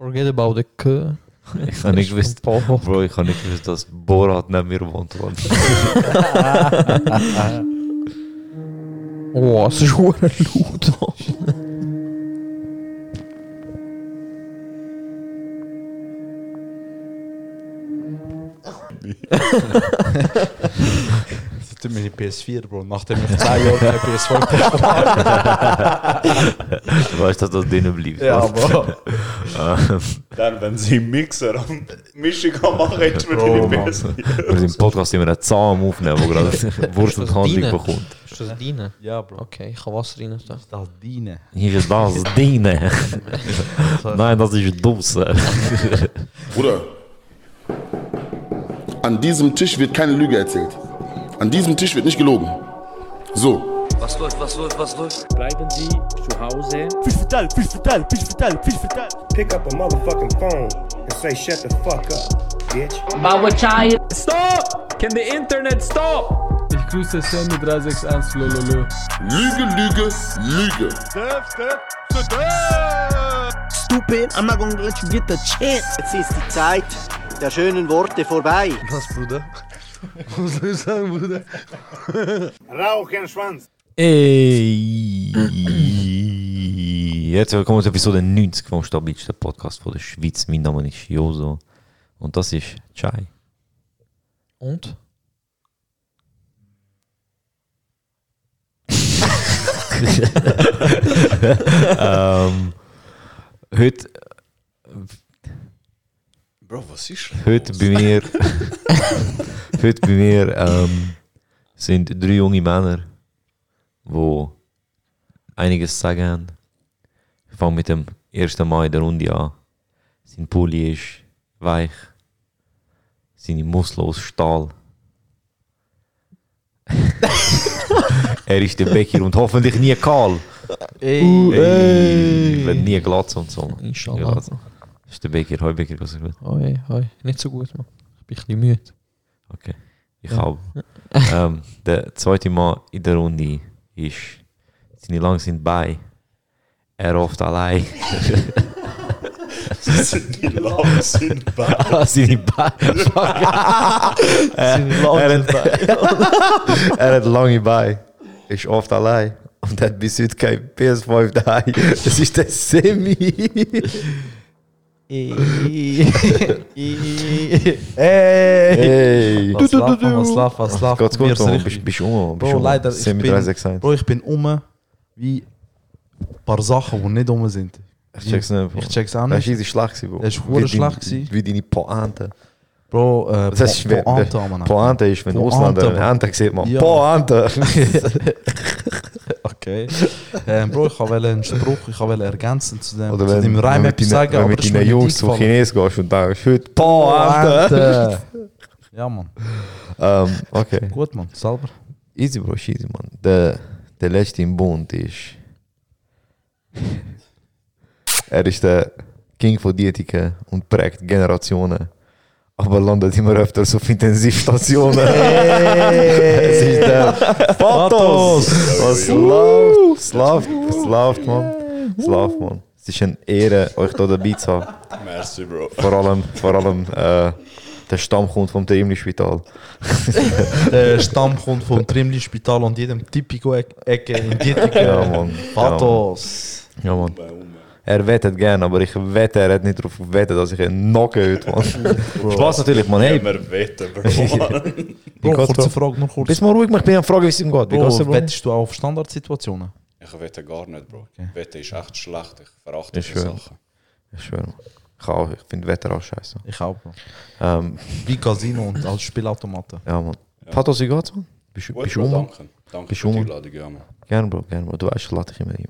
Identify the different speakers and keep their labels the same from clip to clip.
Speaker 1: Forget about the K.
Speaker 2: Ich habe nicht gewusst,
Speaker 1: Paul.
Speaker 2: Bro, ich habe nicht gewusst, dass Borat neben mir wohnt. Mann.
Speaker 1: Oh, es ist hure laut. Mann.
Speaker 3: Mir die PS4, Bro. Nachdem ich 10 Jahre keine PS5 bekommen
Speaker 2: Du weißt, dass das drinnen bleibt.
Speaker 3: Ja. Bro.
Speaker 4: Dann, wenn sie im Mixer am Mischung machen, hättest du mir
Speaker 3: Mann.
Speaker 4: PS4.
Speaker 2: Wir sind im Podcast immer einen Zahn aufnehmen, der gerade Wurst und
Speaker 1: deine?
Speaker 2: bekommt.
Speaker 1: Ist das deine?
Speaker 3: Ja, Bro.
Speaker 1: Okay, ich kann Wasser rein tun.
Speaker 3: Das dienen.
Speaker 2: Hier ist das Dine. Nein, das ist Dose.
Speaker 5: Bruder, an diesem Tisch wird keine Lüge erzählt. An diesem Tisch wird nicht gelogen. So.
Speaker 6: Was läuft, was läuft, was läuft?
Speaker 7: Bleiben Sie zu Hause.
Speaker 8: pick up a motherfucking phone and say, shut the fuck up, bitch.
Speaker 7: Stop! Can the internet stop?
Speaker 9: Ich grüße Sammy 361 Lololo.
Speaker 5: Lüge, Lüge, Lüge.
Speaker 10: Stupid, I'm not gonna let you get the chance. Jetzt ist die Zeit der schönen Worte vorbei.
Speaker 3: Was, Bruder? Was soll ich sagen, Bruder?
Speaker 8: Rauchenschwanz.
Speaker 2: Ey! Herzlich willkommen zur Episode 90 vom stabilsten Podcast von der Schweiz. Mein Name ist Joso und das ist Chai.
Speaker 1: Und?
Speaker 2: ähm, heute,
Speaker 4: Bro, was ist
Speaker 2: heute bei mir, heute bei mir ähm, sind drei junge Männer, die einiges zu sagen haben. Ich fange mit dem ersten Mal in der Runde an. Sein Pulli ist weich, seine Muskeln aus Stahl. er ist der Becker und hoffentlich nie kahl.
Speaker 3: Ey,
Speaker 2: Ey, Wird nie glatt und so.
Speaker 1: Inshallah.
Speaker 2: Ja, Das ist der Becker, hoi Becker, was gut.
Speaker 1: Hoi, hoi. Nicht so gut, man. Ich bin ein bisschen müde.
Speaker 2: Okay. Ich
Speaker 1: Ja.
Speaker 2: habe. ähm, der zweite Mal in der Runde ist seine lang sind bei. Er oft allein.
Speaker 4: Die Lagen sind bei.
Speaker 2: Ah, seine Beine. er, er, hat, er hat lange Beine. Ist oft allein. Und hat bis heute kein PS5 daheim. Das ist der Semi. Hey!
Speaker 3: was lauf, was lauf, was lauf.
Speaker 2: Geht's gut,
Speaker 3: richtig-
Speaker 2: Bist, bist du um? Bist
Speaker 3: Bro,
Speaker 2: um?
Speaker 3: leider, ich bin,
Speaker 2: 361.
Speaker 3: Bro, ich bin um wie ein paar Sachen, die nicht um sind.
Speaker 2: Ich check's nicht. Bro.
Speaker 3: Ich check's auch
Speaker 2: Das
Speaker 3: nicht.
Speaker 2: ist easy schlecht Bro.
Speaker 3: Das
Speaker 2: dein-
Speaker 3: schlecht.
Speaker 2: Wie deine Pointe.
Speaker 3: Bro, äh,
Speaker 2: Das ist.
Speaker 3: Pointe, Mann.
Speaker 2: Pointe ist, wenn Ausländer eine. Ente sieht, man.
Speaker 3: Ja.
Speaker 2: Pointe!
Speaker 3: Okay. ähm, Bro, ich wollte einen Spruch, ich wollte ergänzen zu dem,
Speaker 2: Oder
Speaker 3: zu
Speaker 2: wenn,
Speaker 3: dem Reim etwas sagen,
Speaker 2: wenn
Speaker 3: aber
Speaker 2: mit deinen Jungs
Speaker 3: nicht
Speaker 2: zu
Speaker 3: eingefallen.
Speaker 2: Chines gehst und denkst, heute Pointe!
Speaker 3: Pointe. Ja, Mann.
Speaker 2: ähm, okay.
Speaker 3: Gut, Mann. Selber.
Speaker 2: Easy, Bro, easy, man. Der, der letzte im Bund ist. er ist der King von Dietiken und prägt Generationen. Aber landet immer öfters auf Intensivstationen. es ist der Pathos! Was läuft? Es läuft, es läuft, man. Es läuft, man. Es ist eine Ehre, euch hier dabei zu haben.
Speaker 4: Merci, Bro.
Speaker 2: Vor allem, vor allem äh, der Stammkund vom Trimli-Spital.
Speaker 3: Der Stamm kommt vom Trimli-Spital und jedem Tipico-Ecke in Dietiken.
Speaker 2: Ja, Mann.
Speaker 3: Pathos.
Speaker 2: Ja, man. Er wettet gern, aber ich wette, er hat nicht darauf gewettet, dass ich ihn knocke heute, man. Spaß natürlich, man. Hey,
Speaker 4: Ja, wir wetten, Bro.
Speaker 3: Bro, kurze? Frage, nur kurz.
Speaker 2: bist mal ruhig, ich bin am Fragen, wie es ihm geht. Wie
Speaker 3: Bro,
Speaker 2: Bro?
Speaker 3: wettest du auch auf Standardsituationen?
Speaker 4: Ich wette gar nicht, Bro.
Speaker 3: Okay.
Speaker 4: Wette ist echt schlecht. Ich verachte
Speaker 2: Ich
Speaker 4: diese
Speaker 2: schwöre.
Speaker 4: Sachen.
Speaker 2: Ich schwöre, man. Ich, auch, ich finde Wetter auch scheiße.
Speaker 3: Ich auch, Bro.
Speaker 2: Ähm,
Speaker 3: Wie Casino und als Spielautomaten.
Speaker 2: ja, man. Pathos, wie geht's, man? Bist, du-
Speaker 4: Gut,
Speaker 2: bist
Speaker 4: Bro,
Speaker 2: um?
Speaker 4: danke. Danke
Speaker 2: Bist
Speaker 4: für die? Einladung, ja, Mann.
Speaker 2: Gerne, Bro, gerne, Bro. Du weißt, ich lade dich immer ein.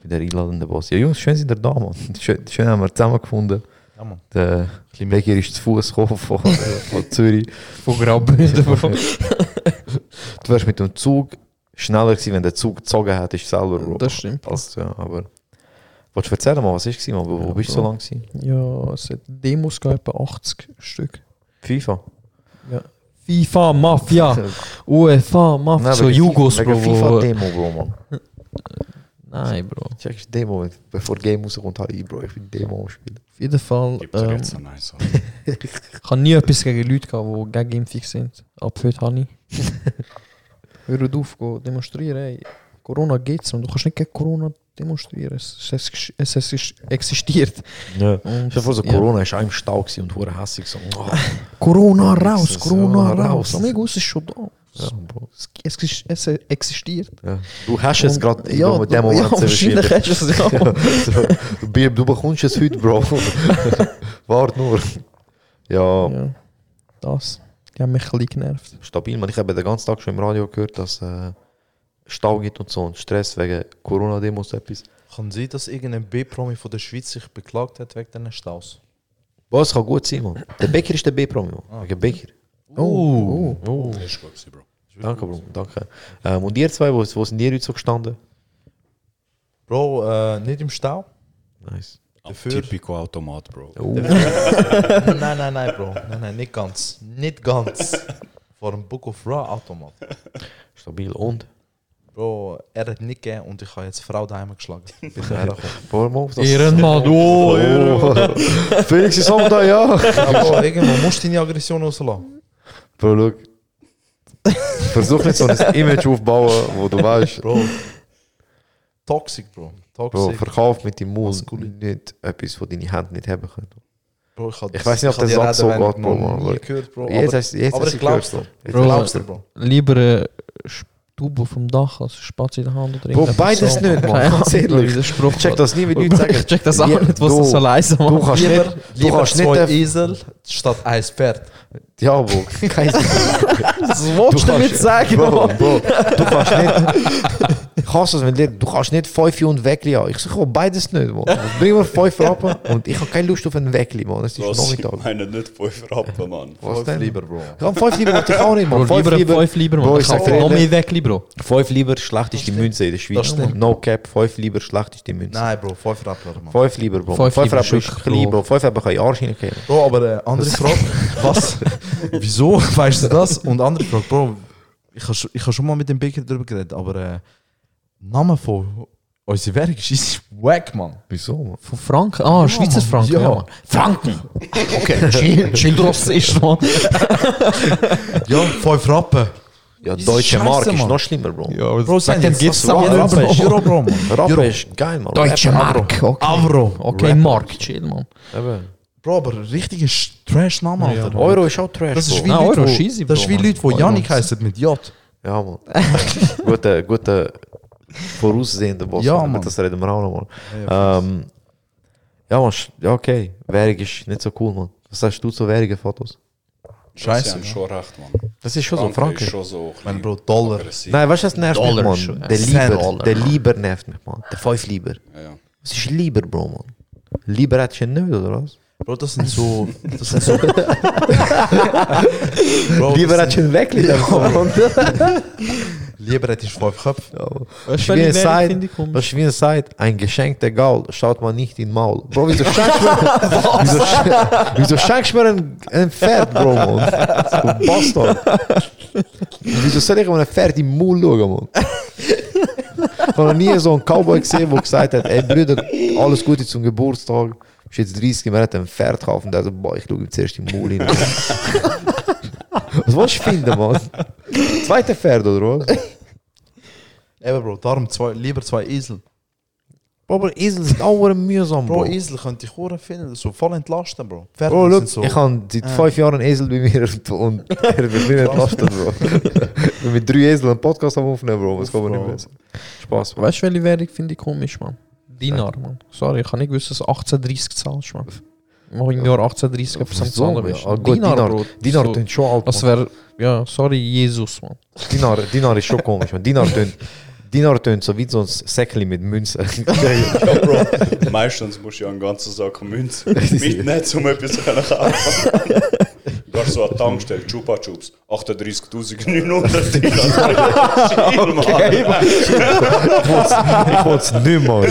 Speaker 2: Bin der einladende Boss. Ja, Jungs, schön sind ihr da, man. Schön, schön haben wir zusammengefunden.
Speaker 3: Ja, Mann.
Speaker 2: Der. Becker ist zu Fuß gekommen von, von Zürich.
Speaker 1: Von Graubünden.
Speaker 2: Du wärst mit dem Zug schneller gewesen, wenn der Zug gezogen hat, ist selber.
Speaker 1: Das stimmt.
Speaker 2: Also, ja, aber. Wolltest du erzählen, mal, was ist gewesen, Wo, wo
Speaker 1: Ja,
Speaker 2: bist du so lange gewesen?
Speaker 1: Ja, es hat Demos gegeben, etwa 80 Stück.
Speaker 2: FIFA.
Speaker 1: FIFA, Mafia, UEFA, Mafia, so Jugos, Bro.
Speaker 2: FIFA-Demo, Bro, man.
Speaker 1: Nein, Bro. Auf
Speaker 2: Checkst du den Moment, bevor Game rauskommt, habe ich, Bro, ich bin Demo Spielen.
Speaker 1: jeden Fall. Ähm,
Speaker 4: jetzt so nice.
Speaker 1: ich habe nie etwas gegen Leute gehabt, die gegen Impfung sind. Ab heute habe ich. Hör auf, go demonstrieren. Ey. Corona geht's und du kannst nicht gegen Corona demonstrieren. Es, es, es, es ist- existiert.
Speaker 2: Ja.
Speaker 1: Und,
Speaker 2: Ich vor so
Speaker 1: ja.
Speaker 2: Corona ist auch im Stau und hure hässig so. Oh,
Speaker 1: Corona raus,
Speaker 2: ist
Speaker 1: Corona raus.
Speaker 2: raus.
Speaker 1: Amigos, es ist schon da.
Speaker 2: Ja, Bro.
Speaker 1: Es, es, ist- es existiert.
Speaker 2: Ja. Du hast es gerade
Speaker 1: ja,
Speaker 2: mit dem
Speaker 1: du- ja,
Speaker 2: Moment
Speaker 1: wahrscheinlich hast du es ja.
Speaker 2: so, du, du bekommst es heute, Bro. Warte nur. Ja,
Speaker 1: ja. Das. Die haben mich ein bisschen genervt.
Speaker 2: stabil. Man, ich habe den ganzen Tag schon im Radio gehört, dass äh, Stau gibt und so und Stress wegen Corona-Demos etwas.
Speaker 3: Kann sein, dass irgendein B-Promi von der Schweiz sich beklagt hat wegen diesen Staus?
Speaker 2: Was kann gut sein, man. Der Becker ist der B-Promi, man. Wegen Becker.
Speaker 1: Oh,
Speaker 2: Oh.
Speaker 4: Das ist gut, Bro.
Speaker 2: Danke, Bro. Danke. Ähm, und ihr zwei, wo, wo sind ihr heute so gestanden?
Speaker 3: Bro, äh, nicht im Stau?
Speaker 2: Nice.
Speaker 3: Dafür-
Speaker 4: Typico Automat, Bro.
Speaker 2: Oh.
Speaker 3: nein, nein, nein, Bro. Nein, nein, nicht ganz. Nicht ganz. Vor dem Book of Raw Automat.
Speaker 2: Stabil. Und?
Speaker 3: Bro, er hat nicht gegeben und ich habe jetzt Frau daheim geschlagen.
Speaker 2: Auf das.
Speaker 1: Ehrenmann, du.
Speaker 2: Oh. Felix ist auch da, ja.
Speaker 3: Ja, Bro, irgendwo musst du deine Aggression rauslassen.
Speaker 2: Bro, look. Versuch nicht so ein Image aufbauen, wo du weißt,
Speaker 3: Bro. Toxic, Bro.
Speaker 2: Bro,
Speaker 3: Toxic.
Speaker 2: verkauf mit dem Mund nicht etwas, was deine Hände nicht haben können.
Speaker 3: Bro, ich,
Speaker 2: Ich weiß nicht, ob der
Speaker 3: die
Speaker 2: Satz so geht, Bro,
Speaker 3: nie gehört, Bro.
Speaker 2: Jetzt
Speaker 3: aber,
Speaker 2: hast jetzt
Speaker 3: aber
Speaker 2: hast
Speaker 3: ich
Speaker 2: du
Speaker 3: glaub's dir.
Speaker 2: Bro.
Speaker 1: Bro,
Speaker 3: glaub's dir, Bro.
Speaker 1: Lieber eine Stube vom Dach als Spatz in der Hand oder
Speaker 2: Bro, beides
Speaker 1: so.
Speaker 2: nicht.
Speaker 1: Keine
Speaker 2: Ganz ehrlich. Ich check das nie, wie Leute sagen.
Speaker 1: Ich check das auch nicht, was
Speaker 2: du-
Speaker 1: das so leise
Speaker 2: Du
Speaker 1: macht.
Speaker 2: kannst
Speaker 3: Lieber,
Speaker 2: nicht, du
Speaker 3: lieber
Speaker 2: kannst
Speaker 3: zwei
Speaker 2: nicht,
Speaker 3: Esel statt ein Pferd.
Speaker 2: Ja, Bro, kein
Speaker 1: Was willst du damit sagen,
Speaker 2: Bro? Bro, du kannst nicht, ich hasse es, wenn die, du kannst nicht 5 und Weckli haben. Ich sage oh, beides nicht, Mann. Bring mir 5 Rappen und ich habe keine Lust auf einen Weckli, Mann. Es ist
Speaker 4: Was? Ich
Speaker 2: Nachmittag.
Speaker 4: meine nicht 5 Rappen, Mann.
Speaker 2: Was
Speaker 3: Fünf
Speaker 2: denn?
Speaker 3: lieber, Bro.
Speaker 2: Ja, 5 lieber ich auch nicht, Mann.
Speaker 1: Bro, lieber ein 5 lieber,
Speaker 2: Bro,
Speaker 1: Mann.
Speaker 2: ich
Speaker 1: Ich
Speaker 2: sag
Speaker 1: noch mehr Weckli, Bro.
Speaker 2: 5 lieber schlechteste Münze in der Schweiz.
Speaker 3: Das.
Speaker 2: No cap, 5 lieber schlechteste Münze.
Speaker 3: Nein, Bro, fünf Rappler, Mann.
Speaker 2: 5 lieber, Bro.
Speaker 1: Fünf
Speaker 2: 5
Speaker 1: lieber
Speaker 2: Rappen ist klein,
Speaker 1: Bro.
Speaker 2: Bro. 5 Rappen kann ich Arsch hineingehen.
Speaker 3: Bro, aber äh, andere Frage. Was? Wieso weißt du das? Und andere Frage, Bro, ich habe ich ha schon mal mit dem Baker darüber geredet, aber äh, Name von unserer Währung ist ist wack, Mann.
Speaker 2: Wieso, Mann?
Speaker 1: Von Franken? Ah, Schweizer
Speaker 3: Mann,
Speaker 1: Franken.
Speaker 3: ja.
Speaker 1: Ja. Mann. Franken! Okay, draus ist, Mann.
Speaker 3: Ja, fünf Rappen.
Speaker 2: Ja,
Speaker 3: Diese
Speaker 2: deutsche
Speaker 3: Scheiße,
Speaker 2: Mark ist
Speaker 3: Mann.
Speaker 2: noch schlimmer, Bro.
Speaker 1: Ja, aber
Speaker 3: Bro,
Speaker 1: wegen dem gibt's
Speaker 3: Rappen ist Euro, Bro, Mann.
Speaker 2: Rappen
Speaker 3: Euro.
Speaker 2: ist geil, Mann.
Speaker 1: Deutsche
Speaker 2: Rappen,
Speaker 1: Mark, okay.
Speaker 3: Avro.
Speaker 1: Okay,
Speaker 3: Rapper.
Speaker 1: Mark, chill, Mann.
Speaker 2: Eben.
Speaker 3: Bro, aber richtiger Trash-Name, Alter.
Speaker 2: Euro ist auch Trash,
Speaker 3: Das ist wie
Speaker 1: Nein,
Speaker 3: Leute,
Speaker 1: Euro
Speaker 3: wo-
Speaker 1: ist easy,
Speaker 3: das ist wie
Speaker 1: Mann.
Speaker 3: Leute, die
Speaker 1: Euro
Speaker 3: Janik
Speaker 1: ist-
Speaker 3: heißen mit J.
Speaker 2: Ja, Mann. gute, gute voraussehende Boss.
Speaker 3: Ja,
Speaker 2: Mann.
Speaker 3: Mann.
Speaker 2: Das reden wir auch noch mal.
Speaker 3: Ja,
Speaker 2: Ähm, ja, man, sch- ja, okay. Währung ist nicht so cool, man. Was sagst du zu Währungen, Fotos?
Speaker 3: Scheiße,
Speaker 4: Sie haben
Speaker 3: ja.
Speaker 4: schon recht, Mann.
Speaker 2: Das ist schon so,
Speaker 4: Frankreich
Speaker 2: Frankreich.
Speaker 4: ist schon so.
Speaker 3: Ich meine, Bro, Dollar.
Speaker 4: aggressiv.
Speaker 2: Nein, weißt du, was nervt mich,
Speaker 1: Dollar
Speaker 2: man?
Speaker 1: ist schon-
Speaker 2: Der Lieber, der
Speaker 1: Mann.
Speaker 2: Lieber nervt mich, man. Der 5 Lieber.
Speaker 4: Ja, ja.
Speaker 2: Was ist Lieber, Bro, man? Lieber hättest du nicht, oder was?
Speaker 3: Bro, das sind so. Das sind so. Bro,
Speaker 2: Lieber einen Weckli.
Speaker 3: sind, lieber hätte ich Köpfe.
Speaker 2: Das ist wie ein das ist wie ein Side, ein geschenkter Gaul schaut man nicht in den Maul. Bro, wieso schenkst du mir, wieso, wieso schenkst mir ein, ein Pferd, Bro, man? Du Bastard. Wieso soll ich mir ein Pferd im Maul schauen, man? Ich habe noch nie so einen Cowboy gesehen, der gesagt hat, ey Brüder, alles Gute zum Geburtstag. Du bist jetzt 30, man hat ein Pferd gekauft und der so, boah, ich schaue ihm zuerst im Maul hin. Was willst du finden, man? Zweite Pferd, oder was?
Speaker 3: Eben, Bro, darum zwei, lieber zwei Esel.
Speaker 2: Bro, aber Esel sind auch mühsam,
Speaker 3: Bro,
Speaker 2: Bro.
Speaker 3: Esel könnte ich auch finden, so voll entlasten, Bro. Pferde
Speaker 2: Bro,
Speaker 3: sind
Speaker 2: look,
Speaker 3: so.
Speaker 2: ich habe seit fünf Jahren einen Esel bei mir und er wird nicht entlastet, Bro. Wir mit drei Eseln einen Podcast am aufnehmen, Bro. Was kann man nicht besser? Spaß, Bro.
Speaker 1: Weißt du, welche Währung finde ich komisch, Mann? Dinar, Mann. Sorry, ich habe nicht gewusst, dass du 1830 zahlst, Mann. Mach im Jahr 1830 etwas am Zahlen
Speaker 2: ja.
Speaker 1: bist.
Speaker 2: Ah, gut, Dinar,
Speaker 1: Bro.
Speaker 2: Dinar
Speaker 1: So,
Speaker 2: tönt schon alt,
Speaker 1: Das
Speaker 2: Mann.
Speaker 1: wäre, ja, sorry, Jesus, Mann.
Speaker 2: Dinar, Dinar ist schon komisch, man. Dinar tönt, Dinar tönt so wie so ein Säckchen mit Münzen.
Speaker 4: Ja, Bro. Meistens musst du ja einen ganzen Sack Münze mitnehmen, um etwas zu kaufen. Gehst so die Tankstelle, Chupa Chups, 38.900 Dinar. Mann.
Speaker 2: ich wollte es nicht mal.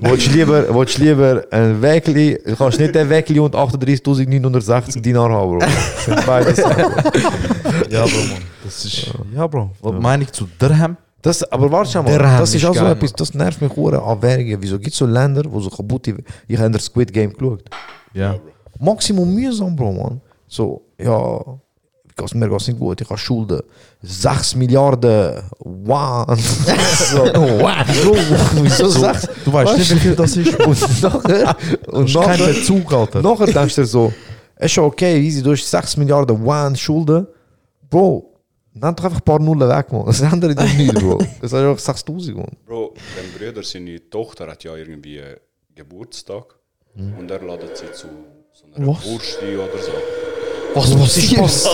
Speaker 2: Wolltest du lieber, willst lieber ein Wägli, du kannst nicht den Wägli und 38.960 Dinar haben, Bro. Das sind beide Sachen.
Speaker 3: Ja, Bro, Mann. Das ist. Ja, Bro. Was meine ich zu Dirham?
Speaker 2: Das, aber warte
Speaker 1: Der
Speaker 2: mal, das ist auch so etwas, das nervt mich hure an Währungen. Wieso gibt es so Länder, wo so kaputte... Ich habe das Squid Game geschaut.
Speaker 3: Ja.
Speaker 2: Maximum mühsam, Bro, man. So, ja, ich mir geht's nicht gut, ich habe Schulden. 6 Milliarden, wow. so, wow. Bro, wieso
Speaker 3: So,
Speaker 2: 6?
Speaker 3: du weißt nicht, wie viel das ist.
Speaker 2: Und nachher, und
Speaker 3: ist kein
Speaker 2: nachher,
Speaker 3: Bezug, Alter.
Speaker 2: nachher denkst du dir so, ist schon okay, easy, du hast 6 Milliarden Wan Schulden. Bro, nimm doch einfach ein paar Nullen weg, man. Das ändert dich nicht, Bro. Das ist einfach 6000, man.
Speaker 4: Bro, dein Bruder, seine Tochter hat ja irgendwie Geburtstag und er ladet sie zu so einer
Speaker 1: Was?
Speaker 4: Wursti oder so.
Speaker 1: Was passiert?
Speaker 2: Was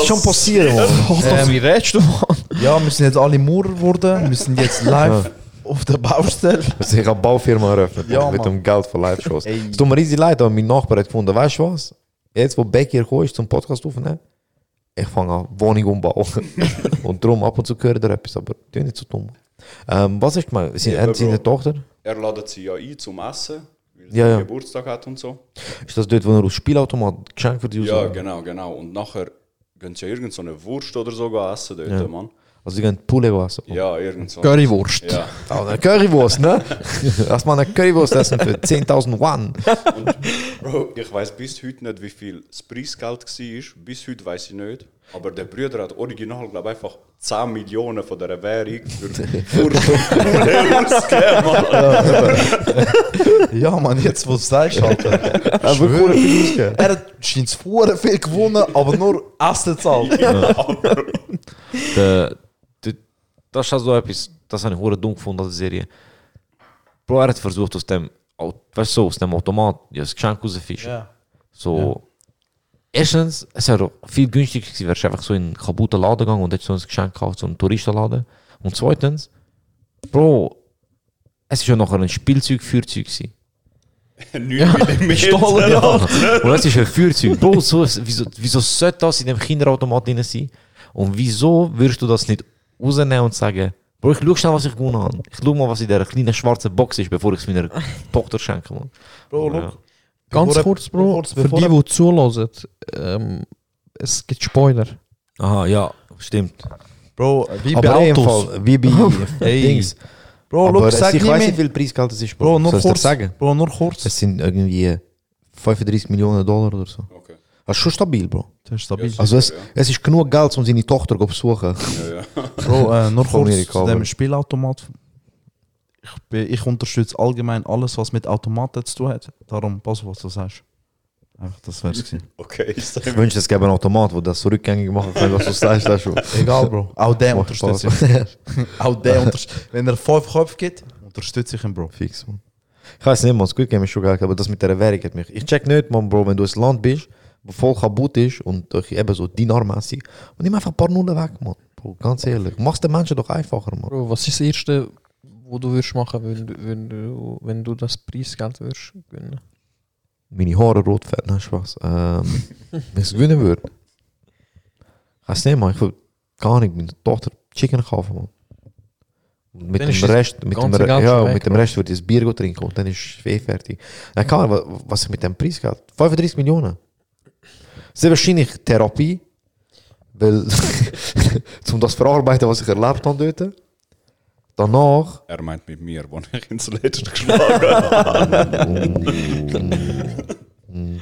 Speaker 2: ist schon passiert?
Speaker 1: Was, wie redest du, Mann?
Speaker 3: Ja, wir sind jetzt alle Maurer geworden. Wir sind jetzt live auf der Baustelle.
Speaker 2: Also ich habe eine Baufirma eröffnet
Speaker 3: Ja,
Speaker 2: mit dem Geld von Live-Shows. Es tut mir riesig leid, aber mein Nachbar hat gefunden, weißt du was? Jetzt, wo Beck hier ist zum Podcast aufnehmen, ich fange an, Wohnung umbauen. und darum ab und zu gehört er etwas, aber tu nicht so dumm. Ähm, was ist gemeint? Sie
Speaker 4: Ja,
Speaker 2: haben sie eine Tochter?
Speaker 4: Er ladet sie ja ein zum Essen,
Speaker 2: Ja, ja.
Speaker 4: Geburtstag hat und so.
Speaker 2: Ist das dort, wo er aus Spielautomat Geschenk für die
Speaker 4: Ja, genau, genau. Und nachher gehen sie ja irgend so eine Wurst oder so essen dort,
Speaker 2: Ja.
Speaker 4: Mann.
Speaker 2: Also sie gehen Poulet essen.
Speaker 4: Ja, irgend so.
Speaker 1: Currywurst.
Speaker 4: Ja.
Speaker 2: Oh, eine Currywurst, ne? Lass mal eine Currywurst essen für 10.000 Wan.
Speaker 4: Bro, ich weiß bis heute nicht, wie viel das Preisgeld war. Bis heute weiß ich nicht. Aber der Bruder hat original, glaube ich, einfach 10 Millionen von dieser Währung für Mann.
Speaker 3: Ja, man, jetzt wo du es sagst, Alter. Er hat scheint vorher viel gewonnen, aber nur Essen zahlt.
Speaker 2: der, das ist also etwas, das habe ich hure dumm gefunden an der Serie. Bro, er hat versucht aus dem, Weißt du, so, aus dem Automat ja, das Geschenk rauszufischen.
Speaker 3: Ja.
Speaker 2: So, erstens, es wäre doch viel günstiger gewesen, wärst du einfach so in einen kaputten Laden gegangen und hättest so ein Geschenk gekauft, so einen Touristenladen. Und zweitens, Bro, es ist ja nachher ein Spielzeug-Feuerzeug gewesen.
Speaker 4: 9 Millimeter.
Speaker 2: Stahl, ja. Und es ist ein Feuerzeug. Bro, so, wieso, wieso sollte das in dem Kinderautomat drin sein? Und wieso würdest du das nicht rausnehmen und sagen, Bro, ich schau schnell, was ich gewonnen habe. Ich schau mal, was in dieser kleinen schwarzen Box ist, bevor ich es meiner Tochter schenke. Man.
Speaker 3: Bro,
Speaker 2: Ja.
Speaker 3: look.
Speaker 1: Ganz
Speaker 3: Bevor-
Speaker 1: kurz, Bro,
Speaker 3: kurz
Speaker 1: für die, die zulassen, ähm, es gibt Spoiler.
Speaker 2: Aha, ja, stimmt.
Speaker 3: Bro, wie bei
Speaker 2: Aber im
Speaker 3: Autos.
Speaker 2: Fall, wie bei
Speaker 3: Ey.
Speaker 2: Dings.
Speaker 3: Bro,
Speaker 2: Aber
Speaker 3: look,
Speaker 2: es-
Speaker 3: sag
Speaker 2: ich weiß nicht, wie viel Preisgeld es ist, Bro.
Speaker 3: Bro, nur kurz.
Speaker 2: sagen?
Speaker 3: Bro, nur kurz.
Speaker 2: Es sind irgendwie 35 Millionen Dollar oder so. Das ist schon stabil, Bro.
Speaker 3: Das ist stabil.
Speaker 2: Also es, es ist genug Geld, um seine Tochter zu besuchen.
Speaker 4: Ja, ja.
Speaker 3: Bro, äh, nur kurz
Speaker 2: Amerika,
Speaker 3: zu dem
Speaker 2: aber-
Speaker 3: Spielautomat. Ich, bin, ich unterstütze allgemein alles, was mit Automaten zu tun hat. Darum, pass auf, was du sagst. Einfach, das wär's gewesen.
Speaker 4: Okay, ist
Speaker 2: Ich wünschte, es gäbe einen Automat, der das so rückgängig machen kann, was du sagst. Das schon.
Speaker 3: Egal, Bro. Auch der unterstütze ich. Auch der unterstütze Wenn er fünf Köpfe gibt, unterstütze ich ihn, Bro.
Speaker 2: Fix, man. Ich weiß nicht, man, Squid Game ist schon geil, aber das mit der Währung hat mich. Ich check nicht, man, Bro, wenn du ein Land bist, wo voll kaputt ist und durch eben so dinarmäßig, und nimm einfach ein paar Nullen weg, man. Bro, ganz ehrlich. Mach's den Menschen doch einfacher, man.
Speaker 1: Bro, was ist das Erste, wo du würdest machen, wenn du, wenn du, wenn du das Preisgeld würdest gewinnen?
Speaker 2: Meine Haare rot färben, nein, Spaß. Ähm, wenn es gewinnen würde. Ich weiß nicht, man, ich will gar nicht meiner Tochter Chicken kaufen, man. Und Mit dem Rest, mit dem, ja,
Speaker 1: weg,
Speaker 2: mit dem. Rest würde ich das Bier trinken und dann ist eh fertig. Dann kann man, was ich mit dem Preis geht. 35 Millionen. Sehr wahrscheinlich Therapie, weil, um das zu verarbeiten, was ich erlebt habe dort. Danach,
Speaker 4: Er meint mit mir, wo ich ins Letzte geschlagen habe.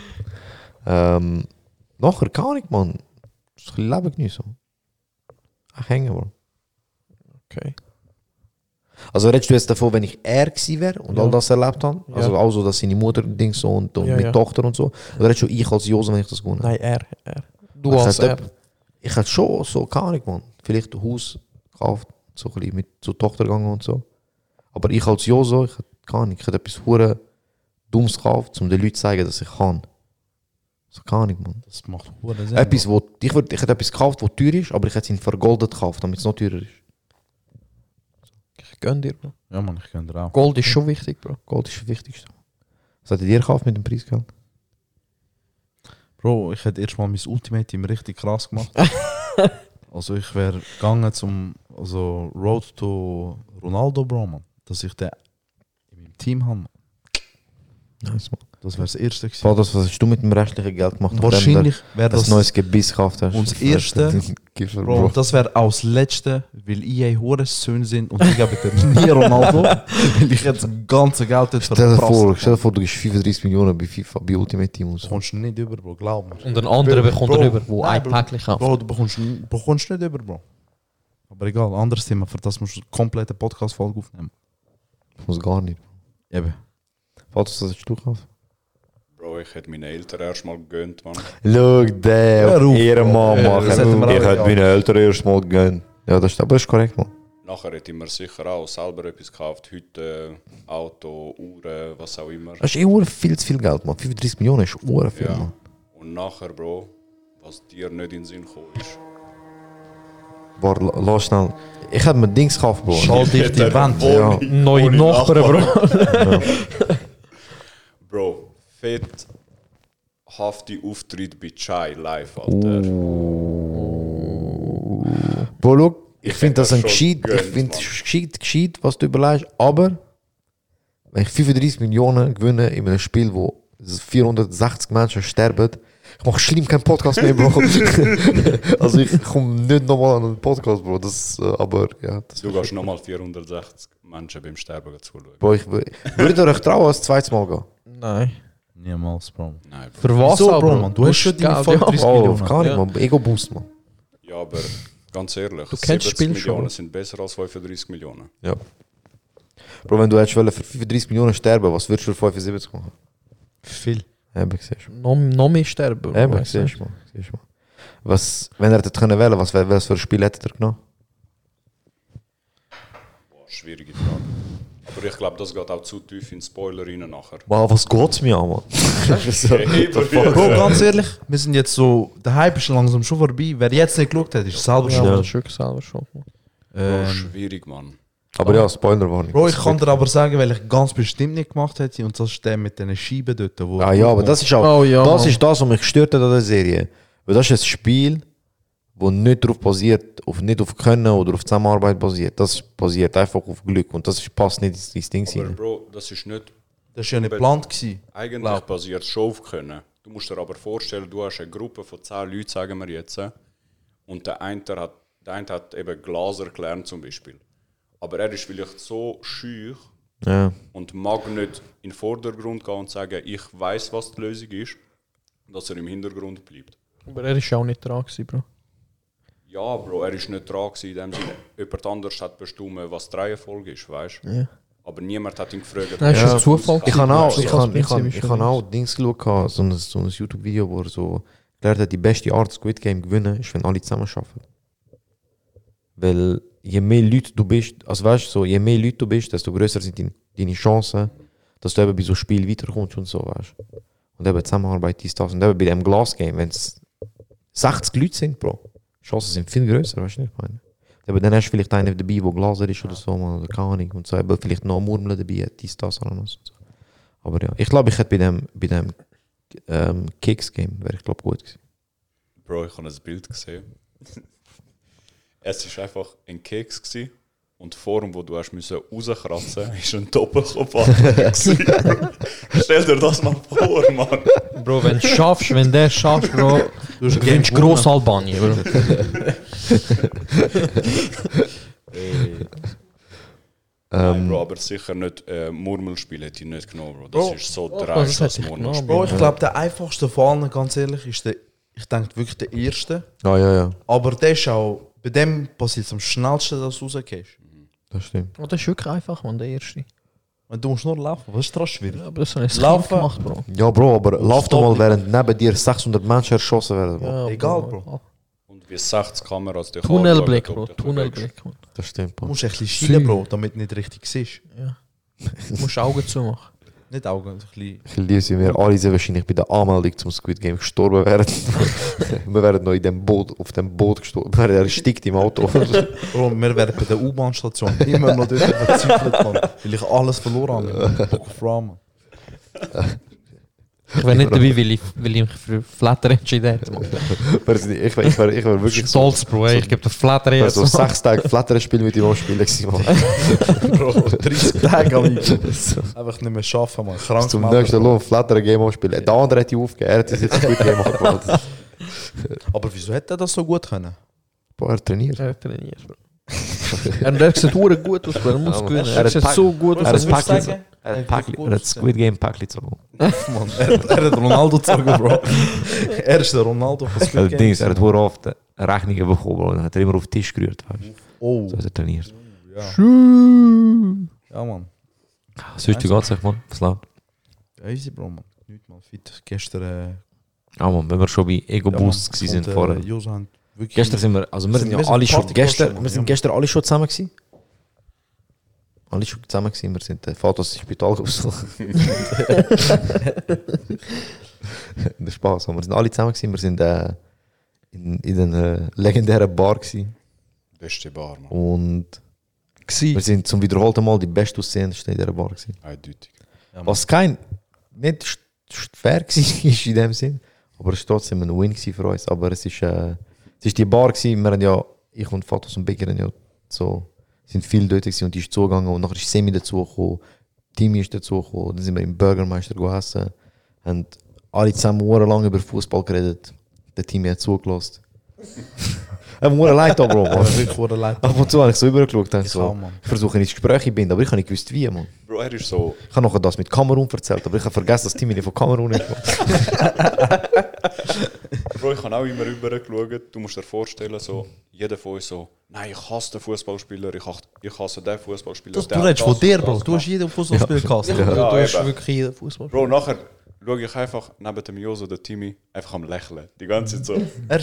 Speaker 2: ähm, nachher gar nicht, man. Das Leben genießen. Ach, hängen, man.
Speaker 1: Okay.
Speaker 2: Also redest du jetzt davon, wenn ich er gewesen wäre und
Speaker 1: Ja.
Speaker 2: all das erlebt habe?
Speaker 1: Ja.
Speaker 2: Also auch so, dass seine Mutter Ding so und, und
Speaker 1: Ja,
Speaker 2: mit
Speaker 1: ja.
Speaker 2: Tochter und so? Oder redest du ich als Jose, wenn ich das gewonnen?
Speaker 1: Nein, er, er. Du
Speaker 2: Ich
Speaker 1: als
Speaker 2: hätte-
Speaker 1: er.
Speaker 2: Ich hätte schon so, keine Ahnung, man. Vielleicht ein Haus gekauft, so ein bisschen mit zur Tochter gegangen und so. Aber ich als Joso, ich hätte keine Ahnung, ich hätte etwas hure Dummes gekauft, um den Leuten zu zeigen, dass ich kann. So keine Ahnung, man.
Speaker 3: Das macht hure Sinn.
Speaker 2: Etwas, wo, ich, würd, ich hätte etwas gekauft, das teuer ist, aber ich hätte es in vergoldet gekauft, damit es noch teurer ist.
Speaker 1: Gönn dir, Bro.
Speaker 3: Ja, man, ich könnte auch.
Speaker 1: Gold ist schon wichtig, Bro.
Speaker 2: Gold ist das Wichtigste. Was hättet ihr gekauft mit dem Preisgeld?
Speaker 3: Bro, ich hätte erst mal mein Ultimate-Team richtig krass gemacht. also ich wäre gegangen zum also Road to Ronaldo, Bro, man. Dass ich den in meinem Team habe.
Speaker 2: Nice, man.
Speaker 3: Das wäre das erste gewesen.
Speaker 2: Vados, was hast du mit dem restlichen Geld gemacht?
Speaker 3: Wahrscheinlich
Speaker 2: du
Speaker 3: wäre
Speaker 2: ein
Speaker 3: das...
Speaker 2: neues Gebiss gekauft hast.
Speaker 3: Und das erste-
Speaker 2: Giffer,
Speaker 3: Bro,
Speaker 2: Bro.
Speaker 3: das wäre auch das letzte, weil EA hure Söhne sind und ich gebe dir nie Ronaldo, weil ich jetzt das ganze Geld dort
Speaker 2: Stell dir vor,
Speaker 3: habe.
Speaker 2: stell dir vor, du gibst 35 Millionen bei FIFA, bei Ultimate Team und so.
Speaker 3: kommst du nicht über, Bro, glaub mir.
Speaker 1: Und ein anderer bekommt
Speaker 3: Bro,
Speaker 1: er über, wo ein
Speaker 3: Bro.
Speaker 1: Päckchen kauft.
Speaker 3: Bro, du bekommst, bekommst nicht über, Bro. Aber egal, anderes Thema, für das musst du eine komplette Podcast-Folge aufnehmen.
Speaker 2: Ich muss gar nicht.
Speaker 3: Eben.
Speaker 2: Vados, was hast du gekauft?
Speaker 4: Bro, ich hätte meinen Eltern erstmal gegönnt, Mann.
Speaker 2: Schau, der Ehrenmann
Speaker 3: Bro.
Speaker 2: machen.
Speaker 3: Das hätten wir
Speaker 2: Ich
Speaker 3: alle
Speaker 2: hätte
Speaker 3: gehabt.
Speaker 2: meine Eltern erst mal gegönnt. Ja, das ist, aber das ist korrekt, man.
Speaker 4: Nachher hätte ich mir sicher auch selber etwas gekauft. Heute Auto, Uhren, was auch immer.
Speaker 2: Das ist eh ur viel zu viel Geld, man. 35 Millionen ist ur viel,
Speaker 4: Ja.
Speaker 2: man.
Speaker 4: Und nachher, Bro, was dir nicht in den Sinn gekommen ist.
Speaker 2: La- lass schnell. Ich hätte mir Dings gekauft, Bro.
Speaker 3: Schalldicht die Wand.
Speaker 2: Ja.
Speaker 1: Neue Nachbarn, Bro.
Speaker 4: Bro, fett hafte Auftritt bei Chai live, Alter.
Speaker 2: Bro, look, ich
Speaker 4: Ich
Speaker 2: finde das ein gescheit,
Speaker 4: schon
Speaker 2: ich finde
Speaker 4: Mann.
Speaker 2: gescheit, gescheit, was du überlegst, aber wenn ich 35 Millionen gewinne in einem Spiel, wo 460 Menschen sterben, ich mache schlimm keinen Podcast mehr, Bro. also ich komme nicht nochmal an einen Podcast, Bro. Das, äh, aber ja, das
Speaker 4: Du gehst nochmal 460 Menschen beim Sterben zuschauen.
Speaker 2: Bro, ich wür- würdet ihr euch trauen, als zweites Mal gehen?
Speaker 1: Nein.
Speaker 3: Niemals, Bro.
Speaker 4: Nein, Bro.
Speaker 1: Für was auch,
Speaker 3: Bro, Mann? Du hast schon deine
Speaker 1: Geld,
Speaker 3: 35
Speaker 2: Oh,
Speaker 3: Millionen.
Speaker 2: gar nicht,
Speaker 1: Ja.
Speaker 2: man. Ego-Boost, man.
Speaker 4: Ja, aber ganz ehrlich,
Speaker 1: Du kennst das
Speaker 4: 70
Speaker 1: Spiel schon.
Speaker 4: Millionen sind besser als 35 Millionen.
Speaker 2: Ja. Bro, wenn du hättest für 35 Millionen sterben, was würdest du für 75 machen?
Speaker 3: Viel.
Speaker 2: Eben, siehst du.
Speaker 1: Noch, noch mehr sterben.
Speaker 2: Eben, siehst du, man. Siehst man. Was, wenn er hätte können wählen, was, was für ein Spiel hätte er genommen?
Speaker 4: Boah, schwierige Frage. Aber ich glaube, das geht auch zu tief in Spoiler rein nachher.
Speaker 2: Wow, was geht's mir an, man?
Speaker 4: Hey, Bro,
Speaker 3: Bro, ganz ehrlich, wir sind jetzt so, der Hype ist langsam schon vorbei. Wer jetzt nicht geschaut hat, ist selber
Speaker 1: Ja,
Speaker 3: schuld.
Speaker 1: das ist wirklich selber schon.
Speaker 3: Ähm,
Speaker 4: schwierig, Mann.
Speaker 2: Aber ja, Spoiler war nicht.
Speaker 3: Bro, ich kann dir aber sagen, weil ich ganz bestimmt nicht gemacht hätte, und das ist der mit den Scheiben dort, wo...
Speaker 2: Ah ja, aber das ist auch,
Speaker 1: Oh ja,
Speaker 2: das
Speaker 1: Mann.
Speaker 2: ist das, was mich gestört hat an der Serie. Weil das ist ein Spiel, wo nicht darauf basiert, auf, nicht auf Können oder auf Zusammenarbeit basiert. Das basiert einfach auf Glück und das passt nicht ins, ins Ding
Speaker 4: Aber. Bro, das ist nicht.
Speaker 3: Das ist ja nicht geplant gewesen.
Speaker 4: Eigentlich
Speaker 3: Glaub.
Speaker 4: basiert es schon auf Können. Du musst dir aber vorstellen, du hast eine Gruppe von 10 Leuten, sagen wir jetzt. Und der eine hat, der eine hat eben Glaser gelernt zum Beispiel. Aber er ist vielleicht so schüch
Speaker 2: Ja.
Speaker 4: und mag nicht in den Vordergrund gehen und sagen, ich weiß, was die Lösung ist, dass er im Hintergrund bleibt.
Speaker 1: Aber er ist auch nicht dran gewesen, Bro.
Speaker 4: Ja, Bro, er ist nicht dran gewesen, in dem Sinne. Jemand anders hat bestimmt, was die Reihenfolge ist, weißt du?
Speaker 1: Ja.
Speaker 4: Aber niemand hat ihn gefragt.
Speaker 1: Nein, ist
Speaker 2: Ja.
Speaker 1: ein Zufall.
Speaker 2: Ich habe auch, ich habe, ich
Speaker 1: ist
Speaker 2: ich habe auch. Dings geschaut, so ein, so ein YouTube-Video, wo er so erklärt hat, die beste Art, Squid Game gewinnen, ist, wenn alle zusammen arbeiten. Weil je mehr Leute du bist, also weißt du, so, je mehr Leute du bist, desto größer sind deine, deine Chancen, dass du eben bei so Spiel weiterkommst und so, weißt du. Und eben Zusammenarbeit ist das. Und eben bei dem Glas-Game, wenn es 60 Leute sind, Bro, die Chancen sind viel größer, weißt du nicht, ich meine. Aber dann hast du vielleicht einen dabei, der Glaser ist oder so, oder keine Ahnung. Und so, eben vielleicht noch Murmeln dabei, hat, dies, das, anderes und so. Aber ja, ich glaube, ich hätte bei dem, bei dem ähm, Kicks-Game, wäre ich glaube gut gewesen.
Speaker 4: Bro, ich habe ein Bild gesehen. es war einfach ein Keks gewesen, und die Form, wo du hast müssen rauskratzen musst, war ein Doppelkopf. Stell dir das mal vor, Mann.
Speaker 1: Bro, wenn du schaffst, wenn der schafft, Bro, du gewinnst
Speaker 3: Game
Speaker 1: gross Albanien, Bro.
Speaker 4: Nein, Bro, aber sicher nicht äh, Murmelspiel hätte ich nicht genommen, Bro. Das
Speaker 3: Bro,
Speaker 4: ist so
Speaker 1: das
Speaker 4: dreist
Speaker 1: genommen,
Speaker 4: Murmelspiel.
Speaker 3: Bro, ich glaube, der einfachste von allen, ganz ehrlich, ist der, ich denke wirklich der erste.
Speaker 2: Ah, ja, ja,
Speaker 3: Aber der ist auch, bei dem passiert es am schnellsten, dass du rausgehst.
Speaker 2: Das stimmt.
Speaker 1: Oh, das ist wirklich einfach, man, der erste.
Speaker 3: Und du musst nur laufen, was ist daran schwierig?
Speaker 1: Ja, aber das ich
Speaker 3: Laufen.
Speaker 1: gemacht, Bro.
Speaker 2: Ja, Bro, aber lauf doch mal,
Speaker 3: nicht.
Speaker 2: während neben dir 600 Menschen erschossen werden. Bro.
Speaker 1: Ja,
Speaker 3: Egal, Bro.
Speaker 4: Und wie 60 Kameras dich
Speaker 1: Tunnelblick, Bro.
Speaker 4: du
Speaker 1: Tunnelblick.
Speaker 2: Das stimmt,
Speaker 3: Du
Speaker 2: Bro.
Speaker 3: musst ein bisschen schielen, Bro, damit du nicht richtig siehst.
Speaker 1: Du musst Augen zumachen.
Speaker 3: Nicht Augen, ein bisschen.
Speaker 2: Ich liebe sie, wir alle sind wahrscheinlich bei der Anmeldung zum Squid Game gestorben wären. wir wären noch in dem Boot, auf dem Boot gestorben. Wir wären erstickt im Auto.
Speaker 3: Bro, wir werden bei der U-Bahn-Station immer noch dort verzweifelt. Weil ich alles verloren habe. Bock auf Ramen.
Speaker 1: Ich wäre nicht dabei, weil ich, weil ich mich für Flatter entschieden hätte.
Speaker 2: Ich war ich ich wirklich
Speaker 1: Stolz, Bro, ich gebe den Flatter
Speaker 2: ich
Speaker 1: jetzt.
Speaker 2: so sechs Tage Flattern-Spiel mit ihm am Spielen gewesen, Mann.
Speaker 3: Bro, 30 Tage am Einfach nicht mehr schaffen, man. Krank
Speaker 2: Zum nächsten Lohn Flattern-Game am Spielen. Der andere hat die aufgegeben, er hat das jetzt gut Game angemeldet.
Speaker 3: Aber wieso hätte er das so gut können?
Speaker 2: Boah, er trainiert.
Speaker 1: Er trainiert, Bro. Er sieht hure gut aus, Bro. Er muss
Speaker 2: Ja,
Speaker 1: gewinnen.
Speaker 2: Er hat
Speaker 1: so gut
Speaker 2: Er
Speaker 1: aus.
Speaker 2: hat er hat
Speaker 3: hat
Speaker 2: Packli-
Speaker 3: gut
Speaker 2: er hat. Squid Game Packli gezogen.
Speaker 3: Mann, er, hat Ronaldo gezogen, Bro. Er ist der Ronaldo von Squid Game.
Speaker 2: Dings, er hat oft Rechnungen bekommen, Bro. Dann hat er immer auf den Tisch gerührt.
Speaker 3: Oh,
Speaker 2: So hat er trainiert.
Speaker 3: ja. Ja, Mann.
Speaker 2: Sonst wie geht's euch, Mann? Was läuft?
Speaker 3: Ja, easy, Bro, Mann. Nicht mal fit. Gestern... Äh,
Speaker 2: Ah, Mann, wenn wir schon bei Ego
Speaker 3: ja,
Speaker 2: Boosts
Speaker 3: Mann,
Speaker 2: gewesen sind
Speaker 3: und,
Speaker 2: vorher.
Speaker 3: Wirklich...
Speaker 2: Gestern sind wir, also wir
Speaker 3: sind-
Speaker 2: sind ja
Speaker 3: wir sind
Speaker 2: alle schon gestern, wir sind
Speaker 3: ja.
Speaker 2: gestern alle schon zusammen gewesen. Alle schon zusammen gewesen, wir sind äh, Fotos ins Spital gesucht. Der Spaß, wir sind alle zusammen gewesen, wir sind äh, in, in einer legendären Bar gewesen.
Speaker 4: Beste Bar, Mann.
Speaker 2: und wir sind zum wiederholten Mal die bestaussehendsten in dieser Bar gewesen.
Speaker 4: Eindeutig.
Speaker 2: Was kein, nicht fair war ist in dem Sinn, aber es war trotzdem ein Win gewesen für uns. Aber es ist, äh, es ist die Bar gewesen, wir haben ja, ich und Fatos und Becker ja so, sind viel dort gewesen und die ist zugegangen und nachher ist Semi dazugekommen, Timmy ist dazugekommen, dann sind wir im Burgermeister gegessen, haben alle zusammen lang über Fußball geredet, der Timmy hat zugelassen. Haben wir leid da, Bro, Mann.
Speaker 3: Ja, wirklich wurde leid.
Speaker 2: Ab und zu habe ich so übergeschaut und
Speaker 3: Ich
Speaker 2: so, ich versuche ins Gespräch zu binden, aber ich habe nicht gewusst, wie, Mann.
Speaker 4: Bro, er ist so.
Speaker 2: Ich habe noch das mit Kamerun erzählt, aber ich habe vergessen, dass Timmy nicht von Kamerun ist.
Speaker 4: Bro, ich habe auch immer rübergeschaut. Du musst dir vorstellen, so, jeder von uns so, nein, ich hasse den Fußballspieler, ich hasse, ich hasse den Fußballspieler.
Speaker 3: Das, du redest von dir, Bro. Du hast jeden Fußballspiel gehasst.
Speaker 4: Ja,
Speaker 1: Du hast
Speaker 4: eben.
Speaker 1: wirklich jeden Fußball.
Speaker 4: Bro, nachher schaue ich einfach neben dem Joso, der Timmy, einfach am Lächeln. Die ganze Zeit so.
Speaker 3: Er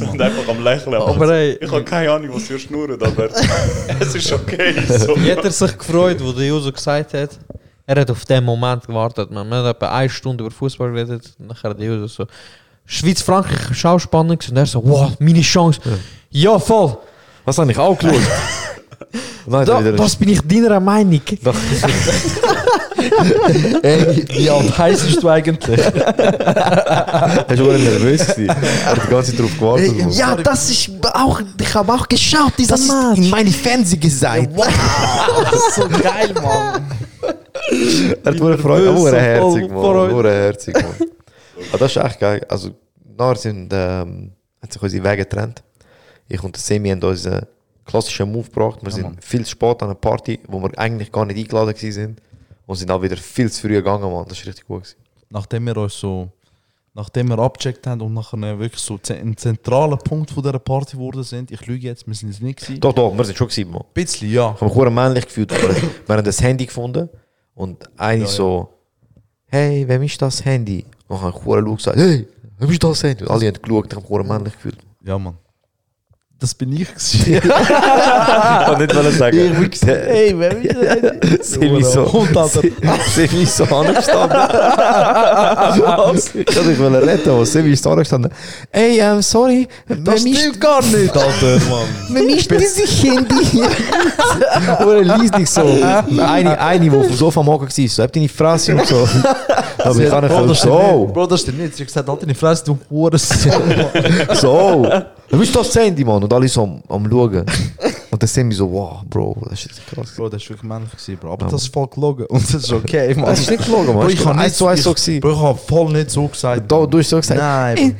Speaker 4: Minuten
Speaker 3: Mann.
Speaker 4: und einfach am Lächeln.
Speaker 1: Aber ey-
Speaker 4: ich habe keine Ahnung, was ihr schnurrt, aber es ist okay. So.
Speaker 1: Wie hat er sich gefreut, wo der Joso gesagt hat, er hat auf den Moment gewartet. Man. Haben etwa eine Stunde über Fußball geredet. Und nachher hat der Joso so, Schweiz-Frankreich ist auch spannend. gewesen. Und er so, wow, meine Chance. Ja, voll.
Speaker 2: Was habe ich auch geschaut? Nein,
Speaker 1: Da, das bin ich deiner Meinung.
Speaker 3: Ey, wie alt heisst du eigentlich?
Speaker 2: Er war schon nervös. gewesen. Er hat die ganze Zeit darauf gewartet. Mann.
Speaker 1: Ja, das ist auch, ich habe auch geschaut, dieser Match.
Speaker 2: in meine Fernsehgeseit.
Speaker 3: so geil, Mann.
Speaker 2: Er hat nur Freude.
Speaker 3: so
Speaker 2: herzig, Mann.
Speaker 3: Freude.
Speaker 2: Nur herzig, Mann. Aber das ist echt geil. Also, nachher sind, ähm, hat sich unsere Wege getrennt. Ich und Semi haben uns einen klassischen Move gebracht. Wir sind viel zu spät an einer Party, wo wir eigentlich gar nicht eingeladen waren. Und sind auch wieder viel zu früh gegangen, Mann. Das war richtig gut. Gewesen.
Speaker 3: Nachdem wir uns so, nachdem wir abgecheckt haben und nachher wirklich so ein zentraler Punkt von dieser Party geworden sind, ich lüge jetzt, wir sind es nicht gewesen.
Speaker 2: Doch, doch, wir sind schon gewesen, Mann.
Speaker 3: Ein bisschen, ja.
Speaker 2: Ich habe mich männlich gefühlt. aber wir haben das Handy gefunden und eine so, hey, wem ist das Handy? Und dann habe ich gesagt, hey, wem ist das Handy? Und alle haben geschaut, ich habe mich männlich gefühlt.
Speaker 3: Ja, Mann. Das bin ich gewesen.
Speaker 2: Ich kann nicht wollen sagen. Ich will gesagt,
Speaker 3: Ey, wer ist
Speaker 2: Semi so,
Speaker 3: Hund, Alter.
Speaker 2: Semi so angestanden. ich kann nicht wollen retten, aber Semi ist angestanden. Hey, ähm, sorry,
Speaker 3: Das stimmt gar nicht, Alter, Mann.
Speaker 2: Wem ist dieses Handy? Oder liest nicht so. Eine, eine, die auf dem Sofa am Hocken war, so, hab deine Fresse und so. Aber ich kann
Speaker 3: Bro,
Speaker 2: nicht
Speaker 3: das
Speaker 2: so.
Speaker 3: stimmt nicht. Bro, das stimmt nicht. Sie hat gesagt, halt deine Fresse, du.
Speaker 2: So, bist das Handy, Mann. Und alle so am, am Schauen. Und dann sehen wir so, wow, Bro, das ist echt krass.
Speaker 3: Bro, das ist wirklich männlich gewesen, Bro. Aber das ist voll gelogen. Und das ist okay, Mann.
Speaker 2: Das ist nicht gelogen, Mann.
Speaker 3: Bro,
Speaker 2: Ich habe eins zu eins so gewesen.
Speaker 3: Bro, ich habe voll nicht so gesagt.
Speaker 2: Da, du hast so gesagt,
Speaker 3: Nein,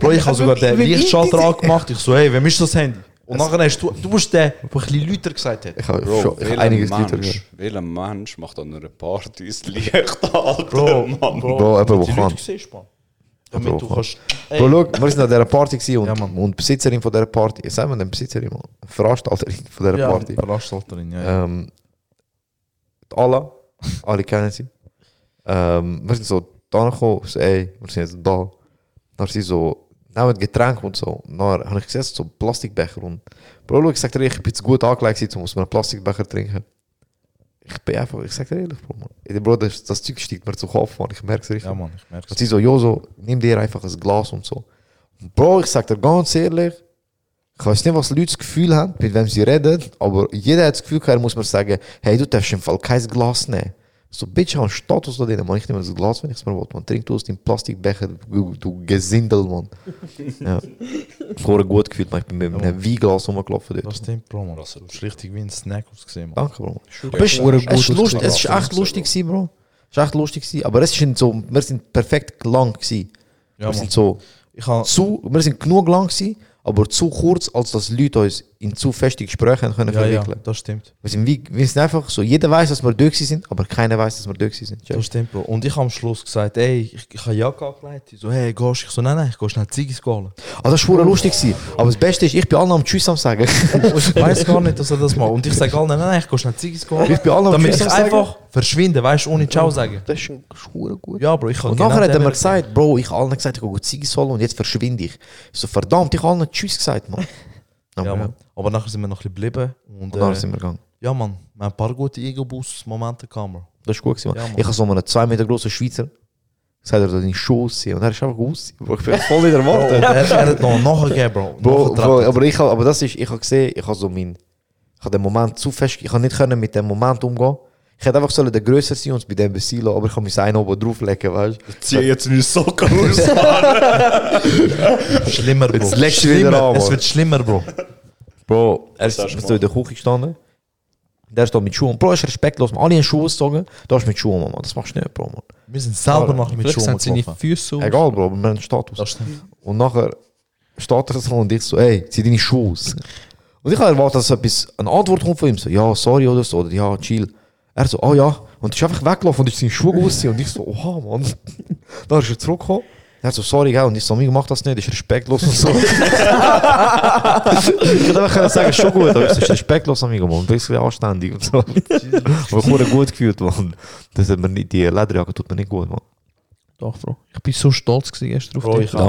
Speaker 3: Bro, ich habe sogar den Lichtschalter angemacht. Ich so, hey, wem ist das Handy? Und nachher hast du, du bist der, der ein bisschen lauter gesagt hat.
Speaker 2: Ich habe
Speaker 4: Bro,
Speaker 2: schon ich
Speaker 4: welcher
Speaker 2: einiges Leute gehört.
Speaker 4: welcher Mensch macht an einer Party das Licht an,
Speaker 3: Bro,
Speaker 4: Mann?
Speaker 2: Bro, eben, wo
Speaker 3: die
Speaker 2: kann.
Speaker 3: Leute siehst, Mann. Damit
Speaker 2: Bro,
Speaker 3: du
Speaker 2: kann.
Speaker 3: kannst...
Speaker 2: Bro, schau, wir sind an dieser Party gewesen und,
Speaker 3: Ja, Mann.
Speaker 2: und Besitzerin von dieser Party, sagen wir denn Besitzerin, Mann? Veranstalterin von dieser
Speaker 3: ja,
Speaker 2: Party.
Speaker 3: Veranstalterin, ja. ja.
Speaker 2: Ähm, Alla, alle kennen sie. Ähm, wir sind so da gekommen, so, ey, wir sind jetzt da. Dann sie so, nehmen Getränk und so. Dann habe ich gesehen, so Plastikbecher. Und Bro, schau, ich sag dir ich bin zu gut angelegt, gewesen, um aus einem Plastikbecher zu trinken. Ich bin einfach, ich sag dir ehrlich, Bro, man. Ey, Bro, das, das Zeug steigt mir zu Kopf, man. Ich merke es richtig.
Speaker 3: Ja, Mann, ich merke
Speaker 2: Und sie so, Joso, nimm dir einfach ein Glas und so. Bro, ich sag dir ganz ehrlich, Ich weiß nicht, was Leute das Gefühl haben, mit wem sie reden, aber jeder hat das Gefühl, er muss mir sagen, hey, du darfst im Fall kein Glas nehmen. So, habe einen Status da drin, man. Ich nehme das Glas, wenn ich es mir will. Man trinkt aus dem Plastikbecher, du, du Gesindel, man. ja. Vorher gut gefühlt, man. Ich bin mit einem Weinglas rumgelaufen
Speaker 3: Das
Speaker 2: dort.
Speaker 3: stimmt, Bro, man. Das ist richtig wie ein Snack ausgesehen, man.
Speaker 2: Danke, Bro. Bist, es, ist lustig, es ist echt lustig gewesen, Bro. Es ist echt lustig gewesen, aber es sind so, wir sind perfekt lang gewesen.
Speaker 3: Ja,
Speaker 2: wir sind so,
Speaker 3: Ich
Speaker 2: zu, wir sind genug lang gewesen, aber zu kurz, als dass Leute uns in zu feste Gespräche können
Speaker 3: ja, ja,
Speaker 2: verwickeln.
Speaker 3: das stimmt.
Speaker 2: Wir, sind wie, wir sind einfach so, jeder weiß, dass wir gewesen sind, aber keiner weiß, dass wir gewesen sind. Check.
Speaker 3: Das stimmt, Bro. Und ich habe am Schluss gesagt, ey, ich, ich habe Jacke angelegt. So, hey, gehst du? Ich so, nein, nein, ich gehe schnell Ziggis holen.
Speaker 2: Ah, das war verdammt lustig gewesen. Aber das Beste ist, ich bin allen am Tschüss am sagen.
Speaker 3: Ich weiß gar nicht, dass er das macht. Und ich sage allen, nein, nein, ich gehe schnell Ziggis holen.
Speaker 2: ich bin allen am
Speaker 3: Damit
Speaker 2: Tschüss
Speaker 3: ich
Speaker 2: am sagen.
Speaker 3: einfach verschwinde, weißt du, ohne Ciao sagen.
Speaker 2: Das ist verdammt gut.
Speaker 3: Ja, Bro, ich kann
Speaker 2: Und
Speaker 3: genau
Speaker 2: nachher hat er mir gesagt, Bro, ich habe allen gesagt, ich gehe Ziggis holen und jetzt verschwinde ich. Ich so, verdammt, ich habe allen Tschüss gesagt, Mann. Aber,
Speaker 3: Ja,
Speaker 2: ja,
Speaker 3: Mann. Aber nachher sind wir noch ein bisschen geblieben. Und,
Speaker 2: Und dann
Speaker 3: äh,
Speaker 2: sind wir gegangen.
Speaker 3: ja, Mann, wir haben ein paar gute Ego-Bus-Momente gehabt.
Speaker 2: Das ist gut gewesen.
Speaker 3: Ja,
Speaker 2: ich habe so einen 2 Meter großen Schweizer gesagt, er deine Schuhe aussehen. Und er ist einfach aussehen. Bro, ich bin voll nicht
Speaker 3: Bro,
Speaker 2: erwartet.
Speaker 3: er, hat noch nachgegeben, Bro.
Speaker 2: Bro. Bro, aber ich hab, aber das ist, ich habe gesehen, ich habe so mein, ich habe den Moment zu fest, ich habe nicht können mit dem Moment umgehen. Ich hätte einfach sollen der grösser sein und bei dem besiegen, aber ich habe mich einen oben drauflegen, weißt du?
Speaker 4: Zieh jetzt meine Socken aus, Mann.
Speaker 3: Schlimmer, Bro.
Speaker 2: Jetzt legst du wieder
Speaker 3: Schlimmer.
Speaker 2: an,
Speaker 3: Es wird schlimmer, Bro.
Speaker 2: Bro, er ist
Speaker 4: Das hast du
Speaker 2: so in der Küche gestanden. Der steht mit Schuhen. Bro, ist respektlos. Man. Alle haben Schuhe ausgezogen. Da ist mit Schuhen, Mann. Das machst du nicht, Bro, Mann.
Speaker 3: Wir sind selber nachher mit Schuhen
Speaker 1: sind seine. Füße.
Speaker 2: Egal, Bro, wir haben einen Status. Und nachher steht er so und ich so, ey, zieh deine Schuhe aus. Und ich habe erwartet, dass etwas, eine Antwort kommt von ihm. So, ja, sorry oder so. Oder ja, chill. Er so, ah ja. Und ist einfach weggelaufen und ist seine Schuhe ausziehen. Und ich so, oha, Mann. Dann ist er zurückgekommen. Er so, sorry, gell. Und ich so, mir macht das nicht, ist respektlos und so. ich hätte einfach sagen, schon gut, aber es ist respektlos, amigo, man. Ein bisschen anständig und so. aber ich wurde gut gefühlt, man. Das hat mir nicht, die Lederjacke tut mir nicht gut, man.
Speaker 1: Doch, Bro. Ich bin so stolz gewesen gestern auf
Speaker 3: Bro,
Speaker 1: dich.
Speaker 3: ich.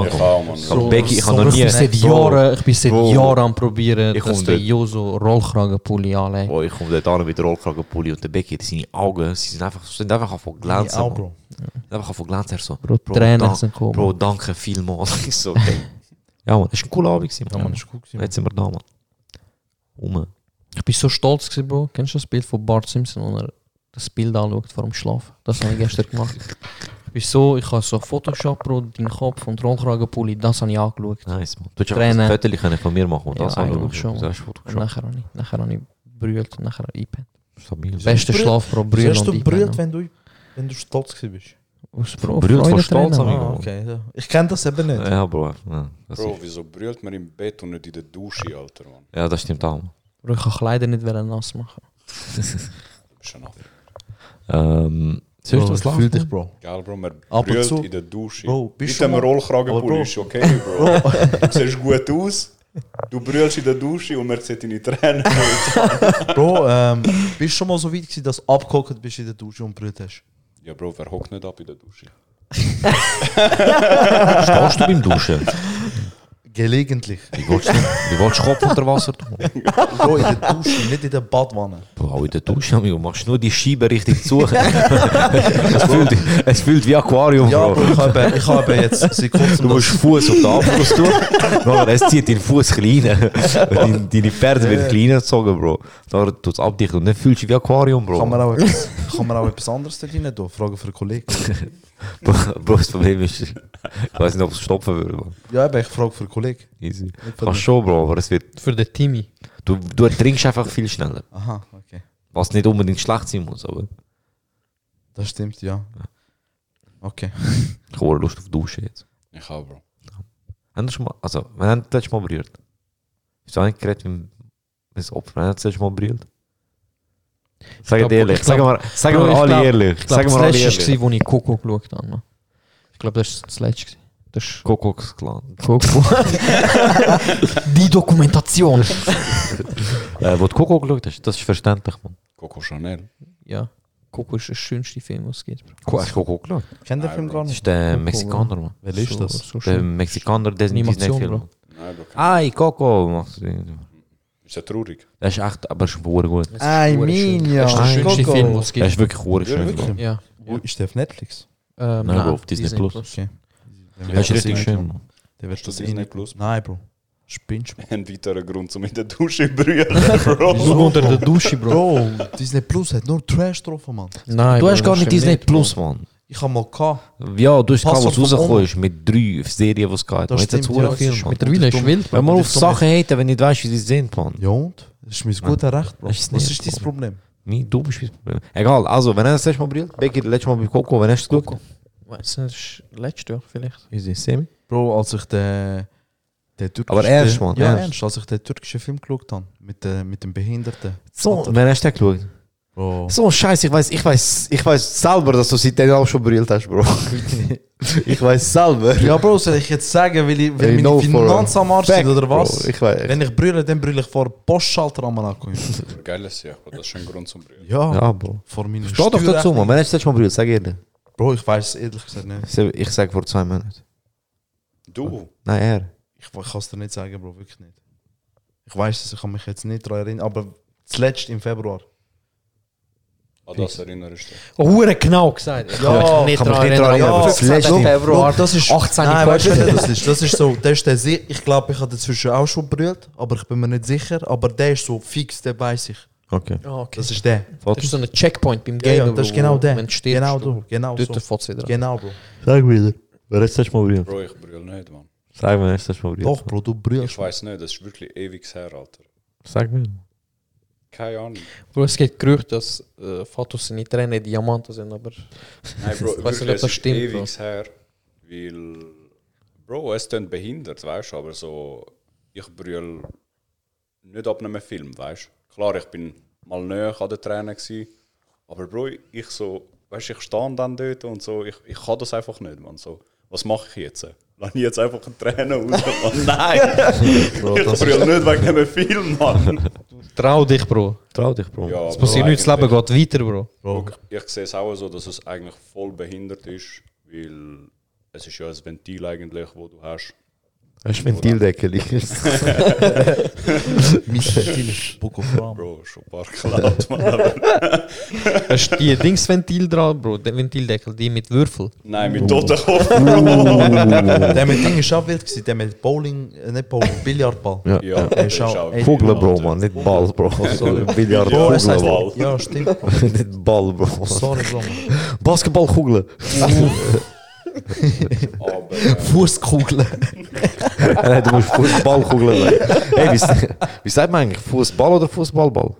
Speaker 4: Ich
Speaker 2: Becky, ich
Speaker 1: so,
Speaker 2: habe noch
Speaker 1: ich
Speaker 2: nie...
Speaker 1: bin seit
Speaker 2: Bro,
Speaker 1: Jahren, ich bin seit
Speaker 2: Bro.
Speaker 1: Jahren am probieren,
Speaker 2: Ich
Speaker 1: dass der. Jo so Rollkragenpulli anlegt.
Speaker 2: Oh, ich komme dort an mit Rollkragenpulli und der Becky, seine Augen, sie sind einfach, sind einfach von glänzen. Mann.
Speaker 3: Bro.
Speaker 2: Einfach von glänzen. So,
Speaker 1: Bro, Tränen
Speaker 2: dank-
Speaker 1: sind gekommen.
Speaker 2: Bro, danke vielmals. Ich so. Ja, man, das war ein cooler Abend. gewesen,
Speaker 3: Ja, das ist gut gewesen.
Speaker 2: Jetzt sind wir da, man. Um.
Speaker 1: Ich bin so stolz gewesen, Bro. Kennst du das Bild von Bart Simpson, wo er das Bild anschaut vor dem Schlafen? Das habe ich gestern gemacht. Ich bin so, ich habe so Photoshop, Bro, deinen Kopf und Rollkragenpulli, das habe ich angeschaut.
Speaker 2: Nice, man. Du hättest ein Foto von mir machen und
Speaker 1: Ja,
Speaker 2: das
Speaker 1: eigentlich
Speaker 2: anschauen.
Speaker 1: schon.
Speaker 2: Das ist
Speaker 1: Und
Speaker 2: Photoshop.
Speaker 1: nachher habe ich, nachher habe ich brüllt und nachher eingepennt.
Speaker 2: Stabil.
Speaker 1: Beste? Schlaf,
Speaker 3: Wieso
Speaker 1: brüllen
Speaker 3: hast du
Speaker 1: und
Speaker 3: brüllt, wenn du, wenn du stolz gewesen bist?
Speaker 1: Aus Bro,
Speaker 2: Brüllt
Speaker 1: Freudentränen,
Speaker 2: Stolz.
Speaker 3: Ah, okay. Ja. Ich kenne das eben nicht.
Speaker 2: Ja, Bro. Ja,
Speaker 4: Bro,
Speaker 2: ist,
Speaker 4: wieso brüllt man im Bett und nicht in der Dusche, Alter, Mann?
Speaker 2: ja, das stimmt auch.
Speaker 1: Bro, ich kann Kleider nicht nass machen.
Speaker 4: Schon noch.
Speaker 2: Ähm,
Speaker 3: Bro,
Speaker 2: was läuft,
Speaker 3: fühl dich? Bro.
Speaker 4: Geil, Bro, man
Speaker 3: Ab und
Speaker 4: brüllt
Speaker 3: zu-
Speaker 4: in der Dusche.
Speaker 3: Bro, bist
Speaker 4: Mit
Speaker 3: du
Speaker 4: dem Rollkragenpulli
Speaker 3: Bro-
Speaker 4: ist okay, Bro. du siehst gut aus, du brüllst in der Dusche und man sieht deine Tränen.
Speaker 3: Bro, ähm, bist du schon mal so weit gewesen, dass du abgehockt bist in der Dusche und brüllt hast?
Speaker 4: Ja, Bro, wer hockt nicht ab in der Dusche?
Speaker 2: Stehst du beim Duschen?
Speaker 3: Gelegentlich.
Speaker 2: Wie willst du, Kopf unter Wasser tun?
Speaker 3: Bro, in der Dusche, nicht in der Badwanne.
Speaker 2: Bro, in der Dusche, amigo, machst nur die Scheibe richtig zu. es, fühlt, es fühlt wie Aquarium,
Speaker 3: Ja,
Speaker 2: Bro.
Speaker 3: Bro, ich habe ich habe jetzt seit kurzem
Speaker 2: Du musst Fuß auf den Abfluss tun. Nachher, es zieht deinen Fuß kleiner. Deine, deine Pferde werden kleiner gezogen, Bro. Dann tut es abdichten und dann fühlst du dich wie Aquarium, Bro.
Speaker 3: Kann man auch etwas, kann man auch etwas anderes da rein tun? Frage für einen Kollegen.
Speaker 2: Bro, das Problem ist, ich weiß nicht, ob es stopfen würde. Man.
Speaker 3: Ja, aber ich frage für einen Kollegen.
Speaker 2: Easy. Kannst schon, Bro, aber es wird,
Speaker 1: Für den Timmy.
Speaker 2: du, du trinkst einfach viel schneller.
Speaker 3: Aha, okay.
Speaker 2: Was nicht unbedingt schlecht sein muss, aber
Speaker 3: Das stimmt, ja. Okay.
Speaker 2: ich habe Lust auf Duschen jetzt.
Speaker 4: Ich auch, Bro.
Speaker 2: Haben wir schon mal, also, wann haben wir das letzte Mal berührt? Ist das eigentlich geredet mit das Opfer? Wann haben wir das letzte Mal berührt? Sag
Speaker 1: glaub-
Speaker 2: dir ehrlich,
Speaker 1: ich
Speaker 2: sag
Speaker 1: glaub-
Speaker 2: mal, sag
Speaker 1: Bro,
Speaker 2: mal
Speaker 1: ich
Speaker 2: alle
Speaker 1: glaub-
Speaker 2: ehrlich.
Speaker 1: Ich glaube,
Speaker 2: Sag
Speaker 1: das
Speaker 2: mal alle
Speaker 1: letzte
Speaker 2: ehrlich.
Speaker 1: war, wo ich Coco geschaut habe. Mann. Ich glaube, das war das letzte. Das ist
Speaker 2: Kuckucks Clan.
Speaker 1: Coco. Die Dokumentation.
Speaker 2: Äh, wo du Coco geschaut hast, das ist verständlich, man.
Speaker 4: Coco Chanel.
Speaker 1: Ja, Coco ist der schönste Film, was es gibt.
Speaker 2: Cool, hast du Coco geschaut?
Speaker 3: Kennt der
Speaker 4: Nein,
Speaker 3: Film gar
Speaker 2: Das
Speaker 3: nicht?
Speaker 2: ist der
Speaker 1: Coco,
Speaker 2: Mexikaner, man.
Speaker 3: Wer ist
Speaker 1: so,
Speaker 3: das?
Speaker 1: So
Speaker 2: Der. Mexikaner Disney
Speaker 1: Animation,
Speaker 2: Disney-Film.
Speaker 1: Bro.
Speaker 2: man.
Speaker 4: Nein, Bro.
Speaker 2: Ai, Coco.
Speaker 4: Ist ja traurig.
Speaker 2: Das ist echt, aber ist verdammt gut.
Speaker 3: I mean, ja.
Speaker 1: Das ist der schönste
Speaker 3: Coco.
Speaker 1: Film, was es
Speaker 2: Er ist
Speaker 1: gibt.
Speaker 2: wirklich verdammt schön.
Speaker 3: wirklich?
Speaker 2: Bro.
Speaker 1: Ja.
Speaker 3: Wo ist der auf Netflix?
Speaker 1: Ähm,
Speaker 2: Nein, Bro, auf Disney Plus.
Speaker 3: Okay.
Speaker 2: Er ist richtig schön, man.
Speaker 3: Der wird
Speaker 4: Ist das
Speaker 3: das eh
Speaker 4: Disney
Speaker 3: nicht-
Speaker 4: Plus?
Speaker 3: Nein, Bro. Spinnst du?
Speaker 4: Ein weiterer Grund, um in der Dusche zu brüllen, Bro.
Speaker 1: Nur unter der Dusche, Bro.
Speaker 3: Bro, Disney Plus hat nur Trash drauf, Mann.
Speaker 1: Nein,
Speaker 2: Du
Speaker 1: Bro,
Speaker 2: hast gar
Speaker 1: das
Speaker 2: nicht Disney. Plus, Mann.
Speaker 3: Ich hab mal gehabt.
Speaker 2: Ja, du hast gehabt, was rausgekommen ist mit drei Serien, die es geht.
Speaker 3: Das stimmt, ja, das ist.
Speaker 1: Mittlerweile ist wild,
Speaker 2: Wenn man auf
Speaker 3: ist.
Speaker 2: Sachen haten, wenn du nicht weißt, wie sie sind, Mann.
Speaker 3: Ja und? Das ist mein guter Recht, Bro.
Speaker 2: Ist
Speaker 3: Was ist dein. Problem?
Speaker 2: Mein du bist das Problem. Egal, also, wenn er das letzte Mal brillt, Becky, das letzte Mal bei Coco, wenn du es geschaut?
Speaker 1: Weißt du, das ist letztes Jahr vielleicht.
Speaker 2: Easy, Semi.
Speaker 3: Bro, als ich den... den türkischen,
Speaker 2: Aber ernst, Mann,
Speaker 3: Ja,
Speaker 2: ernst.
Speaker 3: Als ich den türkischen Film geschaut habe. Mit, äh, mit dem Behinderten.
Speaker 2: So, wenn hast du den geschaut?
Speaker 3: Bro.
Speaker 2: So, scheiße, ich weiß, ich weiß, ich weiß selber, dass du seitdem auch schon brillt hast, Bro. ich weiß selber.
Speaker 3: Ja, Bro, soll ich jetzt sagen, weil, ich, weil
Speaker 2: I
Speaker 3: meine Finanzen am Arsch sind oder was?
Speaker 2: Bro, ich weiß.
Speaker 3: Wenn ich brülle, dann brülle ich vor Postschalter am Ankommen.
Speaker 4: Geiles Jahr, Bro. Das ist ein Grund zum Brüllen.
Speaker 3: Ja,
Speaker 2: Ja, Bro.
Speaker 3: vor meiner
Speaker 2: Steh doch dazu. Mann. Wenn hast du das Mal brillt, sag ehrlich.
Speaker 3: Bro, ich weiß es ehrlich gesagt nicht.
Speaker 2: Ich sag- Ich sag vor zwei Monaten.
Speaker 4: Du?
Speaker 2: Nein, er.
Speaker 3: Ich, ich kann es dir nicht sagen, Bro, wirklich nicht. Ich weiß es, ich kann mich jetzt nicht daran erinnern, aber zuletzt im Februar.
Speaker 4: An das erinnerst du dich?
Speaker 1: Oh, genau gesagt. Ich
Speaker 3: Ja,
Speaker 1: kann mich nicht
Speaker 2: kann mich
Speaker 1: daran
Speaker 2: nicht daran
Speaker 1: erinnern. aber
Speaker 2: das
Speaker 1: 15.
Speaker 2: letzte-
Speaker 1: Februar.
Speaker 3: das ist
Speaker 1: 18
Speaker 3: Nein, weißt du, wer das ist? Das ist so, der ist der Se- ich glaube, ich habe dazwischen auch schon brüllt, aber ich bin mir nicht sicher. Aber der ist so fix, der weiß ich.
Speaker 2: Okay.
Speaker 1: Ah, okay.
Speaker 3: Das ist der.
Speaker 1: Das ist so ein Checkpoint beim
Speaker 3: Ja,
Speaker 1: Game.
Speaker 3: ja, das ist genau der.
Speaker 1: Wenn du stirbst,
Speaker 3: Genau du, genau
Speaker 1: Dort
Speaker 3: so.
Speaker 1: an.
Speaker 3: Genau, Bro.
Speaker 2: Sag wieder. Wer du das Mal brillt?
Speaker 4: Bro, ich brüll nicht, Mann.
Speaker 2: Sag mir, hast du das Mal brillt?
Speaker 3: Doch, Bro, du brüllst.
Speaker 4: Ich weiß nicht, das ist wirklich ewig her, Alter.
Speaker 2: Sag mir.
Speaker 4: Keine Ahnung.
Speaker 1: Bro, es geht Gerücht, dass äh, Fatos seine Tränen Diamanten sind, aber
Speaker 4: Nein, Bro,
Speaker 1: Ich weiß nicht, ob das stimmt,
Speaker 4: ewig her. Weil, Bro, es klingt behindert, weißt du, aber so, ich brüll nicht ab einem Film, weißt du. Klar, ich bin mal näher an den Tränen gewesen, aber Bro, ich so, weißt du, ich stehe dann dort und so, ich, ich kann das einfach nicht, man. So, was mache ich jetzt? Lass ich jetzt einfach eine Träne raus? Mann? Nein! ich brüll nicht wegen einem Film, Mann.
Speaker 1: trau dich, Bro.
Speaker 2: Trau dich, Bro.
Speaker 4: Ja,
Speaker 1: Es passiert nichts, das Leben geht weiter, Bro.
Speaker 3: Bro.
Speaker 4: Ich sehe es auch so, dass es eigentlich voll behindert ist, weil es ist ja ein Ventil eigentlich, wo du hast.
Speaker 2: Hast du Ventildeckel?
Speaker 3: Mein Stil ist Book of Ram.
Speaker 4: Bro, schon ein paar geklaut, Mann. aber-
Speaker 1: Hast du die Dingsventil dran, Bro? Der Ventildeckel, die mit Würfel.
Speaker 4: Nein, mit Totenkopf.
Speaker 3: Der mit Ding ist auch wild gewesen, der mit Bowling, äh, nicht Bowling, Billardball.
Speaker 2: Ja.
Speaker 4: Ja,
Speaker 3: Er ist auch- ey,
Speaker 2: Kugel, Bro, man. Nicht Ball, Bro. Billard,
Speaker 3: Bro, es heißt,
Speaker 2: Kugel, Bro.
Speaker 3: ja, stimmt. Bro.
Speaker 2: Nicht Ball, Bro.
Speaker 3: Sorry, Bro. man.
Speaker 2: Basketballkugel.
Speaker 4: Aber äh,
Speaker 3: Fußkugeln.
Speaker 2: Nein, du musst Fußballkugeln sagen. Hey, wie, wie sagt man eigentlich? Fußball oder Fußballball?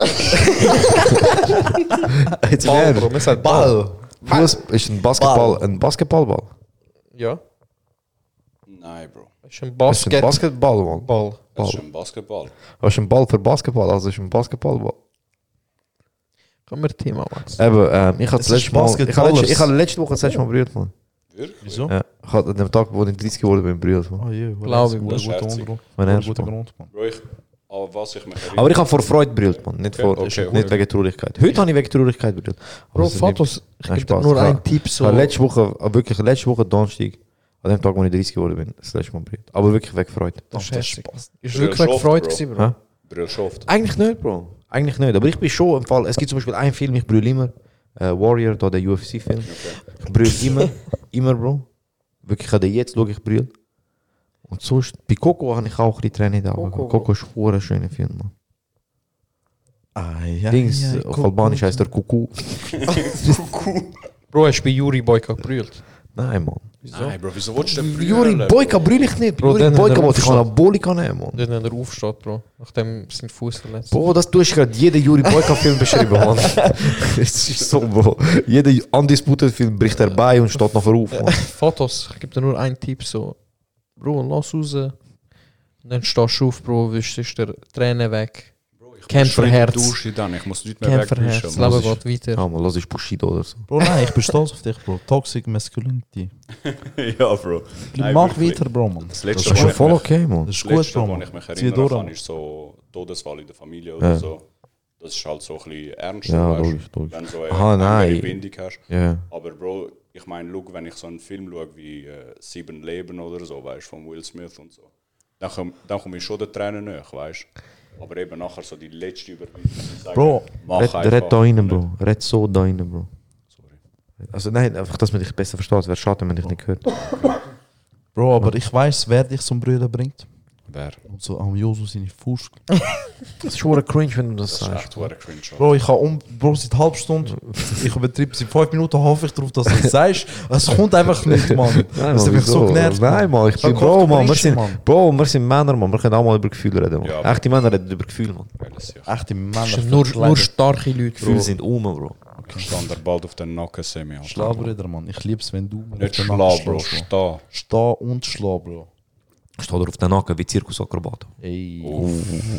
Speaker 2: Jetzt
Speaker 1: Ball? Bro. Man sagt
Speaker 3: Ball.
Speaker 2: Fuß ist ein Basketball, ein Basketballball.
Speaker 1: Ja.
Speaker 4: nein, Bro.
Speaker 1: Ist ein
Speaker 2: Das ist ein
Speaker 1: Basket.
Speaker 2: Basketball, Mann.
Speaker 1: Ball.
Speaker 4: Das ist
Speaker 2: Ball.
Speaker 4: ein Basketball.
Speaker 2: Das ist ein Ball für Basketball, also ist ein Basketballball.
Speaker 1: Können wir Thema wechseln?
Speaker 2: Eben, ähm, ich
Speaker 3: ist
Speaker 2: letzte Mal, ich habe letzte Woche das letzte Mal berührt, Mann.
Speaker 4: Wirklich?
Speaker 3: Wieso?
Speaker 2: Ja, ich habe an dem Tag, wo ich 30 geworden bin, Mann.
Speaker 3: Oh je,
Speaker 1: Glaube ich,
Speaker 3: guter
Speaker 4: das ist herzig.
Speaker 3: Untergrund.
Speaker 2: Mein
Speaker 3: Guter
Speaker 2: Mann.
Speaker 3: Grund, man.
Speaker 4: Bro, ich, aber was ich mich erinnere.
Speaker 2: Aber ich habe vor Freude berührt, Mann. Nicht, vor,
Speaker 4: Okay,
Speaker 2: nicht
Speaker 4: okay.
Speaker 2: wegen Traurigkeit. Heute habe ich wegen Traurigkeit. Aber
Speaker 1: Bro, Fatos, ich gebe nur einen Tipp. So.
Speaker 2: letzte Woche, wirklich letzte Woche Donnerstag, an dem Tag, wo ich 30 geworden bin, das letzte Mal berührt. Aber wirklich wegen Freude.
Speaker 1: Das ist.
Speaker 3: Spaß.
Speaker 1: Ist wirklich gefreut
Speaker 4: Bro.
Speaker 1: gewesen, Bro.
Speaker 4: Brüll schafft.
Speaker 2: Eigentlich nicht, Bro. Eigentlich nicht. Aber ich bin schon im Fall, es gibt zum Beispiel einen Film, ich brülle immer, äh, Warrior, da der UFC-Film. Ich brülle immer, immer, Bro. Wirklich, ich den jetzt, schau ich brülle. Und sonst, bei Coco habe ich auch ein bisschen Tränen in den Augen.
Speaker 1: Coco.
Speaker 2: Coco ist ein schöner Film, man.
Speaker 3: Ah, ja.
Speaker 2: Dings,
Speaker 3: ja,
Speaker 2: auf Albanisch heißt er Kuku.
Speaker 1: Bro, hast du bei Juri Boyka gebrüllt?
Speaker 2: Nein, Mann.
Speaker 4: Nein, Bro, wieso willst du denn
Speaker 2: Juri
Speaker 4: brüllen,
Speaker 2: Boyka
Speaker 4: Bro?
Speaker 2: brülle ich nicht.
Speaker 1: Bro,
Speaker 2: Juri
Speaker 1: dann
Speaker 2: Boyka
Speaker 1: er
Speaker 2: wollte ich. Anabolika nehmen, Mann.
Speaker 1: Dort wenn er aufsteht, Bro. Nachdem sein Fuß verletzt.
Speaker 2: Bro, das du hast gerade jeden Yuri Boyka-Film beschrieben, Mann. Es ist so, Bro. Jeder Undisputed-Film bricht herbei und steht nachher auf, Mann.
Speaker 1: Fotos, ich gebe dir nur einen Tipp. So, Bro, lass raus. Und dann stehst du auf, Bro, wischst dir Tränen weg.
Speaker 4: Muss Dusche dann, ich muss nicht mehr
Speaker 1: Kämpferherz, das. Leben geht weiter.
Speaker 2: Ah, man, lass ich Bushido oder so.
Speaker 3: Bro, nein, ich bin stolz auf dich, Bro. Toxic Masculinity.
Speaker 4: ja, Bro. Nein,
Speaker 3: Mach
Speaker 4: wirklich.
Speaker 3: weiter, Bro, man.
Speaker 4: Das
Speaker 2: Das
Speaker 4: letzte,
Speaker 2: ist schon voll okay, Mann.
Speaker 3: Das ist
Speaker 4: Das
Speaker 3: gut,
Speaker 4: letzte,
Speaker 3: Bro, man.
Speaker 4: ich mich erinnern kann, ist so Todesfall in der Familie oder
Speaker 2: Ja.
Speaker 4: so. Das ist halt so ein bisschen ernst.
Speaker 2: Ja, logisch, logisch.
Speaker 4: Wenn du so eine
Speaker 2: Aha, nein.
Speaker 4: Bindung hast.
Speaker 2: Ja.
Speaker 4: Aber Bro, ich meine, look, wenn ich so einen Film schaue wie äh, Sieben Leben oder so, weißt du, von Will Smith und so, dann komme komm ich schon den Tränen nach, weißt du. Aber eben nachher so die letzte Überwindung.
Speaker 3: Bro,
Speaker 2: Red, red da rein, Bro. Red so da rein, Bro.
Speaker 4: Sorry.
Speaker 2: Also nein, einfach, dass man dich besser versteht. Wäre schade, wenn man dich nicht hört.
Speaker 3: Bro, aber ich weiß, wer dich zum Brüllen bringt.
Speaker 4: Wer?
Speaker 3: Und so am Josu seine Fuß.
Speaker 2: Das ist schon cringe, wenn du das
Speaker 4: Das ist
Speaker 2: sagst.
Speaker 4: echt hure cringe.
Speaker 3: Bro, ich habe um, Bro, seit halb Stunde, ich übertriebe, seit fünf Minuten hoffe ich darauf, dass du es sagst. Es kommt einfach nicht, Mann.
Speaker 2: Nein,
Speaker 3: Das hat mich so genervt.
Speaker 2: Nein, Mann, ich bin Bro, Mann. Wir sind. Bro, wir sind Männer, Mann. Wir können auch mal über Gefühle reden, Mann.
Speaker 4: Ja, Bro.
Speaker 2: Echte Männer reden über Gefühle, Mann.
Speaker 4: Jahr.
Speaker 3: Echte Männer.
Speaker 1: Nur, nur starke Leute,
Speaker 2: Gefühle
Speaker 1: Bro.
Speaker 2: sind um, Bro.
Speaker 4: Stand er bald auf den Nacken, Semi. Alter.
Speaker 3: Schlafbrüder, Mann. Ich lieb's, wenn du mir
Speaker 4: Nicht
Speaker 3: Nacken
Speaker 4: Bro. Steh.
Speaker 3: Steh und schlau, Bro.
Speaker 2: Steht er auf den Nacken wie Zirkusakrobat.
Speaker 3: Ey.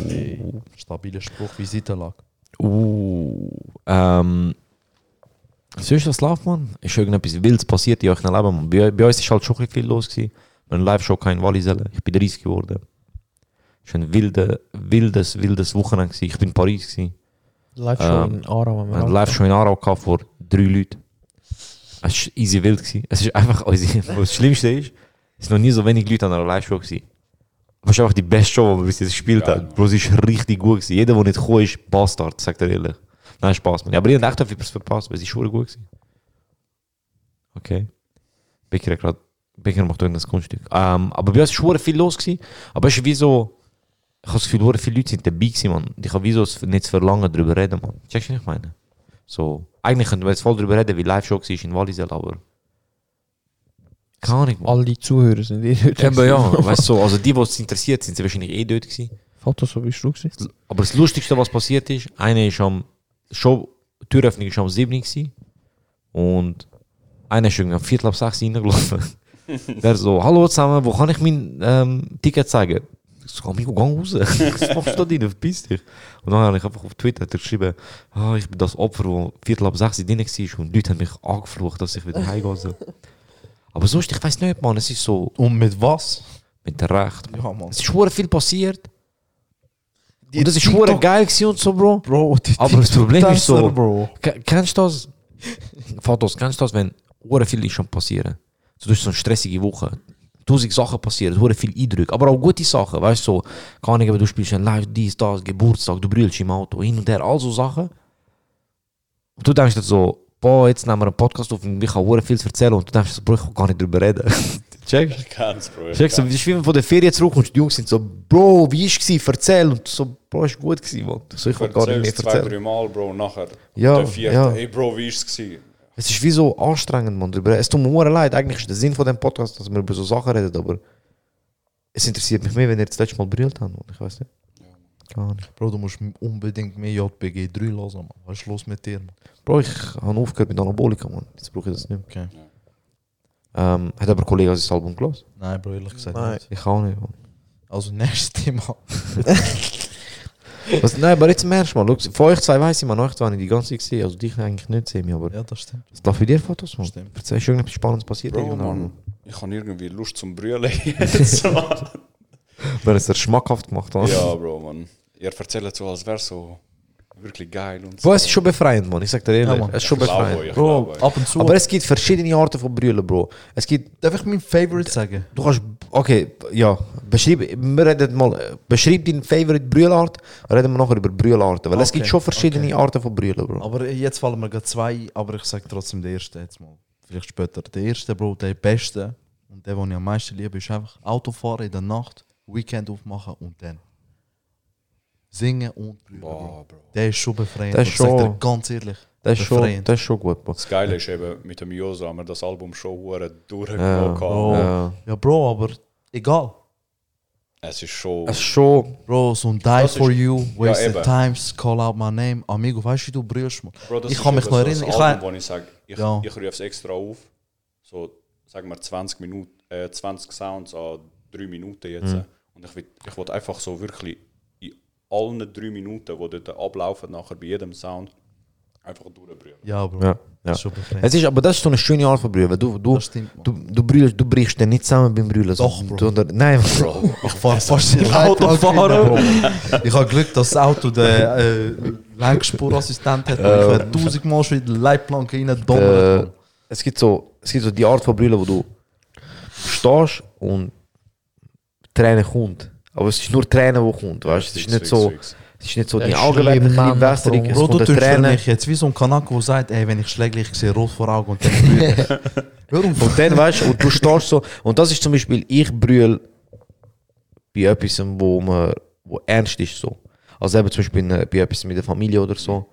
Speaker 3: Ey. Stabiler Spruch wie Seitenlag.
Speaker 2: Uh, ähm. Sonst was läuft, man? Ist irgendetwas Wildes passiert in eurem Leben? Bei, bei uns ist halt schon viel los gewesen. Wir haben live schon kein Walliselle. Ich bin 30 geworden. Es war ein wilde, wildes, wildes Wochenende gewesen. Ich bin in Paris gewesen.
Speaker 1: Live-Show
Speaker 2: Ähm,
Speaker 1: in Aarau. wir
Speaker 2: haben live schon in Aarau gehabt vor drei Leuten. Es war easy wild. Gewesen. Es ist einfach, was das Schlimmste ist, es sind noch nie so wenig Leute an einer Live-Show gewesen. Ist einfach die beste Show, die wir bis jetzt gespielt
Speaker 4: Geil,
Speaker 2: haben. Bro, es ist richtig gut gewesen. Jeder, der nicht gekommen ist, Bastard, sagt er ehrlich. Nein, Spaß, man. Aber ich habe echt etwas verpasst, weil es ist schon gut gewesen. Okay. Becker hat gerade, Becker macht irgendein Kunststück. Ähm, aber bei uns war schon viel los gewesen. Aber es ist wie so, ich habe das Gefühl, viele Leute sind dabei gewesen, man. Und Ich habe wie so nicht zu verlangen darüber reden, man. Checkst du, was ich meine? So, eigentlich könnten wir jetzt voll darüber reden, wie Live-Show war in Wallisell, aber... Keine Ahnung, man.
Speaker 1: All die Zuhörer sind eh dort.
Speaker 2: Eben, ja, weißt du, so, also die, die es interessiert, sind sie wahrscheinlich eh dort gewesen.
Speaker 1: Fotos, so bist du gewesen?
Speaker 2: Aber das Lustigste, was passiert ist, eine ist am, Show, die Türöffnung ist am 7. gewesen. Und einer ist irgendwie am Viertel ab 6 reingelaufen. Der so, hallo zusammen, wo kann ich mein ähm, Ticket zeigen? Ich so, amigo, gang raus. Was machst du da drin? Verpiss dich. Und dann habe ich einfach auf Twitter geschrieben, ah, ich bin das Opfer, wo Viertel ab 6 drin war und die Leute haben mich angeflucht, dass ich wieder heimgehen soll. Aber sonst, ich weiß nicht, man, es ist so
Speaker 3: Und mit was?
Speaker 2: mit der Recht.
Speaker 3: Ja, Mann.
Speaker 2: Es ist hure viel passiert.
Speaker 3: Die
Speaker 2: und das ist hure geil gewesen und so, Bro.
Speaker 3: Bro, die
Speaker 2: Aber das Problem ist so-
Speaker 3: Bro.
Speaker 2: Ke- Kennst du das? Fotos, kennst du das, wenn hure viel ist schon passieren? So, du hast so eine stressige Woche. Tausend Sachen passieren, hure viel Eindrücke. Aber auch gute Sachen, weißt du, so, Ahnung, aber du spielst ein Live, dies, das, Geburtstag, du brüllst im Auto, hin und her, all so Sachen. Und du denkst dir so, boah, jetzt nehmen wir einen Podcast auf und ich habe hure viel zu erzählen und du denkst so, Bro, ich kann gar nicht drüber reden. Checkst
Speaker 4: Ich kenn's, Bro. ich
Speaker 2: Checkst du, wie wenn von der Ferien zurückkommst und die Jungs sind so, Bro, wie war es? Erzähl. Und du so, Bro, ist gut gewesen, Mann. So, ich kann gar nicht mehr
Speaker 4: Erzähl's zwei,
Speaker 2: erzählen.
Speaker 4: drei Mal, Bro, nachher.
Speaker 2: Ja,
Speaker 4: der vierte,
Speaker 2: ja.
Speaker 4: Ey, Bro, wie es gewesen?
Speaker 2: Es ist wie so anstrengend, man. Es tut mir leid. Eigentlich ist der Sinn von dem Podcast, dass wir über so Sachen reden, aber es interessiert mich mehr, wenn ihr das letzte Mal brüllt habt. Ich weiß nicht. Gar nicht.
Speaker 3: Bro, du musst unbedingt mehr JPG 3 hören, Mann. Was ist los mit dir, Mann?
Speaker 2: Bro, ich habe aufgehört mit Anabolika, man. Jetzt brauche ich das nicht mehr.
Speaker 3: Okay.
Speaker 2: Ähm, hat aber ein Kollege das Album gelesen?
Speaker 3: Nein, Bro, ehrlich gesagt
Speaker 1: Nein.
Speaker 3: nicht.
Speaker 2: Ich auch nicht, man.
Speaker 3: Also, nächstes Thema.
Speaker 2: Was, nein, aber jetzt im ersten Mal. Schau, Von euch zwei weiss ich, man. Euch zwei habe ich die ganze Zeit gesehen. Also dich eigentlich nicht sehen, aber...
Speaker 3: Ja, das stimmt.
Speaker 2: Was darf ich dir Fotos, man?
Speaker 3: Stimmt.
Speaker 2: Erzähl, ist irgendetwas Spannendes passiert?
Speaker 4: Bro? Mann. Ich habe irgendwie Lust zum Brüllen jetzt, Mann.
Speaker 2: Wenn es dir schmackhaft gemacht hat.
Speaker 4: Ja, Bro, Mann. Ihr erzählt so, als wäre so wirklich geil und so.
Speaker 2: Bro, es ist schon befreiend, man. Ich sag dir ehrlich.
Speaker 3: Ja, Mann.
Speaker 2: es ist schon
Speaker 4: glaube
Speaker 2: befreiend.
Speaker 3: Bro, ab und zu.
Speaker 2: Aber es gibt verschiedene Arten von Brüllen, Bro. Es gibt,
Speaker 3: darf ich mein Favorite sagen?
Speaker 2: du kannst, okay, ja, beschreib, wir reden mal, beschreib deine Favorite Brüllart, reden wir nachher über Brüllarten, weil es
Speaker 3: Okay,
Speaker 2: gibt schon verschiedene
Speaker 3: okay.
Speaker 2: Arten von Brüllen, Bro.
Speaker 3: Aber jetzt fallen mir gerade zwei, aber ich sage trotzdem den ersten jetzt mal. Vielleicht später. Der erste, Bro, der beste und der, den ich am meisten liebe, ist einfach Autofahren in der Nacht, Weekend aufmachen und dann singen und brüllen. Bro.
Speaker 4: Boah, Bro.
Speaker 3: Der ist schon befreiend.
Speaker 2: Der ist
Speaker 3: Ich sag dir
Speaker 2: schon-
Speaker 3: ganz ehrlich.
Speaker 2: Das ist, schon,
Speaker 3: befreiend.
Speaker 2: das ist schon gut, Bro.
Speaker 4: Das Geile ist eben, mit dem Josa haben wir das Album schon hure
Speaker 2: Ja,
Speaker 4: durchgenommen.
Speaker 3: Bro.
Speaker 2: Ja.
Speaker 3: Ja, Bro, aber egal.
Speaker 4: Es ist schon.
Speaker 2: Es ist schon,
Speaker 3: Bro, so ein Die
Speaker 4: Das
Speaker 3: for
Speaker 4: ist-
Speaker 3: You, Wasted
Speaker 4: eben.
Speaker 3: Times, Call Out My Name. Amigo, weißt du, wie du brüllst, man?
Speaker 4: Bro, das
Speaker 3: ich
Speaker 4: ist
Speaker 3: kann mich
Speaker 4: eben
Speaker 3: noch
Speaker 4: so
Speaker 3: erinnern. Ich
Speaker 4: Album,
Speaker 3: kann,
Speaker 4: wo ich sage, ich,
Speaker 3: Ja.
Speaker 4: ich rufe es extra auf. So, sagen wir 20 Minuten, äh, 20 Sounds an 3 Minuten jetzt.
Speaker 3: Mhm.
Speaker 4: Und ich will, ich will einfach so wirklich allen 3 Minuten, die dort ablaufen, nachher bei jedem Sound, einfach durchbrüllen.
Speaker 3: ja, Bro.
Speaker 2: ja, ja.
Speaker 3: befreiend.
Speaker 2: Es ist, aber das ist so eine schöne Art von Brüllen, weil du, du,
Speaker 3: stimmt,
Speaker 2: du, du, brüllst, du brichst dann nicht zusammen beim Brüllen.
Speaker 3: Doch, Bro.
Speaker 2: Du, nein, Bro.
Speaker 3: Ich fahre fast in Auto fahren. Ich habe Glück, dass das Auto den äh, Lenkspurassistent hat. weil Ich werde tausendmal schon in die Leitplanke rein
Speaker 2: Äh,
Speaker 3: donnern.
Speaker 2: es, gibt so, es gibt so die Art von Brüllen, wo du stehst und Tränen kommt. Aber es ist nur Tränen, die kommt, weißt du? Es ist nicht so, es ist nicht so, die Augen werden ein bisschen
Speaker 1: Mann,
Speaker 2: wässrig,
Speaker 1: Bro.
Speaker 2: es kommt eine
Speaker 3: tust für
Speaker 2: Träne.
Speaker 3: mich jetzt wie so ein Kanako, der sagt, ey, wenn ich schläglich sehe, rot vor Augen und dann. Hör auf.
Speaker 2: Und dann weißt du, und du stehst so, und das ist zum Beispiel, ich brüll bei etwas, wo, man, wo ernst ist. So. Also eben zum Beispiel in, bei etwas mit der Familie oder so.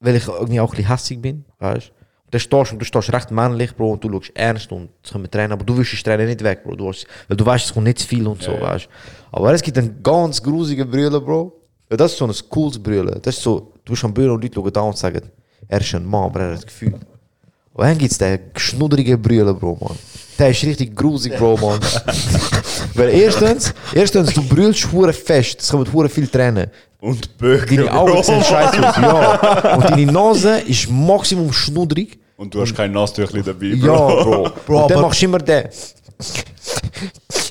Speaker 2: Weil ich irgendwie auch ein bisschen hässig bin, weißt du. Dann stehst und du stehst recht männlich, Bro, und du schaust ernst und es kommen Tränen, aber du willst die Tränen nicht weg, Bro. Du hast, weil du weißt, es kommt nicht zu viel und so, weißt du. Aber es gibt einen ganz grusigen Brüllen, Bro. Ja, das ist so ein cooles Brüllen. Das ist so, du bist am Brüllen und Leute schauen da und sagen, er ist ein Mann, aber er hat das Gefühl. Und dann gibt es den schnudderigen Brüllen, Bro, man. Der ist richtig grusig, Bro, man. Weil erstens, erstens, du brüllst hure fest, es kommen hure viele Tränen.
Speaker 4: Und Böcke,
Speaker 2: Deine Augen sehen scheiße aus, ja. Und deine Nase ist maximum schnudrig.
Speaker 4: Und du hast kein Nasstüchli dabei,
Speaker 2: Ja, Bro.
Speaker 3: Bro,
Speaker 2: und dann
Speaker 3: aber-
Speaker 2: machst du immer den.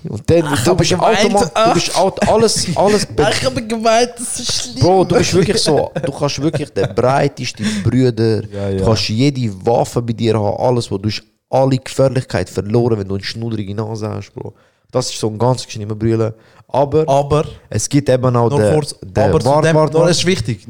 Speaker 2: Und dann, du bist automatisch, du bist aut- alles, alles.
Speaker 3: Ich habe gemeint, das ist schlimm.
Speaker 2: Bro, du bist wirklich so, du kannst wirklich der breiteste Brüder,
Speaker 3: Ja, ja.
Speaker 2: du kannst jede Waffe bei dir haben, alles, wo du hast alle Gefährlichkeit verloren, wenn du eine schnudrige Nase hast, Bro. Das ist so ein ganz schlimmer Brüllen. Aber
Speaker 3: Aber,
Speaker 2: es gibt eben auch
Speaker 3: nur
Speaker 2: den,
Speaker 3: kurz,
Speaker 2: den
Speaker 3: aber
Speaker 2: wart,
Speaker 3: dem,
Speaker 2: wart, wart.
Speaker 3: ist wichtig.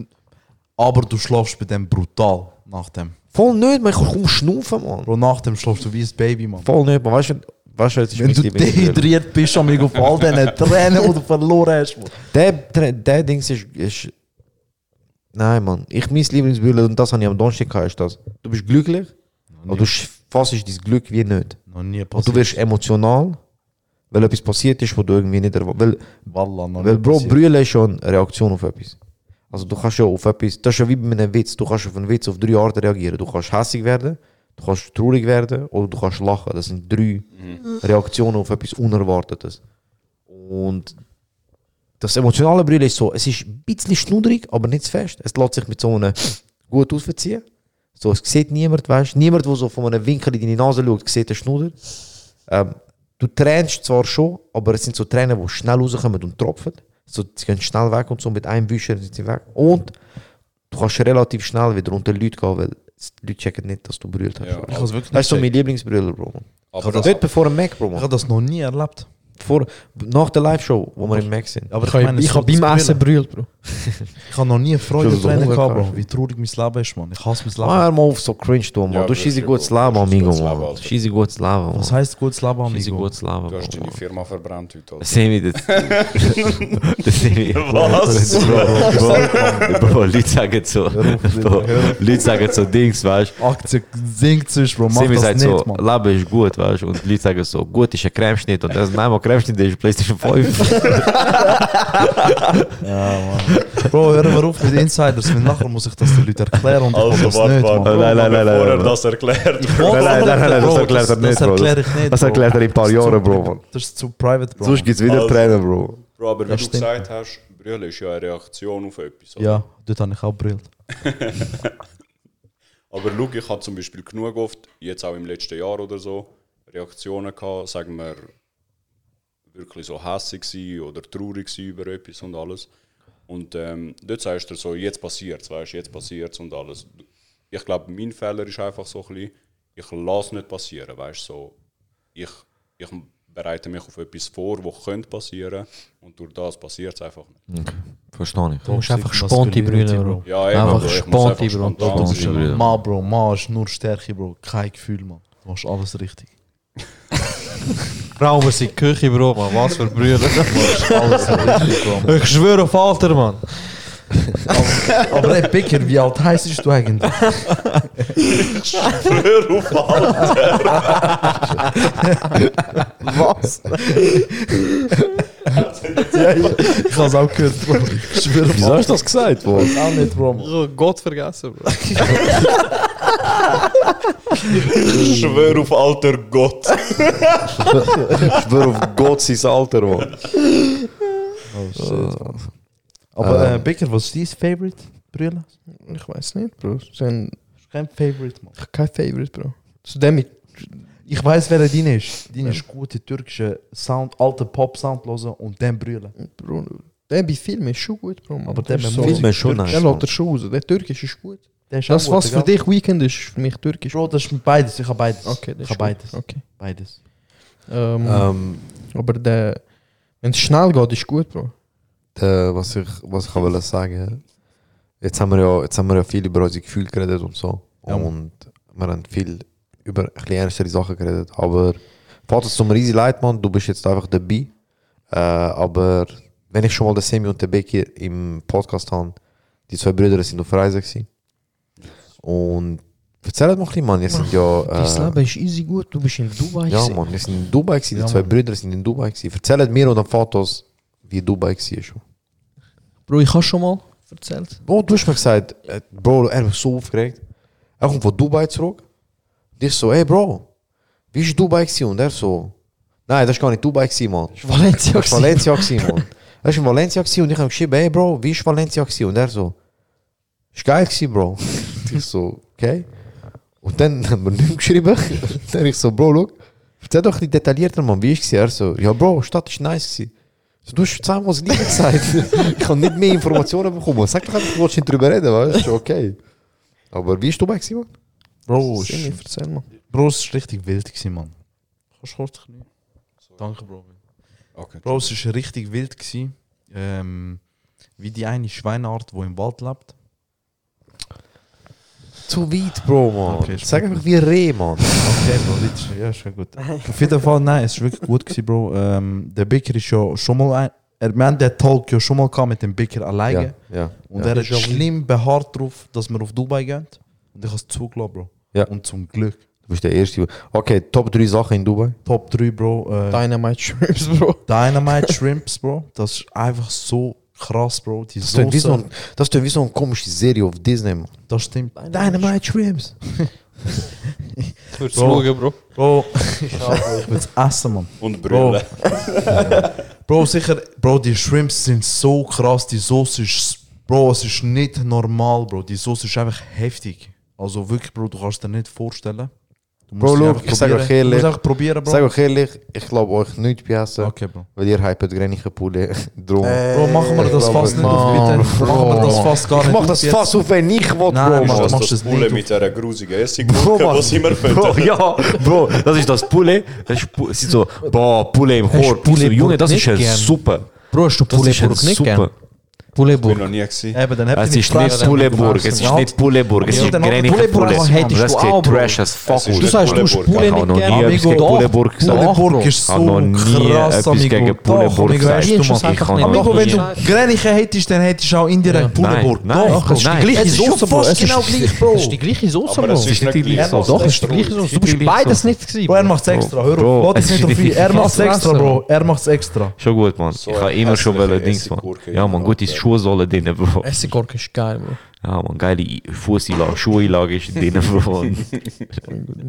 Speaker 3: Aber du schlafst bei dem brutal nach dem.
Speaker 2: Voll nicht, man, ich kann kaum schnaufen, man.
Speaker 3: Bro, nach dem schlafst du wie ein Baby, man.
Speaker 2: Voll nicht, man. Weißt du, weißt du, jetzt ist
Speaker 3: Wenn du dehydriert bist, am auf all diesen Tränen, die du verloren hast. man.
Speaker 2: Der, der, der Dings ist, ist. Nein, Mann. Ich mein Lieblingsbrüllen, und das habe ich am Donnerstag gehabt, ist das. Du bist glücklich, aber du fassst dein Glück wie nicht.
Speaker 3: Noch nie
Speaker 2: Und
Speaker 3: passiert.
Speaker 2: du wirst emotional, weil etwas passiert ist, wo du irgendwie nicht erwartet. Weil,
Speaker 3: Wallah,
Speaker 2: weil Bro,
Speaker 3: passiert.
Speaker 2: Brüllen ist schon eine Reaktion auf etwas. Also du kannst ja auf etwas, das ist ja wie bei einem Witz, du kannst auf einen Witz auf drei Arten reagieren. Du kannst hässig werden, du kannst traurig werden oder du kannst lachen. Das sind drei Reaktionen auf etwas Unerwartetes. Und das emotionale Brüllen ist so, es ist ein bisschen schnudrig, aber nicht zu fest. Es lässt sich mit so einem gut ausverziehen. So, es sieht niemand, weißt Niemand, der so von einem Winkel in deine Nase schaut, sieht den Schnuder. Ähm, du tränst zwar schon, aber es sind so Tränen, die schnell rauskommen und tropfen. So, sie gehen schnell weg und so mit einem Wischen sind sie weg. Und du kannst relativ schnell wieder unter Leute gehen, weil die Leute checken nicht, dass du brüllt hast.
Speaker 4: Ja.
Speaker 3: Ich habe wirklich
Speaker 2: Das ist so
Speaker 3: nicht
Speaker 2: mein Lieblingsbrüller, Bro.
Speaker 4: Aber
Speaker 2: das dort bevor im Mac, Bro.
Speaker 3: Ich habe das noch nie erlebt.
Speaker 2: Vor, nach der Live-Show, wo wir im Mac sind.
Speaker 3: Aber
Speaker 1: Ich habe ich
Speaker 3: so
Speaker 1: hab beim Essen brüllt, Bro.
Speaker 3: Ich habe noch nie Freude Tränen gehabt, Bro. Wie traurig mein Leben ist, man. Ich hasse mein Leben.
Speaker 2: Ah, hör mal auf, so cringe du, Mann.
Speaker 4: Ja,
Speaker 2: du
Speaker 4: das
Speaker 2: schießt
Speaker 4: ist
Speaker 2: ein gutes
Speaker 4: gut.
Speaker 2: Leben,
Speaker 4: ist
Speaker 2: amigo, Mann. Du schießt ein gutes Leben, Mann.
Speaker 3: Was heisst gutes Leben,
Speaker 2: Schießt ein
Speaker 3: amigo?
Speaker 2: gutes Leben,
Speaker 4: Du hast deine Firma verbrannt heute.
Speaker 2: Sehen wir das? das sehen wir.
Speaker 4: Was?
Speaker 2: Bro, Bro, Bro, Leute sagen so. Bro, Leute sagen so Dings, weißt du?
Speaker 3: Aktien sinkt sich, Bro. Mach
Speaker 2: Semi
Speaker 3: das
Speaker 2: sagt
Speaker 3: nicht,
Speaker 2: so,
Speaker 3: man.
Speaker 2: Leben ist gut, weißt du? Und Leute sagen so, gut ist ein Cremeschnitt. Und das, nein, mal Cremeschnitt ist PlayStation 5.
Speaker 3: Bro, hören wir auf mit Insiders, weil nachher muss ich das den Leuten erklären und
Speaker 4: Also,
Speaker 3: das
Speaker 4: warte,
Speaker 3: nicht,
Speaker 4: warte,
Speaker 3: man.
Speaker 4: Bro,
Speaker 2: Nein, nein, nein,
Speaker 4: bevor
Speaker 2: nein,
Speaker 4: er das erklärt.
Speaker 3: Bro,
Speaker 2: Nein, nein, nein, nein, das
Speaker 3: Bro,
Speaker 2: erklärt er nicht,
Speaker 3: Das
Speaker 2: Bro.
Speaker 3: erkläre ich nicht,
Speaker 2: Das
Speaker 3: Bro.
Speaker 2: erklärt er in ein paar
Speaker 3: Das
Speaker 2: Jahren, Bro.
Speaker 3: Das ist zu private, Bro.
Speaker 2: Sonst gibt es wieder
Speaker 4: Also-
Speaker 2: Tränen, Bro.
Speaker 4: Bro, aber wie du gesagt hast, Brüllen ist ja eine Reaktion auf etwas.
Speaker 3: Ja, dort habe ich auch brillt.
Speaker 4: Aber schau, ich habe zum Beispiel genug oft, jetzt auch im letzten Jahr oder so, Reaktionen gehabt, sagen wir, wirklich so hässig oder traurig über etwas und alles. Und ähm, dort sagst du so, jetzt passiert es, weißt du, jetzt passiert es und alles. Ich glaube, mein Fehler ist einfach so ein bisschen, ich lasse es nicht passieren, weißt du, so, ich, ich bereite mich auf etwas vor, was könnte passieren und durch das passiert es einfach nicht.
Speaker 2: Verstehe ich.
Speaker 1: Du musst einfach
Speaker 3: Masculinity,
Speaker 1: brüllen, Bro.
Speaker 4: Ja, eben,
Speaker 1: Einfach
Speaker 4: einfach
Speaker 1: Bro.
Speaker 4: spontan
Speaker 2: Sponti,
Speaker 4: sein.
Speaker 2: Bro.
Speaker 3: Ma, Bro, Ma ist nur Stärke, Bro. Kein Gefühl, man. Du machst alles richtig.
Speaker 1: Sind die Küche, Bro, man. Was für Brüder. Ich schwöre auf Alter, man.
Speaker 3: Aber ey, Picker, wie alt heißt du eigentlich?
Speaker 4: Hör auf, Alter.
Speaker 3: Was? ja, ich, ich habe es auch gehört, Bro. Ich schwöre auf
Speaker 2: Wieso hast du das gesagt, Bro?
Speaker 3: Auch nicht, Bro.
Speaker 1: Gott vergessen, Bro.
Speaker 4: Ich schwöre auf alter Gott.
Speaker 2: Ich schwöre auf Gott sein Alter, Mann.
Speaker 3: Oh, shit, man. Aber äh, Picker, was ist dein Favorite? Brille?
Speaker 1: Ich weiß nicht, Bro. Sind
Speaker 3: Kein Favorite, man.
Speaker 1: kein Favorite, Bro. So der mit.
Speaker 3: Ich weiß, wer dein ist. Dein ist gute türkische Sound, alte Pop-Sound hören und dann brüllen.
Speaker 1: Bro, der bei Filmen ist schon gut, Bro. Man.
Speaker 3: Aber der
Speaker 1: ist
Speaker 3: mit
Speaker 1: so,
Speaker 3: Musik
Speaker 2: Film ist schon nice.
Speaker 1: Der lässt er schon raus. Der Türkisch ist gut. Das, was für dich Weekend ist, für mich Türkisch.
Speaker 3: Bro, das ist beides. Ich habe beides.
Speaker 1: Okay, das
Speaker 3: ich habe beides.
Speaker 1: Okay.
Speaker 3: Beides.
Speaker 1: Ähm,
Speaker 2: Ähm,
Speaker 1: aber der, wenn es schnell geht, ist gut, Bro.
Speaker 2: der, was ich, was ich wollte sagen, jetzt haben wir ja, jetzt haben wir ja viel über unsere Gefühle geredet und so.
Speaker 3: Ja.
Speaker 2: Und wir haben viel über ein bisschen ernstere Sachen geredet. Aber Vater, es tut mir easy leid, Mann. Du bist jetzt einfach dabei. Äh, aber wenn ich schon mal den Semi und den Becky im Podcast habe, die zwei Brüder sind auf Reise gewesen. Und erzählt mal ein bisschen, Mann, ihr sind ja... Äh,
Speaker 1: Leben ist easy gut, du bist in Dubai.
Speaker 2: ja. Mann, wir sind in Dubai gewesen, die
Speaker 3: Ja,
Speaker 2: zwei
Speaker 3: Mann.
Speaker 2: Brüder sind in Dubai gewesen. Erzählt mir und den Fotos, wie Dubai war. schon.
Speaker 1: Bro, ich habe schon mal erzählt.
Speaker 2: Bro, du hast mir gesagt, äh, Bro, er war so aufgeregt. Er kommt von Dubai zurück. Ich so, hey Bro, wie war Dubai gewesen? Und er so, nein, das war gar nicht Dubai gewesen, Mann.
Speaker 1: Valencia
Speaker 2: Das war Valencia gewesen, Mann. Das war in Valencia gewesen und ich habe geschrieben, hey Bro, wie war Valencia gewesen? Und er so, ist geil gewesen, Bro. Und ich so, okay. Und dann haben wir nicht mehr geschrieben. dann ich so, Bro, look, erzähl doch nicht detaillierter, Mann, wie ist es? Er so, ja Bro, Stadt ist nice gewesen. So, du hast zweimal das gleiche gesagt. ich habe nicht mehr Informationen bekommen. Sag doch einfach, du wolltest nicht drüber reden, weißt du? Ist okay. Aber wie ist du bei gewesen, Mann?
Speaker 3: Bro, ist,
Speaker 1: erzähl mal.
Speaker 3: Bro, es ist richtig wild gewesen, Mann. Kannst du kurz Knie? Danke, Bro.
Speaker 4: Okay.
Speaker 3: Bro, es ist richtig wild gewesen. Ähm, wie die eine Schweineart, die im Wald lebt.
Speaker 2: Zu weit, Bro, Mann.
Speaker 3: Okay, ist
Speaker 2: Sag einfach wie Reh, Mann.
Speaker 3: Okay, Bro, das ist, ja, ist schon gut. Auf jeden Fall, nein, es ist wirklich gut gewesen, Bro. Ähm, der Bäcker ist ja schon mal ein. Er meint, der Talk ja schon mal gehabt mit dem Bäcker alleine.
Speaker 2: Ja, ja.
Speaker 3: Und
Speaker 2: ja.
Speaker 3: er hat schlimm beharrt darauf, dass wir auf Dubai gehen. Und ich habe es zugelassen, Bro.
Speaker 2: Ja.
Speaker 3: Und zum Glück.
Speaker 2: Du bist der Erste. Okay, Top 3 Sachen in Dubai.
Speaker 3: Top 3, Bro. Äh,
Speaker 1: Dynamite Shrimps, Bro.
Speaker 3: Dynamite Shrimps, Bro. Das ist einfach so krass, Bro. Die
Speaker 2: Das ist wie so,
Speaker 3: Soße,
Speaker 2: ein, das ist wie so eine komische Serie auf Disney, Mann.
Speaker 3: das stimmt.
Speaker 2: Dynamite Shrimps.
Speaker 1: Würdest
Speaker 3: Bro.
Speaker 1: schauen, Bro.
Speaker 3: Bro, ich will es essen, Mann.
Speaker 4: Und
Speaker 3: Bro.
Speaker 4: Brüllen.
Speaker 3: Bro, sicher, Bro, die Shrimps sind so krass. Die Soße ist, Bro, es ist nicht normal, Bro. Die Soße ist einfach heftig. Also wirklich, Bro, du kannst dir nicht vorstellen. Du
Speaker 2: Bro,
Speaker 3: die
Speaker 2: look,
Speaker 3: einfach
Speaker 2: ich sag
Speaker 3: probieren.
Speaker 2: euch ehrlich-
Speaker 3: Du musst einfach probieren, Bro.
Speaker 2: Sag euch ehrlich, ich glaube euch nicht bei Essen,
Speaker 3: Okay, Bro.
Speaker 2: weil ihr hypet Grenige Poulet drum.
Speaker 3: Bro, machen wir das
Speaker 2: ich
Speaker 3: fast nicht
Speaker 2: glaube,
Speaker 3: auf, bitte. Machen wir das fast gar
Speaker 2: ich
Speaker 3: nicht
Speaker 2: mach
Speaker 3: auf
Speaker 2: das
Speaker 3: jetzt.
Speaker 2: fast auf, wenn ich will,
Speaker 3: Nein,
Speaker 2: Bro,
Speaker 3: mach
Speaker 2: Mann.
Speaker 3: das-
Speaker 4: Das
Speaker 3: machst
Speaker 4: ist das
Speaker 3: das
Speaker 4: Bulle
Speaker 3: nicht
Speaker 4: mit dieser grusigen
Speaker 2: Bro,
Speaker 4: Essiggurke,
Speaker 2: Mann.
Speaker 4: was immer
Speaker 2: Bro,
Speaker 4: füttern.
Speaker 2: ja, Bro, das ist das Poulet. Das ist, Pu- sieht so, boah, Poulet im
Speaker 1: Hast du
Speaker 2: Korb. Ich so,
Speaker 1: Poulet
Speaker 2: Junge, das
Speaker 1: nicht
Speaker 2: ist ja
Speaker 1: gern?
Speaker 2: super.
Speaker 1: Bro, hast du
Speaker 2: Das ist ja
Speaker 1: Pouletburg nicht
Speaker 2: super.
Speaker 1: gern?
Speaker 4: Ich
Speaker 1: Pouletburg.
Speaker 4: bin noch nie gewesen.
Speaker 3: Eben, dann habt ihr
Speaker 2: Es ist nicht
Speaker 3: gefressen.
Speaker 2: Pouletburg, es ist
Speaker 3: Ja,
Speaker 2: nicht Pouletburg, es
Speaker 3: Ja,
Speaker 2: ist
Speaker 3: dann
Speaker 2: Grenige
Speaker 3: Pouletburg
Speaker 2: Poulet.
Speaker 1: hättest
Speaker 2: Das
Speaker 1: du
Speaker 2: sieht
Speaker 1: auch, Bro.
Speaker 2: trash as fuck
Speaker 4: Es ist
Speaker 2: aus.
Speaker 1: Du sagst, du hast
Speaker 4: Pouletburg.
Speaker 1: Poulet
Speaker 2: Ich habe
Speaker 1: nicht
Speaker 2: noch
Speaker 1: gern.
Speaker 2: nie etwas gegen
Speaker 3: Amigo,
Speaker 2: Pouletburg gesagt.
Speaker 3: Pouletburg ist
Speaker 2: Ich habe noch
Speaker 3: so
Speaker 2: nie
Speaker 3: krass,
Speaker 2: etwas
Speaker 3: Amigo.
Speaker 2: gegen
Speaker 3: Doch,
Speaker 2: Pouletburg
Speaker 3: Amigo,
Speaker 2: gesagt.
Speaker 3: weißt du,
Speaker 1: Verdienst
Speaker 3: Mann.
Speaker 1: es einfach
Speaker 2: Ich
Speaker 1: nicht.
Speaker 2: kann
Speaker 3: Amigo,
Speaker 2: noch
Speaker 3: wenn
Speaker 2: nie.
Speaker 3: du Greniche hättest, dann hättest du auch indirekt Pouletburg.
Speaker 2: Nein,
Speaker 3: Doch,
Speaker 1: es ist die
Speaker 3: Bro.
Speaker 1: gleiche
Speaker 3: Es ist
Speaker 1: Soße,
Speaker 3: schon
Speaker 1: Bro.
Speaker 3: fast
Speaker 1: Es ist
Speaker 3: genau gleich, Bro.
Speaker 1: Es ist die gleiche Soße,
Speaker 4: Aber
Speaker 1: Bro.
Speaker 4: es ist nicht
Speaker 2: die
Speaker 4: gleich
Speaker 2: gleiche
Speaker 4: Soße.
Speaker 1: Doch, es ist die gleiche Soße. Du bist beides nicht gewesen.
Speaker 3: Bro, er macht es extra. Hör
Speaker 2: Bro,
Speaker 3: auf, lass
Speaker 2: es
Speaker 3: dich nicht
Speaker 2: ist
Speaker 3: auf
Speaker 2: die-
Speaker 3: ihn. Er macht es
Speaker 1: Lass
Speaker 3: extra,
Speaker 1: essen,
Speaker 3: Bro. Er macht es extra.
Speaker 2: Schon gut, Mann.
Speaker 4: So
Speaker 2: ich habe
Speaker 4: eine
Speaker 2: immer schon
Speaker 4: hässliche
Speaker 2: wollen Dings, Mann.
Speaker 4: Essiggurke,
Speaker 2: Ja, man,
Speaker 4: ja.
Speaker 2: gute Schuhsohle drin, Bro.
Speaker 1: Essiggurke ist geil, Bro.
Speaker 2: Ja, man, geile Fußeinlage, Schuheinlage ist drin, Bro.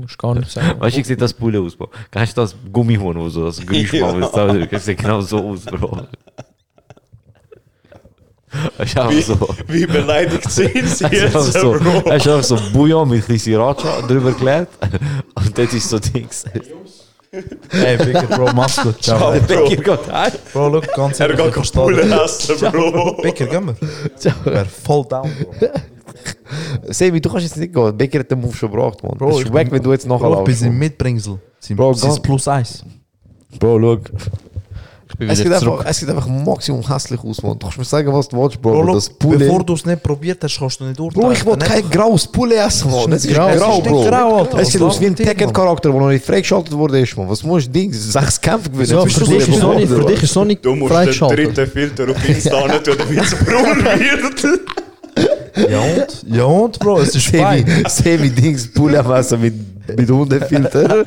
Speaker 1: Musst gar nicht sagen.
Speaker 2: Weißt du, wie sieht das Poulet aus, Bro? Kennst du das Gummihorn, wo so das Geräusch
Speaker 4: Ja.
Speaker 2: macht? Das sieht genau so aus, Bro. Ist einfach so.
Speaker 4: Wie beleidigt sind sie
Speaker 2: Es ist
Speaker 4: jetzt,
Speaker 2: so,
Speaker 4: Bro?
Speaker 2: es ist einfach so Bouillon mit ein bisschen Sriracha drüber geklärt. Und das ist so Dings.
Speaker 3: Ey, Bigger, Bro, mach's gut. Ciao.
Speaker 2: Der
Speaker 4: Bro.
Speaker 2: Bäcker geht heim.
Speaker 3: Bro, look, ganz
Speaker 4: Er geht
Speaker 3: das.
Speaker 4: essen, Bro.
Speaker 3: Bigger, gehen wir. Ich wär voll down, Bro.
Speaker 2: Sebi, du kannst jetzt nicht gehen. Bäcker hat den Move schon gebracht, Mann.
Speaker 3: Bro,
Speaker 2: ist weg,
Speaker 3: bin-
Speaker 2: wenn du jetzt nachher
Speaker 3: Bro, ich bin im. Mitbringsel.
Speaker 2: Bro,
Speaker 3: ist
Speaker 2: ganz-
Speaker 3: plus eins.
Speaker 2: Bro, look.
Speaker 1: Ich bin
Speaker 2: Es sieht, einfach, es sieht einfach maximum hässlich aus, Mann. Du kannst mir sagen, was du willst, Bro.
Speaker 3: Bro,
Speaker 2: das Poulet...
Speaker 3: bevor du es nicht probiert hast, kannst du nicht urteilen.
Speaker 2: Bro, ich will
Speaker 3: Dann
Speaker 2: kein graues Poulet essen, Mann. Das ist
Speaker 1: grau.
Speaker 2: grau,
Speaker 3: Es
Speaker 2: Bro.
Speaker 3: grau, Alter.
Speaker 2: Es sieht aus wie ein? Tekken-Charakter, der noch nicht freigeschaltet wurde. Ist, man. Was musst du Ding? Sechs Kämpfe gewinnen.
Speaker 1: Ja, für dich ist
Speaker 2: Poulet
Speaker 1: nicht- für dich ist so nicht
Speaker 4: Du musst den dritten Filter auf Insta nicht tun, damit es braun wird.
Speaker 3: Ja und? Ja und, Bro, es ist fein.
Speaker 2: Semi, Semi Dings Poulet am Essen mit, mit Hundefilter.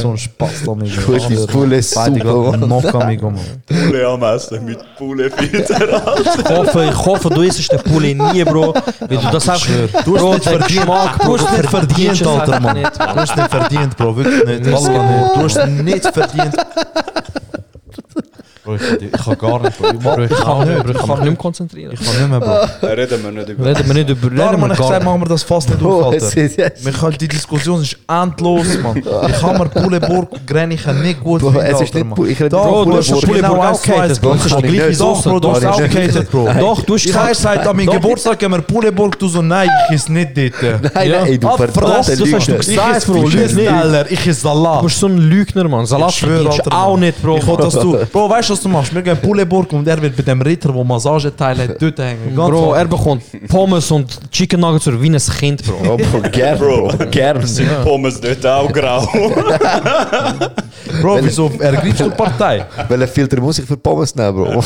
Speaker 3: So ein Spaß, Amigo.
Speaker 2: Gut, das Poulet ist
Speaker 3: Beide
Speaker 2: super.
Speaker 3: gleich noch, Amigo, Mann.
Speaker 4: Poulet am Essen mit Poulet-Filter.
Speaker 1: Ich hoffe, ich hoffe, du isst den Poulet nie, Bro. Weil du das auch...
Speaker 3: Du hast
Speaker 1: Bro,
Speaker 3: nicht verdient,
Speaker 1: Geschmack,
Speaker 3: du
Speaker 1: Bro,
Speaker 3: hast
Speaker 1: du
Speaker 3: nicht verdient, Alter, Mann.
Speaker 1: nicht,
Speaker 3: Du hast nicht verdient, Bro, wirklich nicht. Nicht. Du hast nicht verdient. Bro, ich, ich kann gar nicht, Bro. Ich,
Speaker 1: Ich kann nicht, Bro. Ich kann mich
Speaker 3: Ich kann
Speaker 1: nicht mehr
Speaker 3: nicht,
Speaker 1: konzentrieren.
Speaker 3: ich kann nicht mehr, Bro.
Speaker 4: Reden wir nicht über
Speaker 1: Reden wir nicht über...
Speaker 3: Darum
Speaker 1: Reden
Speaker 3: habe
Speaker 1: wir
Speaker 3: ich
Speaker 1: gar
Speaker 3: gesagt,
Speaker 1: nicht.
Speaker 3: machen wir das fast nicht
Speaker 2: Bro,
Speaker 3: auf,
Speaker 2: es
Speaker 3: Alter.
Speaker 2: ist jetzt...
Speaker 3: Wir können, die Diskussion ist endlos, Mann. Ich kann mir Pouletburg, Greniche nicht gut
Speaker 2: Bro,
Speaker 3: finden,
Speaker 2: es ist
Speaker 3: Alter,
Speaker 2: nicht...
Speaker 3: Mann.
Speaker 2: Pu- Ich rede
Speaker 3: Doch,
Speaker 2: nicht
Speaker 3: du hast
Speaker 2: von
Speaker 3: schon
Speaker 2: Poulet.
Speaker 3: genau
Speaker 1: auch
Speaker 3: eins zu eins
Speaker 1: gehatet, Bro.
Speaker 3: gemacht.
Speaker 1: Das ist die
Speaker 3: Doch,
Speaker 1: gleiche
Speaker 3: Doch,
Speaker 1: Soße.
Speaker 3: Bro, du hast
Speaker 2: Doch,
Speaker 3: auch
Speaker 2: nicht.
Speaker 3: gehatet, Bro.
Speaker 1: Doch, du hast
Speaker 3: Ich habe gesagt, an meinem Geburtstag gehen wir Pouletburg, du so, nein, ich esse nicht dort.
Speaker 2: Nein,
Speaker 1: Ja.
Speaker 2: nein, ey, du
Speaker 3: Ah,
Speaker 2: verdammte
Speaker 1: das hast du
Speaker 2: Lügner.
Speaker 1: gesagt.
Speaker 3: Ich
Speaker 1: Sag's,
Speaker 3: esse
Speaker 1: Bro,
Speaker 3: Fisch
Speaker 1: lüg nicht.
Speaker 3: Teller, ich esse
Speaker 1: Du
Speaker 3: Salat.
Speaker 1: bist so ein Lügner, Mann. Salat
Speaker 3: Ich schwöre,
Speaker 1: verdienst du
Speaker 3: Alter,
Speaker 1: auch
Speaker 3: Mann.
Speaker 1: nicht, Bro.
Speaker 3: Ich will, dass du, Bro, weißt du, du, was du machst? Wir gehen in Puleburg und er wird bei dem Ritter, der Massageteile hat, dort hängen. Ganz
Speaker 1: Bro, er bekommt Pommes und Chicken Nuggets oder wie ein Kind, Bro.
Speaker 2: Oh, Bro, gern, Bro. Gern.
Speaker 4: Sind Pommes dort auch grau?
Speaker 3: Bro, wieso ergreifst du die Partei?
Speaker 2: Welchen Filter muss ich für Pommes nehmen, Bro?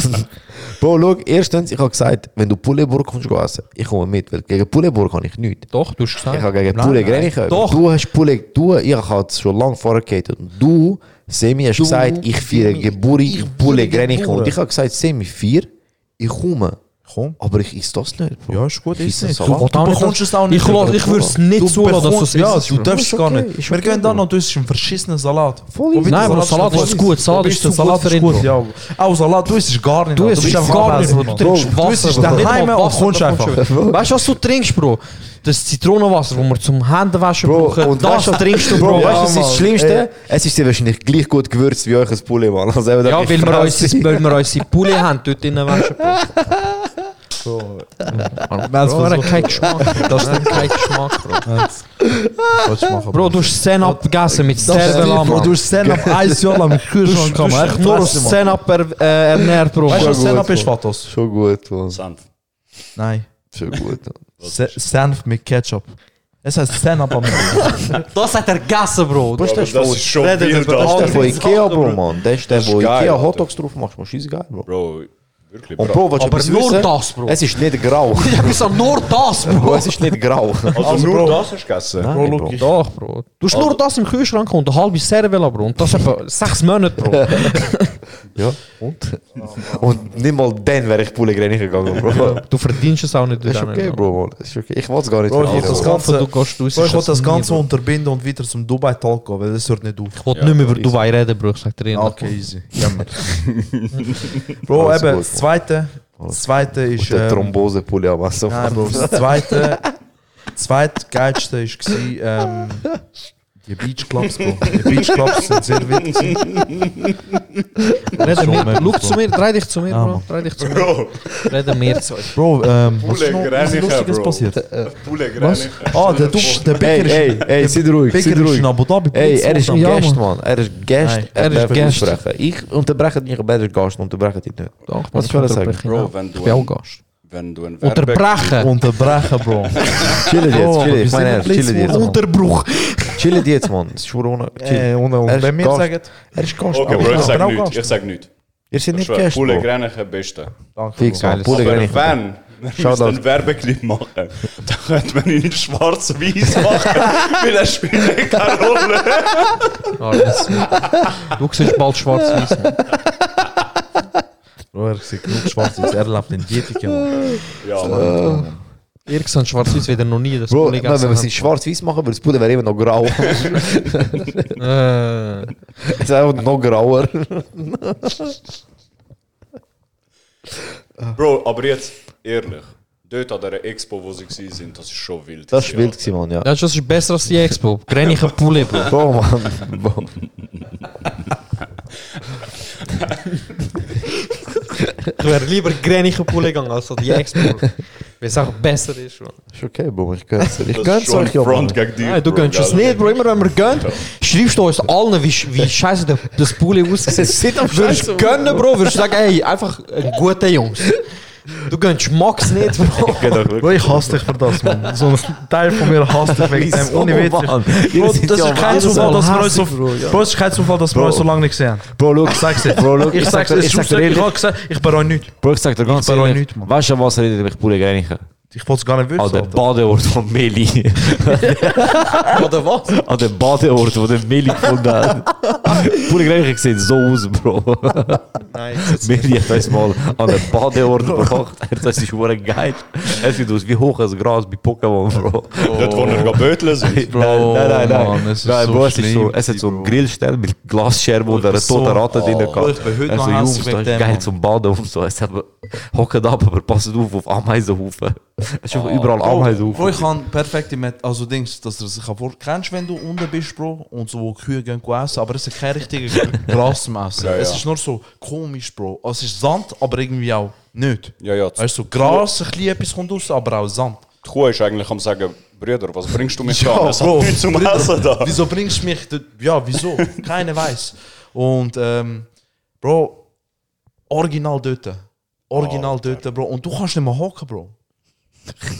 Speaker 2: Bro, schau, erstens, ich habe gesagt, wenn du Puleburg kommst essen, ich komme mit, weil gegen Puleburg kann ich nichts.
Speaker 1: Doch, du hast
Speaker 2: Ich
Speaker 1: gesagt.
Speaker 2: habe gegen. Grenichen.
Speaker 1: Doch.
Speaker 2: Du hast Pule, du, ich habe es schon lange vorgehatet. Und du, Semi, hast gesagt, ich feiere Geburt in Pule Grenichen. Und ich habe gesagt, Semi, vier, ich komme.
Speaker 3: Komm.
Speaker 2: Aber ich isse das nicht, Bro.
Speaker 3: Ja, ist gut,
Speaker 2: Ich
Speaker 3: ist
Speaker 2: esse
Speaker 3: nicht. Du,
Speaker 1: Du
Speaker 3: du bekommst es auch nicht.
Speaker 1: Ich, ich würde es nicht
Speaker 3: Du
Speaker 1: zulassen, dass du es
Speaker 3: Ja,
Speaker 1: isst,
Speaker 3: du
Speaker 1: Bro.
Speaker 3: darfst es gar nicht. Wir gehen dann
Speaker 2: Bro.
Speaker 3: und du isst einen verschissenen Salat.
Speaker 2: Voll
Speaker 1: Nein,
Speaker 3: der
Speaker 1: Bro, Salat ist gut. Salat ist
Speaker 3: du?
Speaker 1: zu
Speaker 3: Salat
Speaker 1: gut, ihn,
Speaker 3: ja. Auch Salat, du isst gar nicht.
Speaker 1: Du
Speaker 3: Bro.
Speaker 1: isst
Speaker 3: einfach
Speaker 1: gar nicht, Bro. Du trinkst
Speaker 3: Du
Speaker 1: Wasser,
Speaker 3: isst
Speaker 1: Bro.
Speaker 3: daheim
Speaker 1: Nicht mal
Speaker 3: und
Speaker 1: Wasser
Speaker 3: kommst einfach.
Speaker 1: du. Weißt du, was du trinkst, Bro? Das Zitronenwasser, das wir zum Händewaschen
Speaker 2: Bro,
Speaker 1: brauchen,
Speaker 2: und
Speaker 1: das
Speaker 2: weißt du,
Speaker 1: trinkst du,
Speaker 2: Bro,
Speaker 1: Bro.
Speaker 2: weißt du, was ist das. Schlimmste? Es ist ja wahrscheinlich gleich gut gewürzt wie euch ein Pule, Mann. Also,
Speaker 1: Ja, weil wir, unsere, weil wir unsere Pulli haben, dort drinnen waschen, Bro. Bro, er hat keinen Geschmack. Das ist kein Geschmack, Bro.
Speaker 3: Du
Speaker 1: Bro, du hast Stand-up gegessen mit
Speaker 3: Das ist
Speaker 1: Cervela,
Speaker 3: Bro, du hast Stand-up ein Jahr lang im Kühlschrank
Speaker 1: Du nur
Speaker 3: Echt
Speaker 1: aus Stand-up er, äh, ernährt, Bro.
Speaker 3: Weißt du, was Stand-up ist. Fatos?
Speaker 2: Schon gut, Mann.
Speaker 4: Senf.
Speaker 3: Nein.
Speaker 2: Schon gut.
Speaker 3: Senf mit Ketchup. Es heißt Stand-up am Ende.
Speaker 1: Das hat er gegessen, Bro.
Speaker 2: Du das
Speaker 4: das
Speaker 2: von-
Speaker 4: ist schon wild,
Speaker 2: das ist der von Ikea, Bro, Mann. Das ist der,
Speaker 4: Das ist
Speaker 2: wo
Speaker 4: geil,
Speaker 2: Ikea. Hotdogs drauf machst. Mann, scheiße geil, Bro.
Speaker 4: Bro, wirklich.
Speaker 2: Und Bro, du
Speaker 1: Aber
Speaker 2: etwas
Speaker 1: nur
Speaker 2: wissen?
Speaker 1: das, Bro.
Speaker 2: Es ist nicht grau.
Speaker 1: Ja, wieso nur das,
Speaker 2: Bro,
Speaker 1: Bro?
Speaker 2: es ist nicht grau.
Speaker 4: Also, nur das hast du gegessen?
Speaker 2: Nein,
Speaker 3: Bro,
Speaker 2: Bro.
Speaker 3: ich-
Speaker 1: Doch, Bro. Du hast nur das im Kühlschrank und eine halbe Cervela, Bro. Und das etwa sechs Monate, Bro.
Speaker 2: Ja, und? Und nicht mal dann wäre ich Pule Grenichen gegangen, Bro.
Speaker 1: Du verdienst es auch nicht
Speaker 2: Das ist
Speaker 1: durch
Speaker 2: okay,
Speaker 1: einen,
Speaker 2: Bro, Mann. Ist okay. Ich wollte es gar nicht
Speaker 3: Bro, ich wollte das
Speaker 2: Bro.
Speaker 3: Ganze-
Speaker 1: du gehst, du
Speaker 3: Bro, ich das
Speaker 1: nie,
Speaker 3: Ganze
Speaker 1: Bro.
Speaker 3: unterbinden und wieder zum Dubai-Talk gehen, weil das hört nicht auf.
Speaker 1: Ich wollte nicht mehr über Dubai reden, Bro. Ich sag dir ehrlich.
Speaker 3: Okay, easy. Jammer. Bro,
Speaker 2: Alles
Speaker 3: eben,
Speaker 2: gut,
Speaker 3: das zweite, das zweite ist.
Speaker 2: Und der
Speaker 3: ähm,
Speaker 2: Thrombose-Pule am Wasser.
Speaker 3: Nein, Bro, das zweite, zweitgeilste war ähm, die Beach Clubs, Bro. Die Beach Clubs sind sehr wild. gewesen.
Speaker 1: Reden
Speaker 3: Schon
Speaker 1: wir.
Speaker 3: mega
Speaker 1: Schau
Speaker 3: so.
Speaker 1: zu mir, dreh dich zu mir,
Speaker 3: Ah,
Speaker 1: Bro.
Speaker 3: Mann.
Speaker 1: Dreh dich zu mir.
Speaker 4: Bro,
Speaker 1: Reden wir zwei.
Speaker 3: Bro, ähm, was ist noch
Speaker 4: Pule
Speaker 3: was
Speaker 4: Grenichen,
Speaker 3: Lustiges
Speaker 4: Bro.
Speaker 3: passiert?
Speaker 4: Pule
Speaker 3: Was?
Speaker 4: Grenichen.
Speaker 3: Ah, der, du, der Bäcker
Speaker 2: Ey,
Speaker 3: ist,
Speaker 2: ey, ey, seid ruhig,
Speaker 3: Bäcker
Speaker 2: seid
Speaker 3: ist
Speaker 2: ruhig.
Speaker 3: in Abu Dhabi.
Speaker 2: Ey, er ist ein
Speaker 1: Ja,
Speaker 2: Gast,
Speaker 1: Mann.
Speaker 2: man. Er ist Gast.
Speaker 3: Nein,
Speaker 1: er ist
Speaker 2: darf
Speaker 1: Gast.
Speaker 2: aussprechen. Ich unterbreche dich, aber er ist Gast. Unterbreche dich nicht.
Speaker 1: Doch,
Speaker 2: Was
Speaker 1: ich
Speaker 2: soll ich sagen?
Speaker 1: unterbreche ihn
Speaker 4: Bro,
Speaker 1: auch.
Speaker 4: wenn
Speaker 1: Ich
Speaker 4: du,
Speaker 1: bin auch
Speaker 4: ein,
Speaker 1: Gast.
Speaker 4: wenn du ein Werbe...
Speaker 1: Unterbrechen.
Speaker 3: Unterbrechen, Bro.
Speaker 2: Chillen jetzt,
Speaker 3: Bro,
Speaker 2: chillen.
Speaker 3: wir
Speaker 2: Ich
Speaker 3: sind
Speaker 2: meine,
Speaker 3: nicht
Speaker 2: chillen jetzt.
Speaker 3: Blitz-
Speaker 2: Mann.
Speaker 1: Unterbruch.
Speaker 2: Chillen jetzt, man. Es ist ohne.
Speaker 3: Äh,
Speaker 2: Chill.
Speaker 3: und,
Speaker 2: Er
Speaker 3: wenn wir
Speaker 2: Gast.
Speaker 3: sagen,
Speaker 2: Er ist Gast.
Speaker 4: Okay,
Speaker 2: Bro.
Speaker 4: Ich sag
Speaker 3: genau,
Speaker 4: nichts. Ich sag nichts.
Speaker 2: Ihr seid nicht Gast,
Speaker 4: Pule
Speaker 2: Bro.
Speaker 4: Grenichen, beste.
Speaker 3: danke.
Speaker 2: Fix,
Speaker 3: Bro.
Speaker 2: man. Pule
Speaker 4: Aber
Speaker 2: Grenichen.
Speaker 4: wenn wir
Speaker 2: Schau da.
Speaker 4: einen Werbeclip machen, dann könnte man ihn in schwarz-weiß machen, weil er spielt keine Rolle.
Speaker 1: Du siehst bald schwarz-weiß. Mann.
Speaker 3: Bro, er sieht genug schwarz aus. Er lebt in Dietike, Mann.
Speaker 4: Ja, Mann.
Speaker 1: Seht schwarz-weiß wieder noch nie. Das
Speaker 2: Bro,
Speaker 1: Pulli
Speaker 2: wenn wir es in schwarz-weiß machen, würde das Pule wäre immer noch grau.
Speaker 1: Äh,
Speaker 2: Es ist einfach noch grauer.
Speaker 4: Bro, aber jetzt, ehrlich, dort an dieser Expo, wo sie gewesen sind, das ist schon wild.
Speaker 2: Das war wild, gewesen, Mann, ja.
Speaker 1: Ja, das ist besser als die Expo. Greniche Pulli, Bro.
Speaker 2: Bro, Mann. Bro.
Speaker 1: Ich wäre lieber Greniche Pulli gegangen als die Expo. Weil es auch besser ist, Bro.
Speaker 2: Ist okay, Bro. Ich gönn's dir. Ich gönn's euch, ja,
Speaker 4: Front
Speaker 2: Mann.
Speaker 4: gegen dich,
Speaker 1: Nein, du gönnst es nicht, Bro. Immer wenn wir gönnen, schreibst du uns allen, wie, wie scheiße das Pulli aussieht.
Speaker 2: sieht am
Speaker 1: Würdest gönnen, Bro, würdest du sagen, ey, einfach ein guter Jungs. Du gönnst Max nicht, Bro.
Speaker 3: Bro, ich hasse dich für das, Mann. So ein Teil von mir hasst dich wegen dem ohne Witz. Bro, das
Speaker 2: ja
Speaker 3: ist kein. Zufall, dass wir uns so,
Speaker 2: Bro,
Speaker 3: es ist kein Zufall, dass wir
Speaker 2: Bro.
Speaker 3: uns so lange nicht gesehen haben.
Speaker 2: Bro, look.
Speaker 3: Ich sag's dir.
Speaker 2: Bro, look.
Speaker 3: Ich sag's dir,
Speaker 2: ich
Speaker 3: bereue nichts.
Speaker 2: Bro, ich sag dir ganz ehrlich. Weißt du, was redet mich Pule Grenichen?
Speaker 3: Ich wollte es gar nicht wissen.
Speaker 2: An den. Badeort von Meli.
Speaker 1: Oder was?
Speaker 2: An den Badeort, wo der Meli gefunden hat. Pule Grenichen sieht so aus, Bro.
Speaker 1: Nein,
Speaker 2: Meli hat uns mal an den Badeort gebracht. Er hat uns ist geil. Es sieht aus wie hoch als Gras bei Pokémon, Bro.
Speaker 4: Dort, wo wir böteln sind.
Speaker 3: Bro,
Speaker 2: nein, nein, nein.
Speaker 3: Mann, es ist
Speaker 2: nein
Speaker 3: so
Speaker 2: Bro, es, ist so,
Speaker 3: schlimm
Speaker 2: es hat so einen
Speaker 3: Bro.
Speaker 2: Grillstell mit Glasscherben und einer toten
Speaker 3: so-
Speaker 2: Ratte drin
Speaker 3: Oh,
Speaker 2: gehabt.
Speaker 3: ich bin heute
Speaker 2: Er
Speaker 3: noch hässlich
Speaker 2: Jungs,
Speaker 3: dem,
Speaker 2: geil zum Baden und so. Es haben hocken ab, aber passt auf auf Ameisenhaufen. Es ist einfach überall
Speaker 3: Bro, Bro,
Speaker 2: Ameisenhaufen.
Speaker 3: ich kann perfekte Met also Dings, dass du das sich vor kennst, wenn du unten bist, Bro, und so wo Kühe gehen essen, aber es ist kein richtiges Gras zum Essen.
Speaker 4: Ja,
Speaker 3: Es
Speaker 4: ja.
Speaker 3: ist nur so komisch, Bro. Also, es ist Sand, aber irgendwie auch nicht.
Speaker 4: Ja, ja.
Speaker 3: Weißt du, so Gras, ein bisschen etwas kommt raus, aber auch Sand.
Speaker 4: Die Kuh ist eigentlich am sagen, Brüder, was bringst du mich
Speaker 3: Ja,
Speaker 4: da? Es
Speaker 3: Bro.
Speaker 4: zum
Speaker 3: Bruder,
Speaker 4: Essen da.
Speaker 3: Wieso bringst du mich? Ja, wieso? Keiner weiß. Und, ähm, Bro, Original dort. Original dort, Bro. Und du kannst nicht mehr hocken, Bro.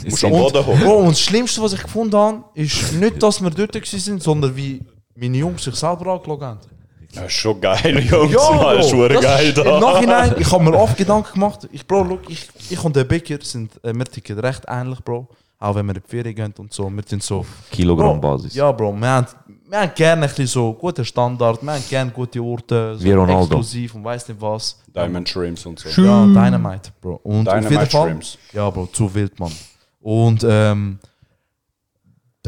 Speaker 4: Musst am Boden hocken.
Speaker 3: Bro, und das Schlimmste, was ich gefunden habe, ist nicht, dass wir dort waren, sondern wie meine Jungs sich selber angeschaut haben.
Speaker 4: Das ist schon geil, Jungs.
Speaker 3: Ja,
Speaker 4: Mann, das ist
Speaker 3: Bro,
Speaker 4: geil
Speaker 3: ist, Im
Speaker 4: da.
Speaker 3: Nachhinein, ich habe mir oft Gedanken gemacht. Ich, Bro, look, ich, ich und der Bäcker sind, äh, wir ticken recht ähnlich, Bro. Auch wenn wir in die Ferien gehen und so. Wir sind so.
Speaker 2: Kilogramm-Basis.
Speaker 3: Ja, Bro, wir haben, wir haben gerne ein bisschen so guten Standard, wir haben gerne gute Orte, so
Speaker 2: Wie Ronaldo.
Speaker 3: exklusiv und weiß nicht was.
Speaker 4: Diamond Shrimps und so.
Speaker 3: Ja, Dynamite, Bro. Und auf jeden
Speaker 4: Dynamite
Speaker 3: Fall,
Speaker 4: Shrimps.
Speaker 3: ja, Bro, zu wild, Mann. Und ähm,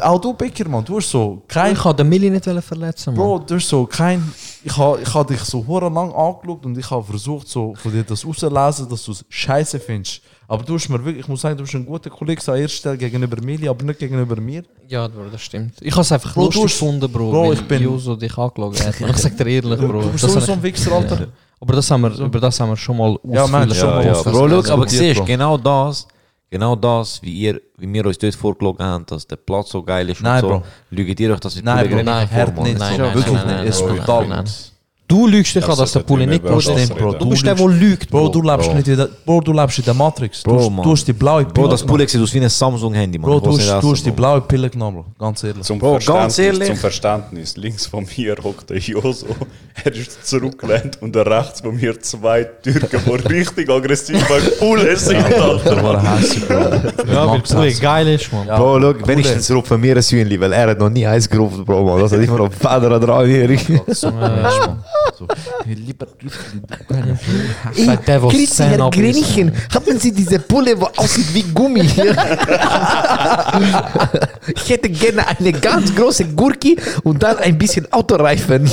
Speaker 3: auch du, Bäcker, Mann, du hast so kein
Speaker 1: Ich kann den Milli nicht verletzen, Mann.
Speaker 3: Bro, du hast so kein. Ich habe ich ha dich so lang angeschaut und ich habe versucht, so von dir das rauszulesen, dass du es scheiße findest. Aber du hast mir wirklich, ich muss sagen, du bist ein guter Kollege an erster Stelle gegenüber Mili, aber nicht gegenüber mir.
Speaker 1: Ja, Bro, das stimmt. Ich habe es einfach
Speaker 3: Bro, du
Speaker 1: lustig
Speaker 3: hast-
Speaker 1: gefunden, Bro.
Speaker 3: Bro, ich bin-
Speaker 1: Joso dich angeschaut hat. Ich sag dir ehrlich, Bro.
Speaker 3: Du bist
Speaker 1: das habe
Speaker 3: ein Wichser, Alter.
Speaker 1: ich- Aber das haben wir, über das haben wir schon mal
Speaker 3: Ja, man,
Speaker 1: ausführlich
Speaker 3: schon mal
Speaker 2: Ja. Bro, look, aber siehst genau das, genau das, wie, ihr, wie wir uns dort vorgeschlagen haben, dass der Platz so geil ist
Speaker 3: Nein,
Speaker 2: und so,
Speaker 3: Bro.
Speaker 2: lügt ihr euch das mit
Speaker 3: Nein, Bro,
Speaker 2: Kollegen
Speaker 3: nein,
Speaker 2: vor,
Speaker 3: hart
Speaker 2: Mann.
Speaker 3: nicht.
Speaker 1: Nein,
Speaker 3: so,
Speaker 1: nein,
Speaker 3: wirklich
Speaker 1: nein,
Speaker 3: nicht.
Speaker 1: nein,
Speaker 3: Es ist
Speaker 1: nein,
Speaker 3: brutal.
Speaker 1: nein, nein. Du lügst dich
Speaker 4: Das
Speaker 1: an, dass der Pulli
Speaker 4: nicht
Speaker 1: nicht
Speaker 4: mehr
Speaker 1: Bro. ist.
Speaker 4: das.
Speaker 1: Du bist der, der lügt,
Speaker 3: Bro, du lebst nicht in der, Bro, du lebst in der Matrix. Du,
Speaker 2: Bro,
Speaker 3: hast-
Speaker 2: Mann.
Speaker 3: du hast die blaue Pille.
Speaker 2: Bro, das. Pulli sieht aus wie ein Samsung-Handy.
Speaker 3: Bro, du hast, du die blaue Pille genommen, Bro. Ganz ehrlich.
Speaker 4: Zum,
Speaker 2: Bro, ganz
Speaker 4: Verständnis,
Speaker 2: ehrlich.
Speaker 4: zum Verständnis, links von mir hockt der Joso, er ist zurückgelehnt und rechts von mir zwei Türken, die richtig aggressiv beim Pullen sind, Alter.
Speaker 3: War hässlich, Bro.
Speaker 1: Ja, weil Pulli geil ist, Mann.
Speaker 2: Bro, look, wenigstens rupfen wir ein Hühnchen, weil er hat noch nie eins gerufen, Bro, Mann. Das hat immer noch Federn dran, Erik.
Speaker 3: So, Mann. So, lieber
Speaker 1: Sagt der, was Zähne abbissen.
Speaker 2: haben Sie diese Pulle, wo aussieht wie Gummi? ich hätte gerne eine ganz große Gurke und dann ein bisschen Autoreifen.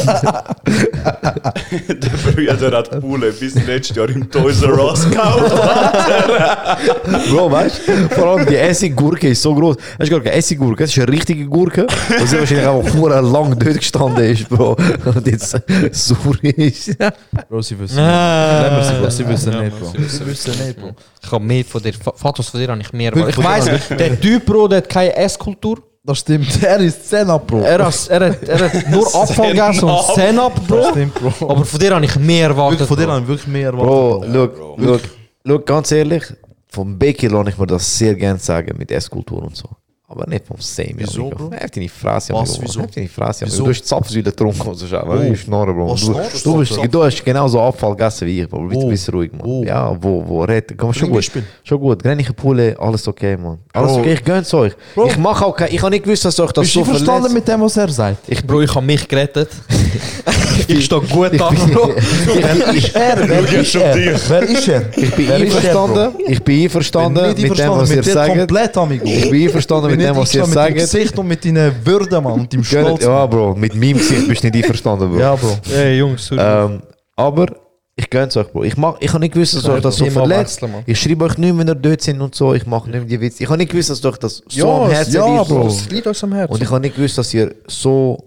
Speaker 4: Der Brüder hat Pullen bis letztes Jahr im Toys R Us gekauft.
Speaker 2: Bro, weißt du? Vor allem die Essiggurke ist so groß. Hast du Essiggurke? Das ist eine richtige Gurke. Und sie wahrscheinlich auch hure lang dort gestanden ist, Bro. Und jetzt sauer
Speaker 3: nicht, Bro. sie
Speaker 1: Sie
Speaker 3: wissen nicht, Bro.
Speaker 1: Ich habe mehr von dir. Fotos von dir habe ich mehr.
Speaker 3: Wirklich,
Speaker 1: Ich weiss, der Typ, Bro, der hat keine Esskultur.
Speaker 3: Das stimmt. Er ist 10 ab, Bro.
Speaker 1: Er hat, er hat, er hat nur Abfall gegessen und
Speaker 3: Das
Speaker 1: Bro.
Speaker 3: stimmt, Bro.
Speaker 1: Aber von dir habe ich mehr erwartet.
Speaker 3: Von dir
Speaker 1: Bro.
Speaker 3: habe ich wirklich mehr erwartet.
Speaker 2: Bro,
Speaker 3: Bro.
Speaker 2: look,
Speaker 4: Bro.
Speaker 2: look, look, ganz ehrlich, vom Becky lasse ich mir das sehr gerne sagen mit Esskultur und so. Aber nicht vom Same.
Speaker 3: Wieso. Bro?
Speaker 2: Heft deine Fresse,
Speaker 3: Was, wieso?
Speaker 2: Deine Fresse, amigo.
Speaker 3: Wieso?
Speaker 2: Du hast Zapfsäule getrunken und so. Schau,
Speaker 3: Wo?
Speaker 2: Schnorren, Bro.
Speaker 3: Was
Speaker 2: Du,
Speaker 3: schnorrst
Speaker 2: du,
Speaker 3: du,
Speaker 2: bist,
Speaker 3: Bro?
Speaker 2: du hast genauso Abfall gegessen wie ich, Bro. Bitte bist ruhig, Mann.
Speaker 3: Wo?
Speaker 2: Ja, wo, wo, red. Komm, schon gut. Schon gut. Grenige alles okay, Mann. Alles okay, ich gönn's euch.
Speaker 3: Bro.
Speaker 2: Ich mach auch kein, ich habe nicht gewusst, dass euch das
Speaker 3: Bist
Speaker 2: so
Speaker 3: du verstanden
Speaker 2: verletzt.
Speaker 3: mit dem, was er sagt?
Speaker 1: Ich, Bro, ich habe mich gerettet. ich stehe gut da, Bro.
Speaker 3: Wer ist er? Wer ist er?
Speaker 4: dich.
Speaker 3: Wer ist er?
Speaker 2: Ich bin
Speaker 3: er,
Speaker 2: einverstanden. Ich bin einverstanden mit dem, was ihr sagt.
Speaker 3: komplett, amigo.
Speaker 2: Ich bin einverstanden mit dem, was ihr
Speaker 3: einverstanden mit deinem
Speaker 2: sagt.
Speaker 3: Gesicht und mit deiner Würde, Mann, und deinem Stolz.
Speaker 2: Ja, Bro, mit meinem Gesicht bist du nicht einverstanden, Bro.
Speaker 3: Ja, Bro.
Speaker 1: Hey, Jungs, sorry.
Speaker 2: Ähm, aber ich gönn's euch, Bro. Ich, mach, ich habe nicht gewusst, dass euch das so verletzt.
Speaker 1: wechseln.
Speaker 2: Ich schreibe euch nicht, wenn ihr dort sind und so. Ich mache nicht mehr die Witze. Ich habe nicht gewusst, dass euch das so am Herzen
Speaker 3: ja,
Speaker 2: liegt,
Speaker 3: Bro.
Speaker 1: Es liegt uns am Herzen.
Speaker 2: Und ich habe nicht gewusst, dass ihr so,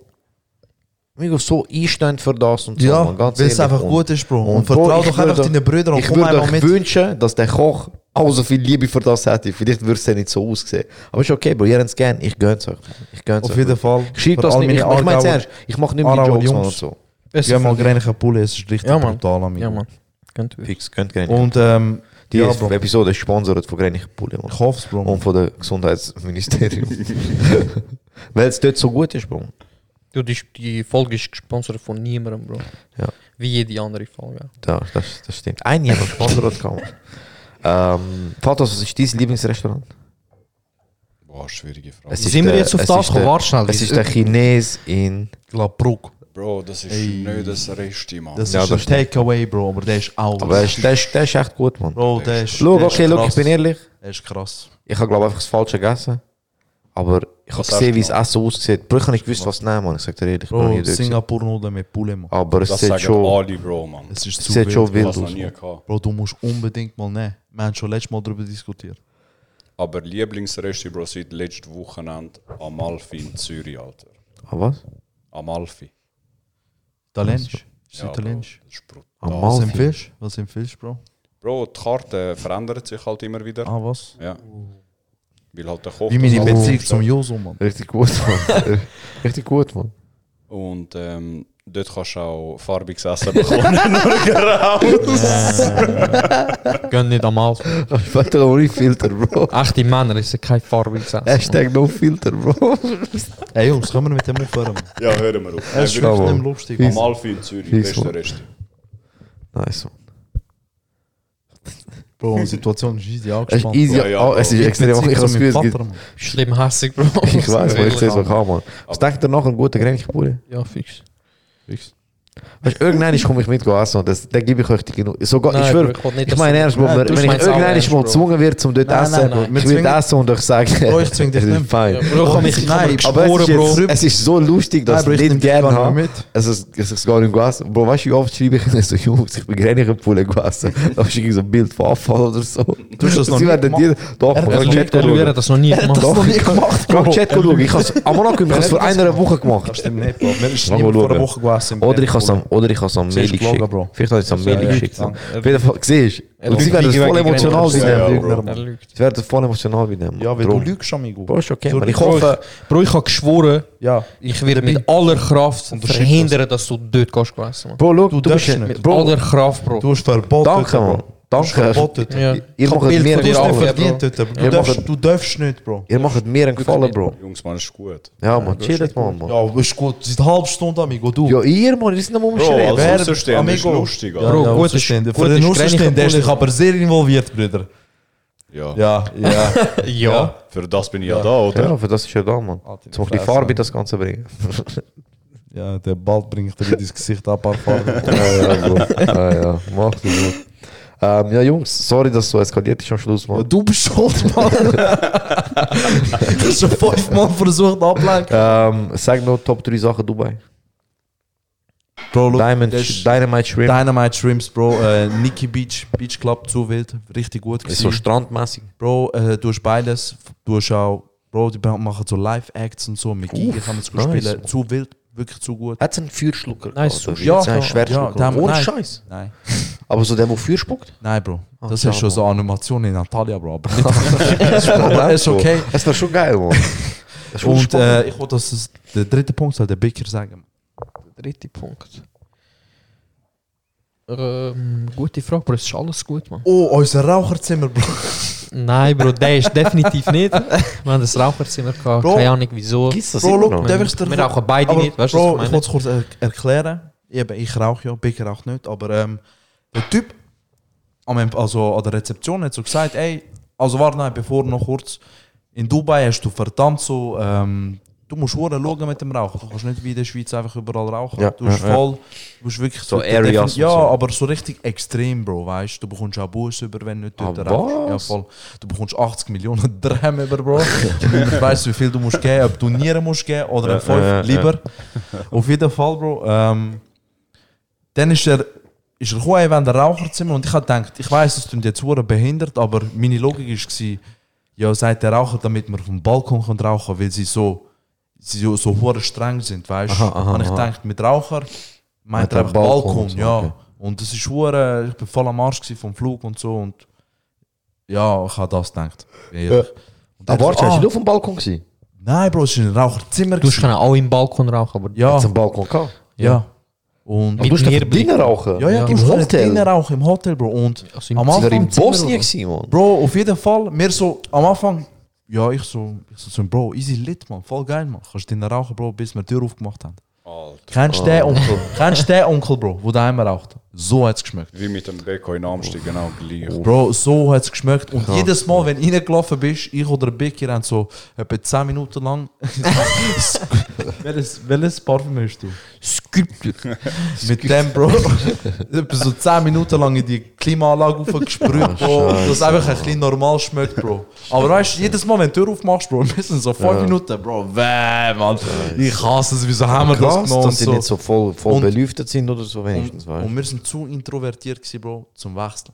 Speaker 2: amigo, so einsteht für das und so.
Speaker 3: Ja,
Speaker 2: Mann, ganz
Speaker 3: weil es einfach
Speaker 2: Und-
Speaker 3: gut ist, Bro. Und,
Speaker 2: und Bro,
Speaker 3: vertrau
Speaker 2: ich
Speaker 3: doch einfach
Speaker 2: würde-
Speaker 3: deinen Brüdern und
Speaker 2: Ich
Speaker 3: komm
Speaker 2: würde
Speaker 3: einfach mit.
Speaker 2: wünschen, dass der Koch auch so viel Liebe für das hätte. Vielleicht würde es ja nicht so aussehen. Aber ist okay, Bro. Ihr habt es gern. Ich gönn's euch. Ich gönn's
Speaker 3: Auf
Speaker 2: euch.
Speaker 3: jeden Fall.
Speaker 2: Ich schreibe das nicht. Ich,
Speaker 3: meine
Speaker 2: ich
Speaker 3: Aargauer-
Speaker 2: ernst. Ich mache nicht mehr die Jokes, und so.
Speaker 3: Geh mal Grenige Pulle, es ist richtig
Speaker 1: Ja,
Speaker 3: brutal, amigo.
Speaker 1: Ja, Mann. Könnt ihr.
Speaker 2: Fix, könnt gerne.
Speaker 3: Und ähm,
Speaker 2: Die
Speaker 3: ja.
Speaker 2: Episode ist gesponsert von Grenich Pulle. Mann.
Speaker 3: Ich hoffe es, Bro.
Speaker 2: Und von dem Gesundheitsministerium. Weil es dort so gut ist, Bro.
Speaker 1: Du, die, die Folge ist gesponsert von niemandem, Bro.
Speaker 2: Ja.
Speaker 1: Wie jede andere Folge.
Speaker 2: Das, das, das stimmt. Ein Jahr gesponsert gehabt. Ähm, Fatos, was ist dein Lieblingsrestaurant?
Speaker 4: Boah, schwierige Frage.
Speaker 2: Es
Speaker 1: Sind wir jetzt auf das
Speaker 2: ist
Speaker 1: gekommen? Warte schnell,
Speaker 2: Es ist der Chines in.
Speaker 3: La Bruck.
Speaker 4: Bro, das ist
Speaker 3: Ey.
Speaker 4: nicht das Reste, Mann.
Speaker 3: Das
Speaker 2: Ja,
Speaker 3: ist
Speaker 2: das
Speaker 3: ein
Speaker 2: stimmt.
Speaker 3: Takeaway, Bro, aber der ist out.
Speaker 2: Aber der ist, der, ist, der ist echt gut, Mann.
Speaker 3: Bro, der ist.
Speaker 2: Schau,
Speaker 3: der ist
Speaker 2: okay, look, ich
Speaker 3: krass.
Speaker 2: bin ehrlich.
Speaker 3: Der ist krass.
Speaker 2: Ich habe, glaube einfach das Falsche gegessen. Aber ich habe gesehen, wie es? Essen aussieht. Bro, ich habe nicht gewusst, was nehmen, Mann. Ich sag dir ehrlich, ich bin noch nie
Speaker 3: Bro,
Speaker 2: dort gewesen.
Speaker 3: Singapur-Nudeln mit Poulet, Mann.
Speaker 2: Aber es
Speaker 4: das
Speaker 2: sieht
Speaker 4: sagen
Speaker 2: schon,
Speaker 4: alle, Bro, Mann.
Speaker 3: Es ist
Speaker 2: es
Speaker 3: zu
Speaker 2: sieht
Speaker 3: wild.
Speaker 2: schon
Speaker 4: Ich
Speaker 2: wild
Speaker 4: noch
Speaker 2: aus.
Speaker 4: nie
Speaker 2: Mann.
Speaker 4: gehabt.
Speaker 3: Bro, du musst unbedingt mal nehmen. Wir haben schon letztes Mal darüber diskutiert.
Speaker 4: Aber Lieblingsreste, Bro, seit letztem Wochenende Amalfi in Zürich, Alter.
Speaker 2: Ah, was?
Speaker 4: Amalfi.
Speaker 3: Italienisch? Ist
Speaker 4: Ja,
Speaker 3: italienisch?
Speaker 4: Bro, das ist brutal.
Speaker 3: Was
Speaker 2: Amalfi.
Speaker 3: du? Was empfiehlst du, Bro?
Speaker 4: Bro, die Karte verändert sich halt immer wieder.
Speaker 3: Ah, was?
Speaker 4: Ja. Alles
Speaker 3: Beziehung zum Joso, Mann.
Speaker 2: Richtig gut, Mann. Richtig gut, Mann.
Speaker 4: Und ähm, dort kannst du auch farbiges Essen bekommen, nur grau.
Speaker 1: Gehen nicht am Alf.
Speaker 2: Warte, ohne Filter, Bro.
Speaker 1: Echte Männer ist kein farbiges Essen.
Speaker 2: Hashtag no Filter, Bro.
Speaker 3: Ey Jungs, können wir mit dem aufhören?
Speaker 4: Ja, hören wir auf.
Speaker 3: Es ist
Speaker 2: Mann.
Speaker 3: lustig.
Speaker 4: Am Alfi in Zürich, beste
Speaker 2: Mann.
Speaker 4: Rest.
Speaker 2: Nice, man.
Speaker 3: Bro, die Situation ist easy
Speaker 2: Es ist
Speaker 3: angespannt.
Speaker 2: easy,
Speaker 4: Ja, ja,
Speaker 2: oh, es ist
Speaker 3: Ich
Speaker 2: extrem. Ich
Speaker 3: Vater,
Speaker 2: gibt-
Speaker 3: Mann.
Speaker 1: Schlimm hässig, Bro.
Speaker 2: ich weiß, man, ich sehe es auch, man. Was denkt ihr noch ein guter Grenchburi?
Speaker 1: Ja, fix.
Speaker 3: Fix.
Speaker 2: Weißt du, irgendwann komme ich mit essen und das, dann gebe ich euch die genug. Sogar,
Speaker 1: Nein,
Speaker 2: ich
Speaker 1: Bro,
Speaker 2: schwöre,
Speaker 1: ich nicht,
Speaker 2: ich meine ernst, Bro, wenn ich irgendwann mal
Speaker 1: Bro.
Speaker 2: gezwungen werde, zum dort
Speaker 3: Nein,
Speaker 2: essen,
Speaker 3: nein, nein.
Speaker 2: Ich will essen und euch sagen,
Speaker 3: Bro, ich zwing dich
Speaker 2: es
Speaker 3: nicht.
Speaker 2: fein.
Speaker 1: Bro, ich kann mich
Speaker 3: Nein,
Speaker 2: Aber es ist,
Speaker 1: Bro.
Speaker 2: jetzt, es ist so lustig, dass
Speaker 3: Nein, Bro,
Speaker 2: ich
Speaker 3: ich
Speaker 2: nicht gerne habe. Es ist, es ist gar nicht gegessen. Bro, weißt du, wie oft schreibe ich so, Jungs, ich bin gerne in Pulle gegessen. Da ist irgendwie so ein Bild von Abfall oder so.
Speaker 3: Du hast das noch nie gemacht?
Speaker 2: doch,
Speaker 3: Er-
Speaker 2: ich
Speaker 1: hat das noch nie gemacht.
Speaker 2: Doch, ich ich habe Chat geschaut. Ich habe es am ich habe es vor einer Woche
Speaker 3: Das
Speaker 2: gemacht.
Speaker 3: stimmt nicht, Bro. Wir haben niemand vor einer. Woche gegessen.
Speaker 2: Oder ich habe es am, oder ich habe es am
Speaker 3: gelogen,
Speaker 2: geschickt.
Speaker 3: Bro.
Speaker 2: Vielleicht habe ich es am Mail
Speaker 3: Ja,
Speaker 2: geschickt. Auf jeden Fall, siehst du? Und sie werden voll emotional bei
Speaker 4: Ja,
Speaker 2: dem.
Speaker 3: Mann.
Speaker 2: Sie werden voll emotional bei dem.
Speaker 3: Ja, weil
Speaker 2: Bro.
Speaker 3: du lügst, amigo.
Speaker 2: Bro, ist okay. Ich hoffe,
Speaker 1: Bro, ich habe geschworen,
Speaker 3: Ja.
Speaker 1: ich werde mit aller Kraft verhindern, dass du dort gehst Mann.
Speaker 2: Bro, look,
Speaker 3: Du
Speaker 2: bist.
Speaker 1: Mit
Speaker 2: Bro,
Speaker 1: aller Kraft, Bro.
Speaker 3: Du hast verboten.
Speaker 2: danke,
Speaker 3: Bro. Du
Speaker 2: Danke.
Speaker 3: verboten.
Speaker 1: Ja.
Speaker 2: Ihr macht
Speaker 1: von
Speaker 3: Du hast
Speaker 1: an,
Speaker 3: nicht
Speaker 1: Bro.
Speaker 3: Du
Speaker 2: Ihr
Speaker 3: darfst,
Speaker 2: macht-
Speaker 3: du darfst nicht, Bro.
Speaker 2: Ihr macht mir einen Gefallen, Bro.
Speaker 4: Jungs, man, ist gut.
Speaker 2: Ja, man, chillt, man. man.
Speaker 3: Ja, ist gut. Seit einer halben Stunde, amigo. Du.
Speaker 2: Ja, ihr, man, ihr seid noch mal
Speaker 4: Bro,
Speaker 2: umschreiben.
Speaker 4: als Außenstehender ist
Speaker 3: Amigo.
Speaker 4: lustig,
Speaker 3: Ja.
Speaker 1: Bro,
Speaker 3: ja,
Speaker 1: gut ist-
Speaker 3: Für den
Speaker 1: ist
Speaker 3: Außenstehender ist dich aber sehr involviert, Bruder.
Speaker 4: Ja.
Speaker 3: Ja, ja.
Speaker 1: Ja.
Speaker 4: Für das bin ich ja da, oder?
Speaker 2: Ja, für das ist ja da, man. Jetzt mach die Farbe in das Ganze bringen.
Speaker 3: Ja, der Ball bringt dir ins Gesicht ein paar Farben.
Speaker 2: ja, ja, Bro. Ja, ja, mach das gut. Ähm, ja, Jungs, sorry, dass es so eskaliert ist am Schluss,
Speaker 3: Ja,
Speaker 2: man.
Speaker 3: du bist schuld, Mann. du hast schon fünfmal versucht ablenken.
Speaker 2: Ähm, sag noch Top 3 Sachen Dubai.
Speaker 3: Bro, look,
Speaker 2: Diamond, Dynamite Shrimp.
Speaker 3: Dynamite Shrimps, Bro. Äh, Nikki Beach, Beach Club, zu wild. Richtig gut
Speaker 2: ist so
Speaker 3: gewesen.
Speaker 2: strandmäßig.
Speaker 3: Bro, äh, du hast beides. Du hast auch, Bro, die machen so Live-Acts und so. Mit Giga kann man es gut
Speaker 2: nice.
Speaker 3: spielen. Zu wild, wirklich zu gut.
Speaker 2: Hat es einen Feuerschlucker? Gehabt, oder?
Speaker 1: Sushi.
Speaker 3: Ja,
Speaker 2: Jetzt einen
Speaker 3: ja,
Speaker 2: Schwertschlucker.
Speaker 3: ja, der-
Speaker 2: Ohne
Speaker 3: nein.
Speaker 2: Scheiß.
Speaker 3: Nein.
Speaker 2: Aber so der, der Feuer spuckt?
Speaker 3: Nein, Bro.
Speaker 2: Ah,
Speaker 3: Das ist schon so
Speaker 2: Mann.
Speaker 3: Animation in Natalia, Bro. Aber aber ist okay.
Speaker 2: Das war schon geil, man. Das ist schon
Speaker 3: Und äh, ich wollte, dass es der dritte Punkt soll der Bäcker sagen.
Speaker 1: Dritter Punkt. Ähm, gute Frage, Bro. Es ist alles gut, Mann.
Speaker 3: Oh, unser Raucherzimmer, Bro.
Speaker 1: Nein, Bro, der ist definitiv nicht. Wir haben das Raucherzimmer gehabt.
Speaker 3: Bro.
Speaker 1: Keine Ahnung wieso.
Speaker 2: Gibt's das
Speaker 3: Bro, look, ich's dir
Speaker 1: Wir rauchen beide
Speaker 3: aber
Speaker 1: nicht, weißt du,
Speaker 3: Bro,
Speaker 1: was
Speaker 3: ich wollte es kurz er erklären. Eben, ich rauche ja, Bäcker raucht nicht. Aber ähm, der Typ also an der Rezeption hat so gesagt, ey, also warte nein, bevor noch kurz. In Dubai hast du verdammt so, ähm, du musst hure schauen mit dem Rauchen. Du kannst nicht wie in der Schweiz einfach überall rauchen.
Speaker 2: Ja,
Speaker 3: du hast
Speaker 2: ja,
Speaker 3: voll, du hast wirklich
Speaker 2: So Areas
Speaker 3: Ja,
Speaker 2: so.
Speaker 3: aber so richtig extrem, Bro, weißt du. Du bekommst auch Bus über, wenn du nicht dort
Speaker 2: Ah,
Speaker 3: rauchst. Ja, voll. Du bekommst 80 Millionen Dirham über, Bro. Niemand weiss, wie viel du musst geben, ob du Nieren musst geben oder ein 5
Speaker 2: ja, ja.
Speaker 3: lieber. Auf jeden Fall, Bro. Ähm, dann ist er, ist er gekommen, wenn der Raucherzimmer und ich habe gedacht, ich weiß, das klingt jetzt hure behindert, aber meine Logik war, ja, sagt der Raucher, damit man dem Balkon kann rauchen, weil sie so, so, so hure streng sind, weißt du? Und ich dachte, mit Raucher meint er einfach
Speaker 2: Balkon
Speaker 3: Balkon, ja.
Speaker 2: okay.
Speaker 3: Und das ist hure, ich bin voll am Arsch vom Flug und so und ja, ich habe das gedacht.
Speaker 2: Ah,
Speaker 3: dann
Speaker 2: warte,
Speaker 3: so,
Speaker 2: hast
Speaker 3: ah,
Speaker 2: du auf dem Balkon gewesen?
Speaker 3: Nein, Bro, es war ein Raucherzimmer.
Speaker 1: Du kannst auch im Balkon rauchen, aber
Speaker 3: ja,
Speaker 2: einen Balkon gehabt?
Speaker 3: ja. Und
Speaker 2: Aber du hast drinnen rauchen?
Speaker 3: ja, ja,
Speaker 2: Im
Speaker 3: du
Speaker 2: Hotel?
Speaker 3: drinnen rauchen, im Hotel, Bro. Und
Speaker 1: Also im
Speaker 3: am
Speaker 2: Sind wir
Speaker 3: Anfang,
Speaker 2: in Bosnien gewesen?
Speaker 3: Bro, auf jeden Fall, mir so, am Anfang, ja, ich so, ich so, Bro, easy lit, man, voll geil, man. Kannst drinnen rauchen, Bro, bis wir die Tür aufgemacht haben.
Speaker 4: Alter.
Speaker 3: Kennst du den Onkel? Kennst du den Onkel, Bro, wo daheim raucht? So hat's geschmeckt.
Speaker 4: Wie mit dem Beko in Amsterdam, genau gleich.
Speaker 3: Bro, so hat's geschmeckt. Und jedes Mal, wenn du reingelaufen bist, ich oder Becky haben so etwa 10 Minuten lang. welches, welches Parfüm hast du? Sculpture. Mit dem, Bro. etwa so 10 Minuten lang in die Klimaanlage aufgesprüht, Bro. und das einfach ein bisschen normal schmeckt, Bro. Aber weißt du, jedes Mal, wenn du die Tür aufmachst, Bro, wir sind so 5 Minuten, Bro. Wäh, Mann. Ich hasse es, wieso haben wir das
Speaker 2: Krass,
Speaker 3: genommen?
Speaker 2: dass sie
Speaker 3: so.
Speaker 2: nicht so voll, voll
Speaker 3: Und-
Speaker 2: belüftet sind oder so wenigstens,
Speaker 3: und,
Speaker 2: weißt
Speaker 3: und wir sind zu introvertiert gewesen, Bro, zum Wechseln.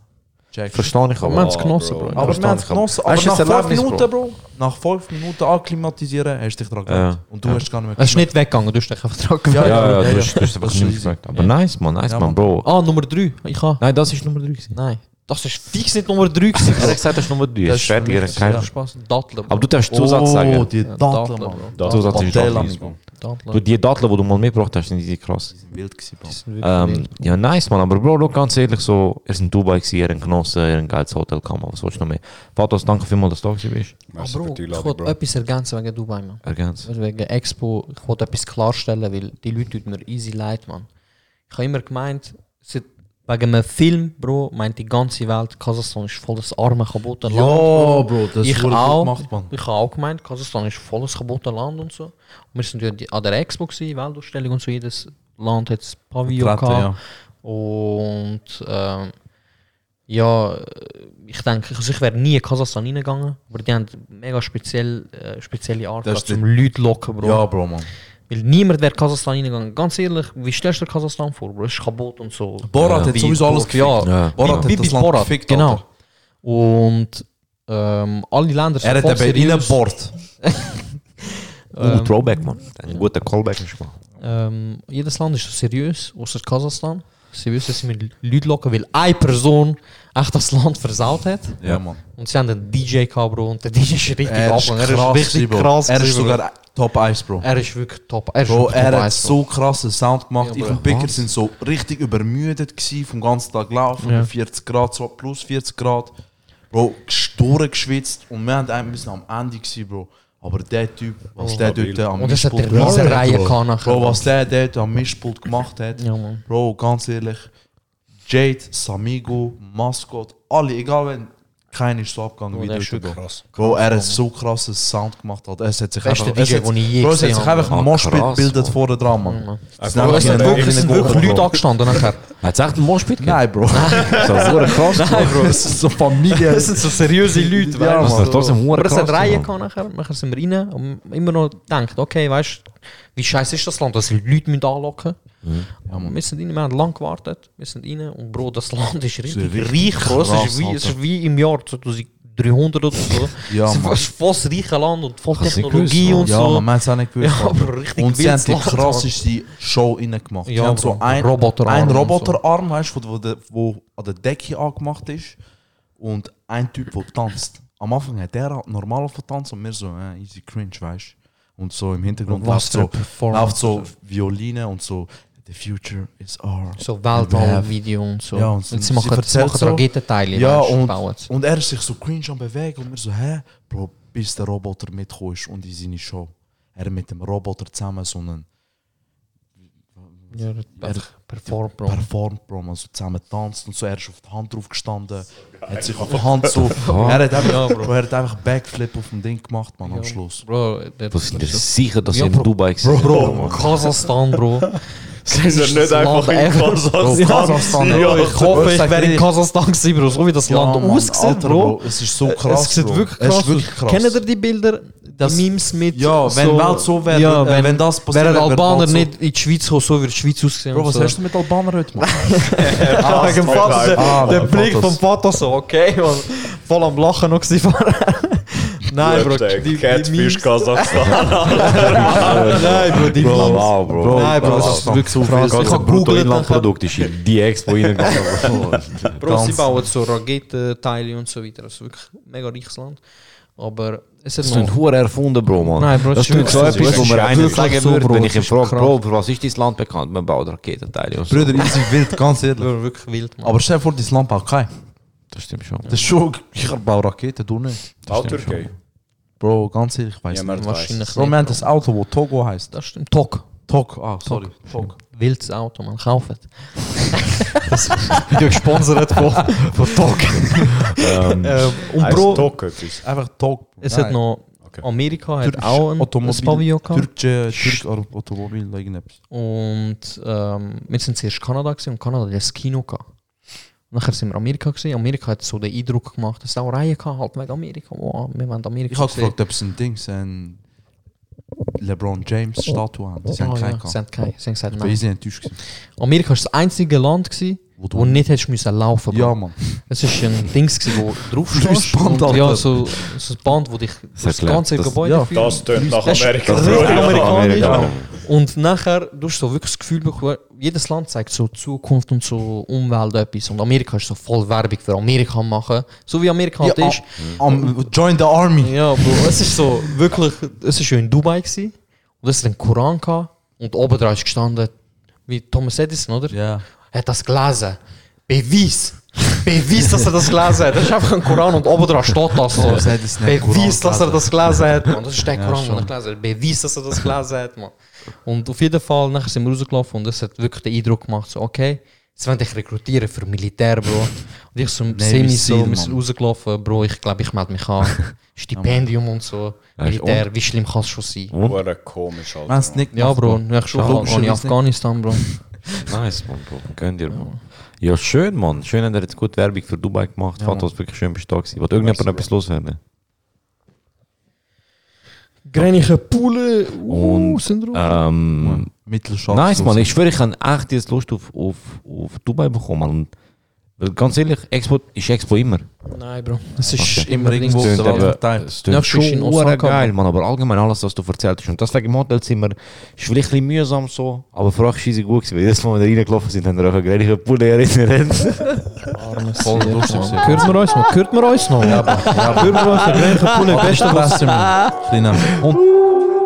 Speaker 3: Check.
Speaker 2: Verstehe ich
Speaker 1: wir
Speaker 2: aber.
Speaker 1: haben es genossen,
Speaker 4: Bro.
Speaker 3: Aber wir haben es genossen. Aber nach
Speaker 2: das
Speaker 3: 5
Speaker 2: Erlebnis,
Speaker 3: Minuten, Bro, nach 5 Minuten akklimatisieren, hast du dich daran gewöhnt. Und du hast gar nicht mehr
Speaker 1: Es ist nicht weggegangen, du hast dich einfach dran
Speaker 3: Ja,
Speaker 1: gewöhnt.
Speaker 2: Ja, ja,
Speaker 3: ja,
Speaker 2: du hast du hast
Speaker 3: Das
Speaker 2: einfach nicht gesagt. Aber nice, man, nice,
Speaker 3: Ja,
Speaker 2: man,
Speaker 3: Mann.
Speaker 2: Bro.
Speaker 1: Ah, Nummer 3. Ich habe.
Speaker 2: Nein, das ist Nummer 3 gewesen.
Speaker 1: Nein. Das ist fix nicht Nummer 3 gewesen.
Speaker 2: Er hat gesagt, das ist Nummer 3. Das ist fertig, er hat
Speaker 1: Kein
Speaker 2: keinen
Speaker 1: Spaß. Datteln.
Speaker 2: Aber du darfst Zusatz
Speaker 3: Oh,
Speaker 2: sagen.
Speaker 3: die
Speaker 1: Ja,
Speaker 3: Datteln, Mann.
Speaker 1: Bro.
Speaker 2: Zusatz ist.
Speaker 1: Datteln.
Speaker 6: Du, die Datteln, die du mal mitgebracht hast, sind die krass.
Speaker 3: Die sind wild gewesen, Bro.
Speaker 1: Die sind wirklich
Speaker 6: Ähm,
Speaker 1: wild.
Speaker 6: ja, nice, man. Aber Bro, look, ganz ehrlich, so, er ist in Dubai gewesen, er hat genossen, er hat ein geiles Hotel gehabt, was willst du noch mehr? Fatos, danke vielmals, dass du da gewesen bist.
Speaker 1: Bro,
Speaker 4: die
Speaker 1: ich wollte etwas ergänzen wegen Dubai, man.
Speaker 6: Ergänzt.
Speaker 1: Also wegen Expo, ich wollte etwas klarstellen, weil die Leute tun mir easy leid, man. Ich habe immer gemeint, seit- wegen einem Film, Bro, meint die ganze Welt, Kasachstan ist voll das arme, kaputte Land.
Speaker 3: Ja, Bro, das
Speaker 1: ich
Speaker 3: ist wurde
Speaker 1: auch,
Speaker 3: gemacht, Mann.
Speaker 1: Ich habe auch gemeint, Kasachstan ist voll das kaputte Land und so. Und wir sind ja die- an der Expo gewesen, Weltausstellung und so, jedes Land hat das Pavillon
Speaker 3: Vertreten,
Speaker 1: gehabt. Und ähm, ja, ich denke, also ich wäre nie in Kasachstan reingegangen, aber die haben mega speziell, äh, spezielle Art zum Leute locken, Bro.
Speaker 3: Ja, Bro, Mann.
Speaker 1: Weil niemand wäre Kasachstan reingegangen. Ganz ehrlich, wie stellst du dir Kasachstan vor, Bro? Es ist kaputt und so.
Speaker 3: Borat hat
Speaker 1: Wie
Speaker 3: sowieso alles
Speaker 1: ja.
Speaker 3: gefickt.
Speaker 6: Ja.
Speaker 3: Borat
Speaker 1: Wie-
Speaker 3: hat das Land
Speaker 1: Borat,
Speaker 3: gefickt,
Speaker 1: genau.
Speaker 3: Alter.
Speaker 1: Und ähm, alle Länder
Speaker 3: Er hat eben
Speaker 1: seriös.
Speaker 3: reingebord.
Speaker 6: Uh, Throwback, man. Ein guter Callback ist man.
Speaker 1: Ähm, jedes Land ist so seriös, außer Kasachstan. Sie wissen, dass sie mit Leuten locken, weil eine Person echt das Land versaut hat.
Speaker 3: Ja, Mann.
Speaker 1: Und sie haben einen DJ gehabt, Bro, und der DJ ist richtig
Speaker 3: Er ist
Speaker 1: abgegangen.
Speaker 3: krass,
Speaker 1: Er ist richtig krass.
Speaker 3: Er ist sogar Top 1, Bro.
Speaker 1: Er ist wirklich top. Er ist
Speaker 3: Bro,
Speaker 1: wirklich
Speaker 3: er
Speaker 1: top
Speaker 3: hat
Speaker 1: 1, Bro.
Speaker 3: so krassen Sound gemacht.
Speaker 1: Ja,
Speaker 3: ich und Picker sind so richtig übermüdet gewesen, vom ganzen Tag laufen,
Speaker 1: Ja.
Speaker 3: bei 40 Grad, so plus 40 Grad. Bro, gestorben geschwitzt und wir haben ein bisschen am Ende gewesen, Bro. Aber der Typ, was
Speaker 1: Oh.
Speaker 3: der
Speaker 4: Stabil.
Speaker 3: dort am
Speaker 1: Und hat
Speaker 3: Mischpult
Speaker 1: der riesen
Speaker 3: gemacht hat,
Speaker 1: Reihe
Speaker 3: Bro.
Speaker 1: gehabt nachher.
Speaker 3: Bro, was der dort am Mischpult gemacht hat,
Speaker 1: Ja, Mann.
Speaker 3: Bro, ganz ehrlich, Jade, Samigo, Mascot, alle, egal wen, keiner ist so abgegangen
Speaker 1: Bro,
Speaker 3: wie
Speaker 1: der
Speaker 3: dort,
Speaker 1: ist
Speaker 3: Bro.
Speaker 4: Krass.
Speaker 3: Bro, er hat so krasses Sound gemacht. Alter. Es hat sich
Speaker 1: Beste
Speaker 3: einfach, es
Speaker 1: DJ,
Speaker 3: hat,
Speaker 1: ich je
Speaker 3: Bro, es hat
Speaker 1: gesehen
Speaker 3: sich
Speaker 1: habe.
Speaker 3: einfach ein Moshpit
Speaker 6: krass,
Speaker 3: bildet
Speaker 6: Mann.
Speaker 3: vorne dran, Mann.
Speaker 1: Mann.
Speaker 3: Es
Speaker 1: sind wirklich, Leute angestanden nachher.
Speaker 6: Hat es echt einen Moshpit gegeben?
Speaker 3: Nein, Bro.
Speaker 6: So, hure krass.
Speaker 1: Nein, Bro.
Speaker 3: Es ist so Familie.
Speaker 1: Das sind so seriöse Leute,
Speaker 3: Ja, Mann.
Speaker 6: hure
Speaker 1: Aber es hat Reihen gehabt nachher. Nachher sind wir rein und immer noch gedacht, okay, weißt du, wie scheiße ist das Land, dass die Leute müssen anlocken
Speaker 3: Ja,
Speaker 1: sind rein, wir haben lang gewartet, wir sind rein und Bro, das Land ist richtig, reich, Bro. Es ist, wie, es
Speaker 3: Alter.
Speaker 1: ist wie im Jahr 2300 oder so.
Speaker 3: Ja,
Speaker 1: es ist fast reiche Land und voll Technologie und
Speaker 3: Ja,
Speaker 1: so.
Speaker 3: man, man hat es auch nicht gewusst.
Speaker 1: Ja, aber richtig
Speaker 3: Und sie haben die krasseste Show reingemacht.
Speaker 1: Ja,
Speaker 3: so ein
Speaker 1: Roboterarm
Speaker 3: ein
Speaker 1: so.
Speaker 3: Roboterarm, weißt du, wo, der- wo an der Decke angemacht ist. Und ein Typ, der tanzt. Am Anfang hat der normal vertanzt und mir so, äh, easy cringe, weißt du. Und so im Hintergrund
Speaker 1: Was
Speaker 3: läuft so, läuft so Violine und so, the future is ours.
Speaker 1: So Weltall-Video und so.
Speaker 3: Ja, und
Speaker 1: und
Speaker 3: sie-
Speaker 1: sie machen,
Speaker 3: sie
Speaker 1: machen
Speaker 3: so-
Speaker 1: Raketenteile,
Speaker 3: Ja,
Speaker 1: weißt
Speaker 3: und,
Speaker 1: bauen
Speaker 3: und er ist sich so cringe am bewegen und wir so, hä? Bro, bis der Roboter mitgekommen ist und in seine Show. Er mit dem Roboter zusammen so einen
Speaker 1: Ja,
Speaker 3: er
Speaker 1: performt, Bro.
Speaker 3: performt, Bro, man so zusammen tanzt und so. Er ist auf die Hand drauf gestanden, hat sich auf die Hand so. er, hat einfach, bro. er hat einfach Backflip auf dem Ding gemacht, man, am Schluss.
Speaker 1: Bro, der,
Speaker 6: Was sind das sicher, dass
Speaker 1: Ja,
Speaker 6: sie in
Speaker 1: Bro.
Speaker 6: Dubai
Speaker 1: Bro,
Speaker 6: waren?
Speaker 1: Bro, Kasachstan, Bro.
Speaker 4: Sind nicht einfach in Kasachstan.
Speaker 1: Ja,
Speaker 3: ja.
Speaker 1: ich hoffe, ich wäre in Kasachstan gewesen, Bro. So wie das Land
Speaker 3: Mann,
Speaker 1: aussieht,
Speaker 3: Alter,
Speaker 1: Bro.
Speaker 3: Es ist so krass.
Speaker 1: es sieht wirklich
Speaker 3: Es
Speaker 1: krass
Speaker 3: ist wirklich
Speaker 1: aus.
Speaker 3: krass.
Speaker 1: Kennt ihr die Bilder? Die Memes mit.
Speaker 3: Ja, wenn Welt so wäre,
Speaker 1: ja,
Speaker 3: äh,
Speaker 1: wenn,
Speaker 3: wenn das passiert, wäre
Speaker 1: Albaner
Speaker 3: so-
Speaker 1: nicht in die Schweiz gekommen, so würde die Schweiz aussehen.
Speaker 3: Bro, was
Speaker 1: so.
Speaker 3: hast du mit Albaner heute gemacht?
Speaker 1: Ah, der,
Speaker 3: Ah,
Speaker 1: der Blick vom Vater so, okay. Voll am Lachen noch vorher. Nein, Bro, die, die
Speaker 4: Catfish
Speaker 1: Memes.
Speaker 4: Kasachstan.
Speaker 1: Nein, Bro, die
Speaker 6: Bro,
Speaker 1: Memes.
Speaker 6: wow, Bro.
Speaker 1: Nein, Bro, das ist wirklich so krass. Ich
Speaker 6: Das
Speaker 1: habe.
Speaker 6: Bruttoinlandprodukt ist in die Expo reingegangen.
Speaker 1: Bro, sie bauen so Raketenteile und so weiter. Das ist wirklich ein mega reiches Land. Aber es hat
Speaker 6: Das
Speaker 1: noch...
Speaker 6: sind hure erfunden, Bro, man.
Speaker 1: Nein, Bro,
Speaker 6: das ist
Speaker 1: ist
Speaker 6: so etwas, wo
Speaker 1: ist
Speaker 6: einer
Speaker 1: wirklich
Speaker 6: sagen
Speaker 1: so,
Speaker 6: würde,
Speaker 1: Bro,
Speaker 6: wenn ich ihn
Speaker 1: ist
Speaker 6: frage. Bro, für was ist dein Land bekannt? Man baut Raketenteile und so.
Speaker 3: Brüder, easy wild, ganz ehrlich.
Speaker 1: Bro, wirklich wild, man.
Speaker 3: Aber stell dir vor, das Land baut kein.
Speaker 6: Das stimmt schon.
Speaker 3: Das ist schon, ich baue Raketen, du nicht.
Speaker 4: Türkei.
Speaker 3: Bro, ganz ehrlich, ich weiß
Speaker 4: Ja,
Speaker 3: nicht.
Speaker 4: man
Speaker 1: wahrscheinlich
Speaker 4: weiß.
Speaker 3: Bro, wir haben das Auto, wo Togo heißt.
Speaker 1: das stimmt. Tok.
Speaker 3: Tok, ah, sorry. Tok.
Speaker 1: Wildes Auto, man. Kauft. das wird ja gesponsert von, von Tok.
Speaker 6: Ähm,
Speaker 1: Ähm, und Bro,
Speaker 4: Tok etwas.
Speaker 3: Einfach Tok.
Speaker 1: es hat noch...
Speaker 4: Okay.
Speaker 1: Amerika hat
Speaker 3: Türkisch
Speaker 1: auch ein, ein
Speaker 3: Automobil-
Speaker 1: Pavillon gehabt.
Speaker 3: Türkische Türk Automobil, irgendetwas.
Speaker 1: Und ähm, wir sind zuerst Kanada gewesen, und Kanada hat das Kino gehabt. Nachher sind wir Amerika gewesen. Amerika hat so den Eindruck gemacht, dass es auch Reihen gehabt halt wegen Amerika. Wow, wir wollen Amerika
Speaker 3: Ich habe gefragt, ob sie ein Ding, ein LeBron James Statue haben. Sie haben
Speaker 1: Ah, ja,
Speaker 3: keinen
Speaker 1: sie haben keinen. Sie haben gesagt,
Speaker 3: Ich war
Speaker 1: nein.
Speaker 3: enttäuscht. gewesen.
Speaker 1: Amerika war das einzige Land, gewesen,
Speaker 3: Wo
Speaker 1: wo nicht hättest müssen laufen
Speaker 3: Ja,
Speaker 1: Bro.
Speaker 3: Mann.
Speaker 1: Es ist ein Ding, gewesen, wo drauf und-
Speaker 3: Alter.
Speaker 1: Ja, so, so ein Band, wo dich das
Speaker 6: erklärt,
Speaker 1: ganze
Speaker 6: das-
Speaker 1: Gebäude
Speaker 3: ja,
Speaker 1: führt.
Speaker 4: Das tönt nach
Speaker 1: Das ist
Speaker 4: Amerika.
Speaker 6: Amerika.
Speaker 1: Und nachher, du hast so wirklich das Gefühl bekommen, jedes Land zeigt so Zukunft und so Umwelt etwas. Und Amerika ist so voll Werbung für Amerika machen. So wie Amerika halt
Speaker 3: Ja,
Speaker 1: ist.
Speaker 3: am- am- join the army.
Speaker 1: Ja, Bro, es ist so wirklich, es ist ja in Dubai gewesen. Und das hat einen Koran gehabt. Und oben dran ist gestanden, wie Thomas Edison, oder?
Speaker 3: Ja.
Speaker 1: Er hat das gelesen. Beweis! Beweis, dass er das gelesen hat. Das ist einfach ein Koran und oben dran steht das so. Beweis, dass er das gelesen hat, man. Das ist der
Speaker 3: Ja,
Speaker 1: Koran, den
Speaker 3: schon.
Speaker 1: er gelesen hat. Beweis, dass er das gelesen hat, man. Und auf jeden Fall, nachher sind wir rausgelaufen und das hat wirklich den Eindruck gemacht, so, okay, jetzt wollen dich rekrutieren für Militär, Bro. Und ich so, semi so, wir sind rausgelaufen, Bro, ich glaube, ich melde mich an. Stipendium und so.
Speaker 2: Ja,
Speaker 1: Militär, wie schlimm kann es schon sein?
Speaker 4: War komisch, Alter.
Speaker 1: Ja, Bro, ich schon in. Afghanistan, Bro.
Speaker 2: Nice, Mann, Bro. Gönn dir, Mann. Ja, schön, Mann. Schön, hat er jetzt gut Werbung für Dubai gemacht.
Speaker 3: Ja,
Speaker 2: Fand das wirklich schön, bist du da gewesen. Wollte irgendjemand etwas loswerden?
Speaker 1: Grenige Pule, uh,
Speaker 2: Und,
Speaker 1: Syndrom.
Speaker 2: Ähm,
Speaker 3: Mittelschatz.
Speaker 2: nice, Mann. Ich schwöre, ich habe echt jetzt Lust auf, auf, auf Dubai bekommen. Und, weil ganz ehrlich, Expo ist Expo immer.
Speaker 1: Nein, Bro. Es ist
Speaker 2: Okay.
Speaker 1: immer
Speaker 3: irgendwo auf der
Speaker 2: aber-
Speaker 3: Welt verteilt.
Speaker 2: Es
Speaker 1: Ja,
Speaker 2: klingt
Speaker 1: schon Osaka,
Speaker 2: geil, Mann. Aber allgemein alles, was du erzählt hast. Und deswegen im Hotelzimmer ist vielleicht ein bisschen mühsam so. Aber für euch scheisse gut gewesen. Weil jedes Mal, wenn wir reingelaufen sind, haben wir euch eine gleiche Pulle erinnert.
Speaker 3: Voll lustig.
Speaker 1: Hört man uns noch? Hört man uns noch? Ja,
Speaker 3: Ja,
Speaker 1: Hört man uns noch? Grenige Pule, beste was.
Speaker 3: Kleiner. Und